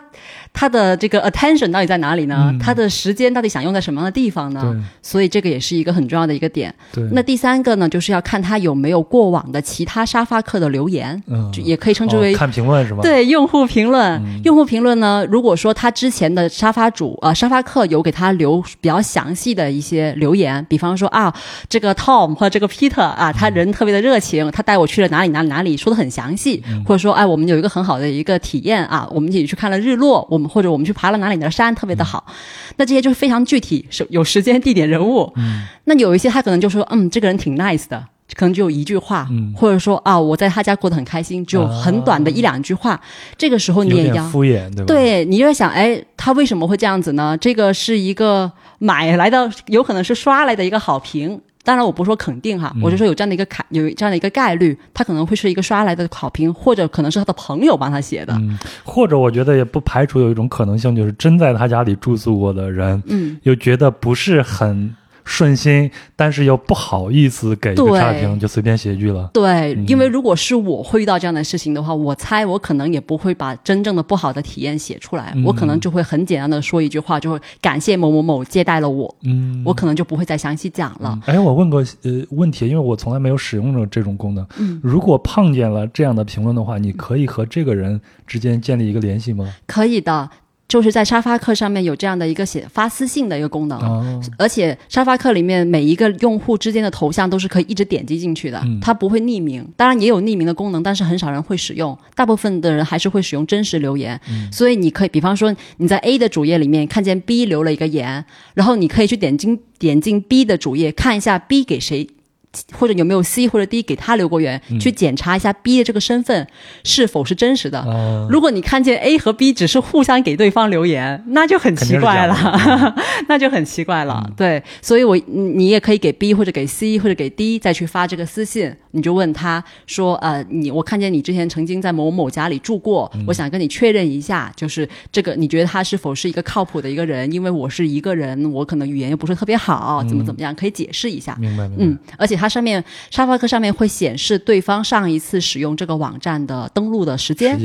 他的这个 attention 到底在哪里呢？他的时间到底想用在什么样的地方呢？所以这个也是一个很重要的一个点。对，那第三个呢，就是要看他有没有过往的其他沙发客的留言，嗯就也可以称之为哦看评论是吗？，对用户评论，嗯用户评论呢，如果说他之前的沙发主呃沙发客有给他留比较详细的一些留言，比方说啊，这个 Tom 或者这个 Peter 啊，他人特别的热情，他带我去了哪里哪里哪里，说的很详细，或者说哎，我们有一个很好的一个体验啊，我们一起去看了日落，我们或者我们去爬了哪里的山，特别的好。那这些就是非常具体，是有时间、地点、人物。那有一些他可能就说，嗯，这个人挺 nice 的。可能就有一句话，或者说啊，我在他家过得很开心，只有很短的一两句话。这个时候你也要敷衍，对吧？对，你就在想，哎，他为什么会这样子呢？这个是一个买来的，有可能是刷来的一个好评。当然，我不说肯定哈，我就说有这样的一个概，有这样的一个概率，他可能会是一个刷来的好评，或者可能是他的朋友帮他写的。嗯，或者我觉得也不排除有一种可能性，就是真在他家里住宿过的人，嗯，又觉得不是很。顺心，但是又不好意思给一个差评，就随便写一句了。对，因为如果是我会遇到这样的事情的话，我猜我可能也不会把真正的不好的体验写出来，我可能就会很简单的说一句话，就会感谢某某某接待了我。嗯，我可能就不会再详细讲了。哎，我问个呃问题，因为我从来没有使用过这种功能。嗯，如果碰见了这样的评论的话，你可以和这个人之间建立一个联系吗？可以的。就是在沙发客上面有这样的一个写发私信的一个功能，而且沙发客里面每一个用户之间的头像都是可以一直点击进去的，它不会匿名。当然也有匿名的功能，但是很少人会使用，大部分的人还是会使用真实留言。所以你可以，比方说你在 A 的主页里面看见 B 留了一个言，然后你可以去点进点进 B 的主页看一下 B 给谁。或者有没有 C 或者 D 给他留过言，去检查一下 B 的这个身份是否是真实的。如果你看见 A 和 B 只是互相给对方留言，那就很奇怪了，那就很奇怪了。对，所以我你也可以给 B 或者给 C 或者给 D 再去发这个私信，你就问他说：呃，你我看见你之前曾经在某某家里住过，我想跟你确认一下，就是这个你觉得他是否是一个靠谱的一个人？因为我是一个人，我可能语言又不是特别好，怎么怎么样，可以解释一下。明白，明白。嗯，而且。它上面沙发客上面会显示对方上一次使用这个网站的登录的时间，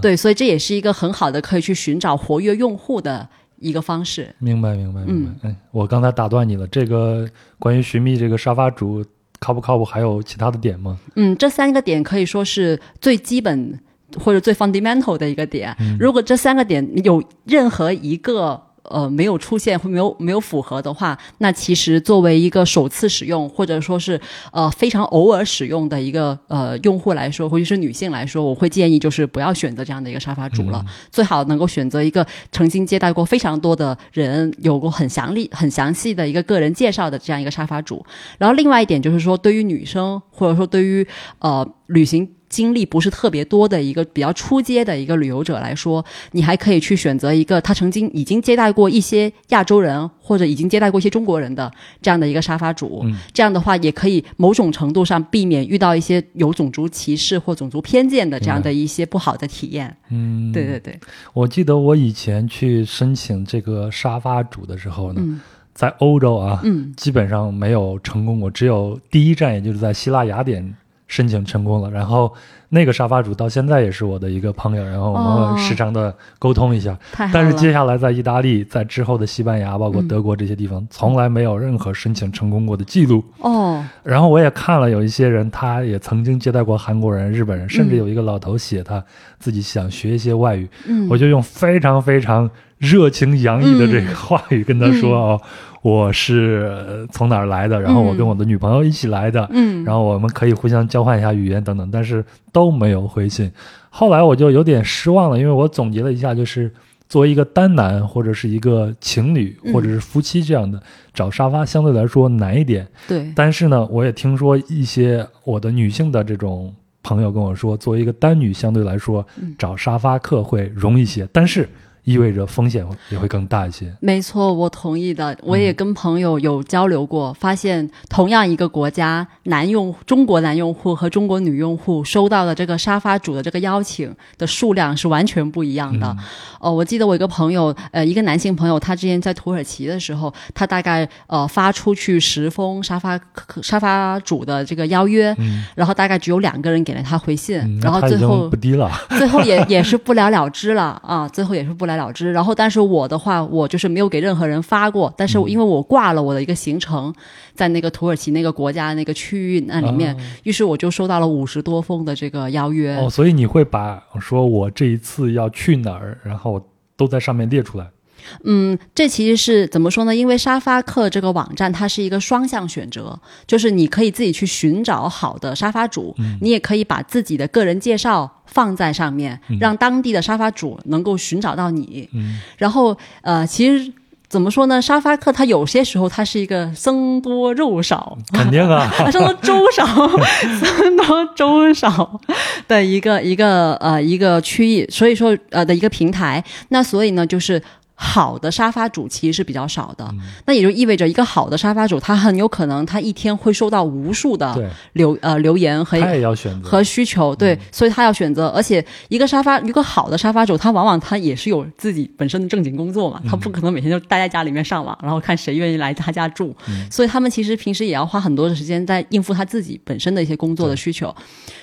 对，所以这也是一个很好的可以去寻找活跃用户的一个方式。明白，明白，明白。嗯，我刚才打断你了，这个关于寻觅这个沙发主靠不靠谱，还有其他的点吗？嗯，这三个点可以说是最基本或者最 fundamental 的一个点。如果这三个点有任何一个。呃，没有出现或没有没有符合的话，那其实作为一个首次使用或者说是呃非常偶尔使用的一个呃用户来说，或者是女性来说，我会建议就是不要选择这样的一个沙发主了，最好能够选择一个曾经接待过非常多的人，有过很详细很详细的一个个人介绍的这样一个沙发主。然后另外一点就是说，对于女生或者说对于呃旅行。经历不是特别多的一个比较出街的一个旅游者来说，你还可以去选择一个他曾经已经接待过一些亚洲人或者已经接待过一些中国人的这样的一个沙发主。这样的话，也可以某种程度上避免遇到一些有种族歧视或种族偏见的这样的一些不好的体验。嗯，对对对。我记得我以前去申请这个沙发主的时候呢，在欧洲啊，嗯基本上没有成功过，只有第一站，也就是在希腊雅典。申请成功了，然后那个沙发主到现在也是我的一个朋友，然后我们时常的沟通一下。但是接下来在意大利，在之后的西班牙，包括德国这些地方，从来没有任何申请成功过的记录。哦。然后我也看了有一些人，他也曾经接待过韩国人、日本人，甚至有一个老头写他自己想学一些外语。嗯。我就用非常非常热情洋溢的这个话语跟他说哦。我是从哪儿来的？然后我跟我的女朋友一起来的，嗯，然后我们可以互相交换一下语言等等，但是都没有回信。后来我就有点失望了，因为我总结了一下，就是作为一个单男或者是一个情侣或者是夫妻这样的找沙发相对来说难一点，对。但是呢，我也听说一些我的女性的这种朋友跟我说，作为一个单女相对来说找沙发客会容易些，但是。意味着风险也会更大一些。没错，我同意的。我也跟朋友有交流过，发现同样一个国家，男用中国男用户和中国女用户收到的这个沙发主的这个邀请的数量是完全不一样的。哦，我记得我一个朋友，呃，一个男性朋友，他之前在土耳其的时候，他大概呃发出去十封沙发沙发主的这个邀约，然后大概只有两个人给了他回信，然后最后不低了，最后也也是不了了之了啊，最后也是不了。了之，然后但是我的话，我就是没有给任何人发过，但是因为我挂了我的一个行程，在那个土耳其那个国家那个区域那里面，于是我就收到了五十多封的这个邀约。哦，所以你会把说我这一次要去哪儿，然后都在上面列出来。嗯，这其实是怎么说呢？因为沙发客这个网站它是一个双向选择，就是你可以自己去寻找好的沙发主，你也可以把自己的个人介绍放在上面，让当地的沙发主能够寻找到你。嗯然后呃，其实怎么说呢？沙发客它有些时候它是一个僧多肉少，肯定啊，啊，僧多粥少，僧多粥少的一个一个呃一个区域，所以说呃的一个平台。那所以呢，就是。好的沙发主其实是比较少的，那也就意味着一个好的沙发主，他很有可能他一天会收到无数的对，留呃留言和。和需求，对，所以他要选择，而且一个沙发，一个好的沙发主，他往往他也是有自己本身的正经工作嘛，他不可能每天就待在家里面上网，然后看谁愿意来他家住，所以他们其实平时也要花很多的时间在应付他自己本身的一些工作的需求，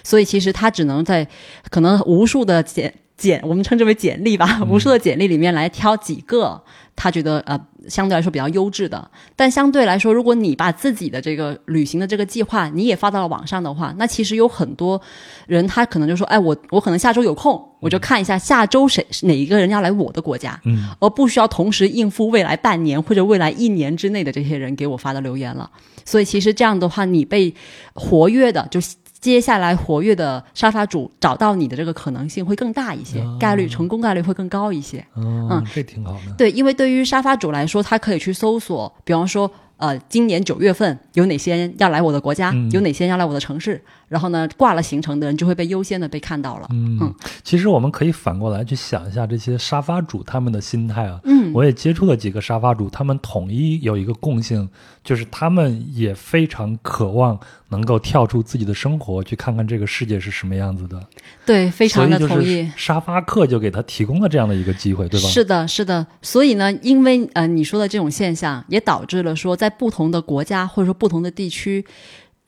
所以其实他只能在可能无数的简简，我们称之为简历吧，无数的简历里面来挑几个他觉得呃相对来说比较优质的，但相对来说，如果你把自己的这个旅行的这个计划你也发到了网上的话，那其实有很多人他可能就说，哎，我我可能下周有空，我就看一下下周谁哪一个人要来我的国家，嗯，而不需要同时应付未来半年或者未来一年之内的这些人给我发的留言了。所以其实这样的话，你被活跃的就。接下来活跃的沙发主找到你的这个可能性会更大一些，概率成功概率会更高一些。嗯，这挺好的。对，因为对于沙发主来说，他可以去搜索，比方说，呃，今年九月份有哪些人要来我的国家，嗯有哪些人要来我的城市，然后呢，挂了行程的人就会被优先的被看到了。嗯，其实我们可以反过来去想一下这些沙发主他们的心态啊。嗯，我也接触了几个沙发主，他们统一有一个共性，就是他们也非常渴望能够跳出自己的生活，去看看这个世界是什么样子的。对，非常的同意。沙发客就给他提供了这样的一个机会，对吧？是的，是的。所以呢，因为呃你说的这种现象，也导致了说，在不同的国家或者说不同的地区，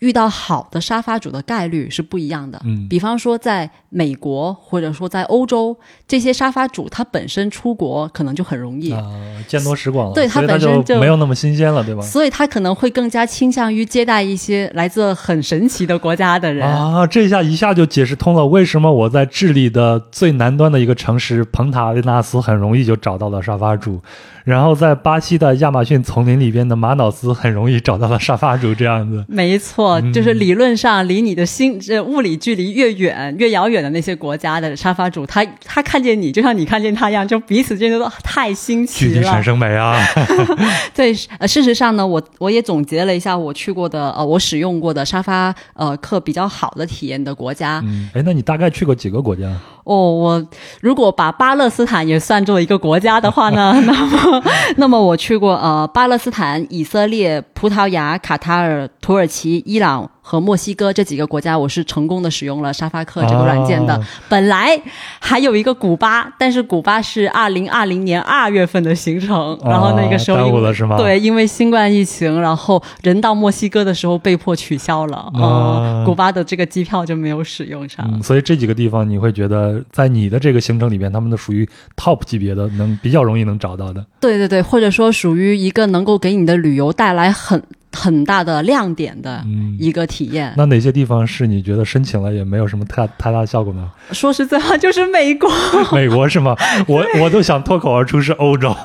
遇到好的沙发主的概率是不一样的。嗯比方说，在美国或者说在欧洲，这些沙发主他本身出国可能就很容易。啊，见多识广了，对他本身就没有那么新鲜了，对吧？所以他可能会更加倾向于接待一些来自很神奇的国家的人。啊，这下一下就解释通了，为什么我在智利的最南端的一个城市蓬塔利纳斯很容易就找到了沙发主，然后在巴西的亚马逊丛林里边的马瑙斯很容易找到了沙发主，这样子。没错，嗯就是理论上离你的心这物理距离越远、越遥远的那些国家的沙发主，他他看见你，就像你看见他一样，就彼此之间都太新奇了距离产。生美啊！对，呃，事实上呢，我我也总结了一下我去过的呃，我使用过的沙发呃课比较好的体验的国家。嗯，哎，那你大概去过几个国家？哦，我如果把巴勒斯坦也算作一个国家的话呢，那么那么我去过呃巴勒斯坦、以色列、葡萄牙、卡塔尔、土耳其、伊朗和墨西哥这几个国家，我是成功的使用了沙发客这个软件的。哦本来还有一个古巴，但是古巴是二零二零年二月份的行程，然后那个时候哦耽因为误了是吗对，因为新冠疫情，然后人到墨西哥的时候被迫取消了，哦呃，古巴的这个机票就没有使用上。嗯，所以这几个地方你会觉得，在你的这个行程里边，他们都属于 top 级别的，能比较容易能找到的。对对对，或者说属于一个能够给你的旅游带来很很大的亮点的嗯一个体验。那哪些地方是你觉得申请了也没有什么太太大效果呢？说实在话，就是美国，美国是吗？我我都想脱口而出是欧洲。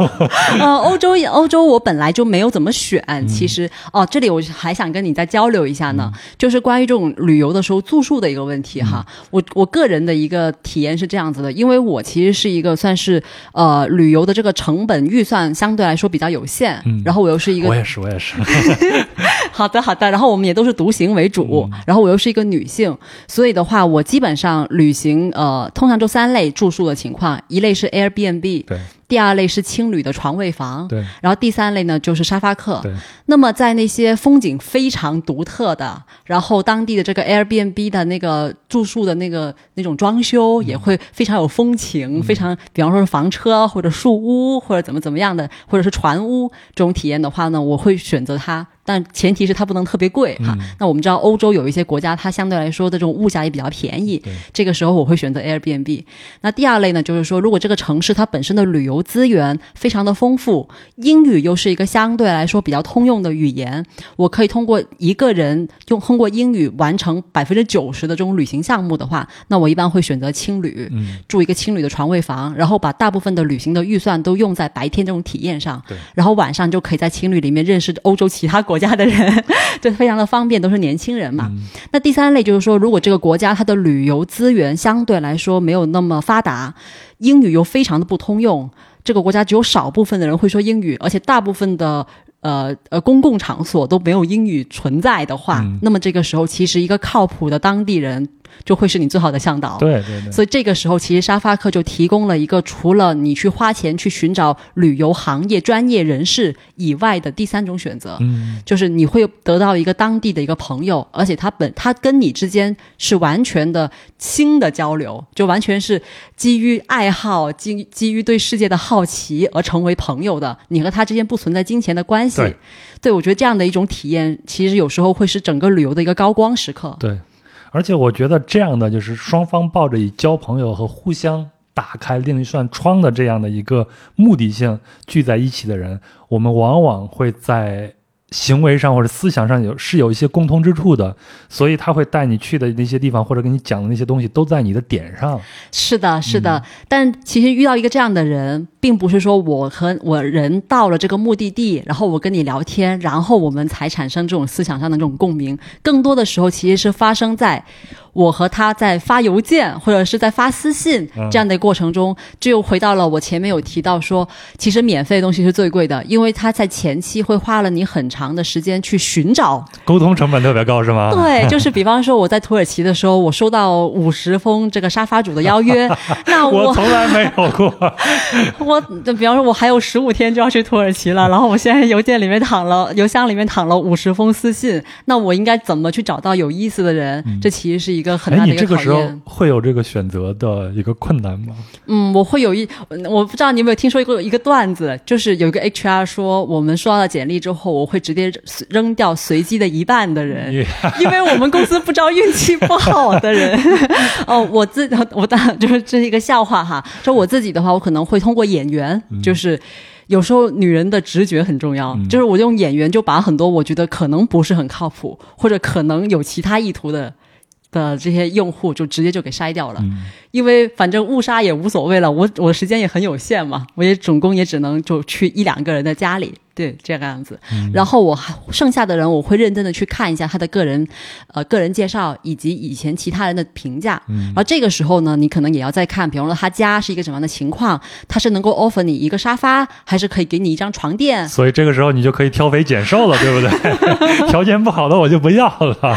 呃，欧洲欧洲我本来就没有怎么选。嗯其实哦，这里我还想跟你再交流一下呢，就是关于这种旅游的时候住宿的一个问题哈。嗯我我个人的一个体验是这样子的，因为我其实是一个算是呃旅游的这个成本预算相对来说比较有限，嗯然后我又是一个我也是，我也是。好的，好的。然后我们也都是独行为主，然后我又是一个女性，所以的话，我基本上旅行呃，通常就三类住宿的情况，一类是 Airbnb，对。第二类是青旅的床位房，对。然后第三类呢就是沙发客。对，那么在那些风景非常独特的，然后当地的这个 Airbnb 的那个住宿的那个那种装修也会非常有风情，非常，比方说是房车或者树屋或者怎么怎么样的，或者是船屋这种体验的话呢，我会选择它但前提是它不能特别贵哈。那我们知道欧洲有一些国家，它相对来说的这种物价也比较便宜，这个时候我会选择 Airbnb。那第二类呢，就是说如果这个城市它本身的旅游资源非常的丰富，英语又是一个相对来说比较通用的语言，我可以通过一个人用通过英语完成百分之九十的这种旅行项目的话，那我一般会选择青旅，住一个青旅的床位房，然后把大部分的旅行的预算都用在白天这种体验上，然后晚上就可以在青旅里面认识欧洲其他国家的人，就非常的方便，都是年轻人嘛。那第三类就是说，如果这个国家它的旅游资源相对来说没有那么发达，英语又非常的不通用，这个国家只有少部分的人会说英语，而且大部分的呃呃公共场所都没有英语存在的话，那么这个时候其实一个靠谱的当地人。就会是你最好的向导。对对对。所以这个时候，其实沙发客就提供了一个除了你去花钱去寻找旅游行业专业人士以外的第三种选择。嗯。就是你会得到一个当地的一个朋友，而且他本他跟你之间是完全的新的交流，就完全是基于爱好、基基于对世界的好奇而成为朋友的。你和他之间不存在金钱的关系。对。对，我觉得这样的一种体验，其实有时候会是整个旅游的一个高光时刻。对。而且我觉得这样的就是双方抱着以交朋友和互相打开另一扇窗的这样的一个目的性聚在一起的人，我们往往会在。行为上或者思想上有是有一些共通之处的，所以他会带你去的那些地方或者跟你讲的那些东西都在你的点上。是的，是的。但其实遇到一个这样的人，并不是说我和我人到了这个目的地，然后我跟你聊天，然后我们才产生这种思想上的这种共鸣。更多的时候，其实是发生在。我和他在发邮件或者是在发私信这样的过程中，就又回到了我前面有提到说，其实免费的东西是最贵的，因为他在前期会花了你很长的时间去寻找，沟通成本特别高，是吗？对，就是比方说我在土耳其的时候，我收到五十封这个沙发主的邀约，那我从来没有过。我比方说，我还有十五天就要去土耳其了，然后我现在邮件里面躺了邮箱里面躺了五十封私信，那我应该怎么去找到有意思的人？这其实是一个。哎，你这个时候会有这个选择的一个困难吗？嗯，我会有一，我不知道你有没有听说过一个段子，就是有一个 HR 说，我们收到了简历之后，我会直接扔掉随机的一半的人，因为我们公司不招运气不好的人。哦，我自我当然就是这是一个笑话哈。说我自己的话，我可能会通过演员，就是有时候女人的直觉很重要，就是我用演员就把很多我觉得可能不是很靠谱，或者可能有其他意图的。的这些用户就直接就给筛掉了，因为反正误杀也无所谓了，我我时间也很有限嘛，我也总共也只能就去一两个人的家里。对，这个样子。然后我还剩下的人，我会认真的去看一下他的个人，呃，个人介绍以及以前其他人的评价。然后这个时候呢，你可能也要再看，比方说他家是一个什么样的情况，他是能够 offer 你一个沙发，还是可以给你一张床垫。所以这个时候你就可以挑肥拣瘦了，对不对？条件不好的我就不要了。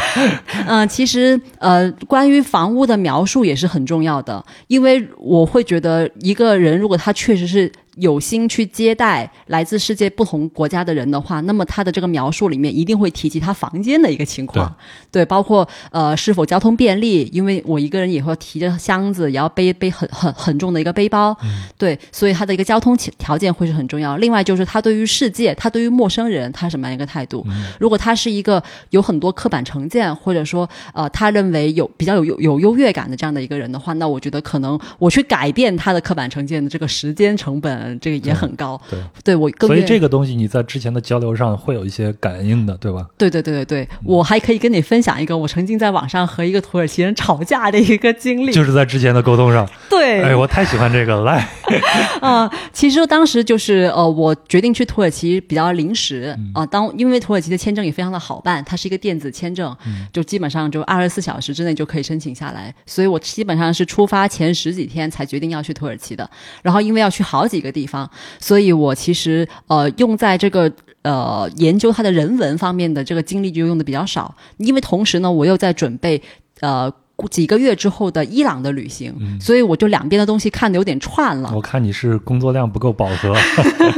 嗯，其实呃，关于房屋的描述也是很重要的，因为我会觉得一个人如果他确实是。有心去接待来自世界不同国家的人的话，那么他的这个描述里面一定会提及他房间的一个情况，对，包括呃是否交通便利，因为我一个人也会提着箱子，也要背背很很很重的一个背包，对，所以他的一个交通条件会是很重要。另外就是他对于世界，他对于陌生人，他什么样一个态度？如果他是一个有很多刻板成见，或者说呃他认为有比较有有有优越感的这样的一个人的话，那我觉得可能我去改变他的刻板成见的这个时间成本。嗯，这个也很高，对，对我，所以这个东西你在之前的交流上会有一些感应的，对吧？对对对对对，我还可以跟你分享一个我曾经在网上和一个土耳其人吵架的一个经历，就是在之前的沟通上。对，哎，我太喜欢这个了，来。啊，其实当时就是呃，我决定去土耳其比较临时。啊，当因为土耳其的签证也非常的好办，它是一个电子签证，就基本上就二十四小时之内就可以申请下来，所以我基本上是出发前十几天才决定要去土耳其的，然后因为要去好几个。地方，所以我其实呃用在这个呃研究它的人文方面的这个精力就用的比较少，因为同时呢我又在准备呃。几个月之后的伊朗的旅行，所以我就两边的东西看的有点串了。我看你是工作量不够饱和，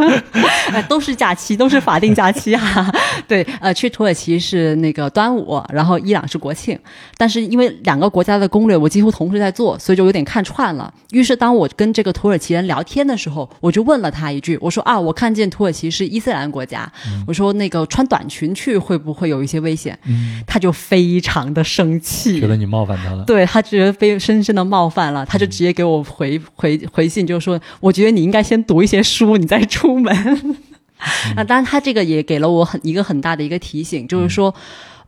呃，都是假期，都是法定假期哈。对，呃，去土耳其是那个端午，然后伊朗是国庆，但是因为两个国家的攻略我几乎同时在做，所以就有点看串了。于是当我跟这个土耳其人聊天的时候，我就问了他一句，我说啊，我看见土耳其是伊斯兰国家，我说那个穿短裙去会不会有一些危险？他就非常的生气，觉得你冒犯他了。对他觉得被深深的冒犯了，他就直接给我回回回信，就说我觉得你应该先读一些书，你再出门。那当然，他这个也给了我很一个很大的一个提醒，就是说，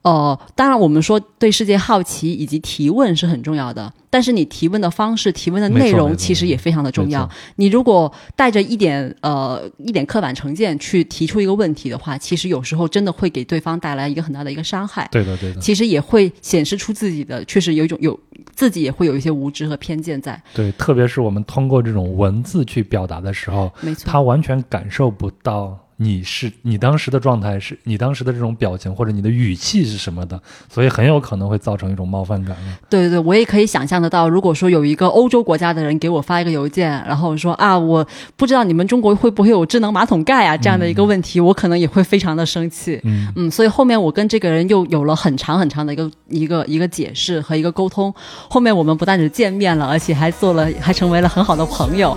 呃，当然我们说对世界好奇以及提问是很重要的，但是你提问的方式、提问的内容其实也非常的重要。你如果带着一点呃一点刻板成见去提出一个问题的话，其实有时候真的会给对方带来一个很大的一个伤害。对的，对的，其实也会显示出自己的确实有一种有自己也会有一些无知和偏见在。对，特别是我们通过这种文字去表达的时候，没错，他完全感受不到你是你当时的状态是你当时的这种表情或者你的语气是什么的，所以很有可能会造成一种冒犯感。对对对，我也可以想象得到，如果说有一个欧洲国家的人给我发一个邮件，然后说啊，我不知道你们中国会不会有智能马桶盖啊这样的一个问题，我可能也会非常的生气。嗯嗯，所以后面我跟这个人又有了很长很长的一个一个一个解释和一个沟通。后面我们不但是见面了，而且还做了，还成为了很好的朋友。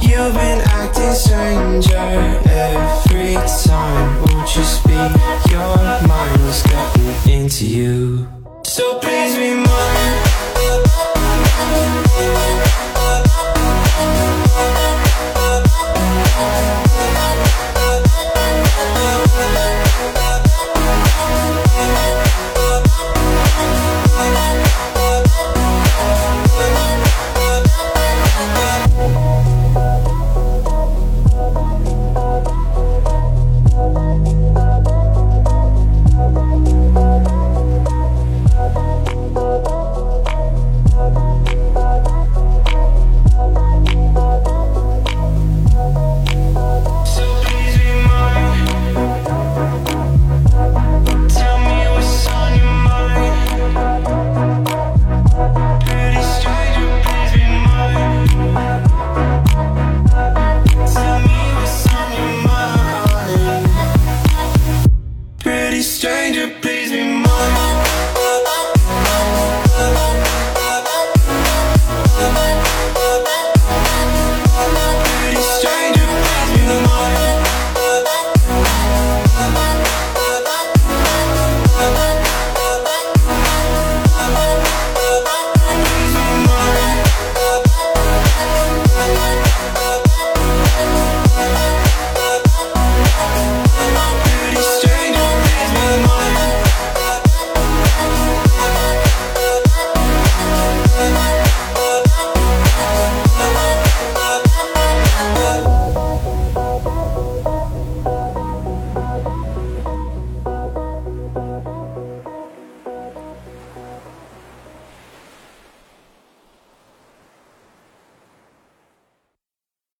You've been acting stranger every time. Won't you speak your mind? What's gotten into you? So please remind.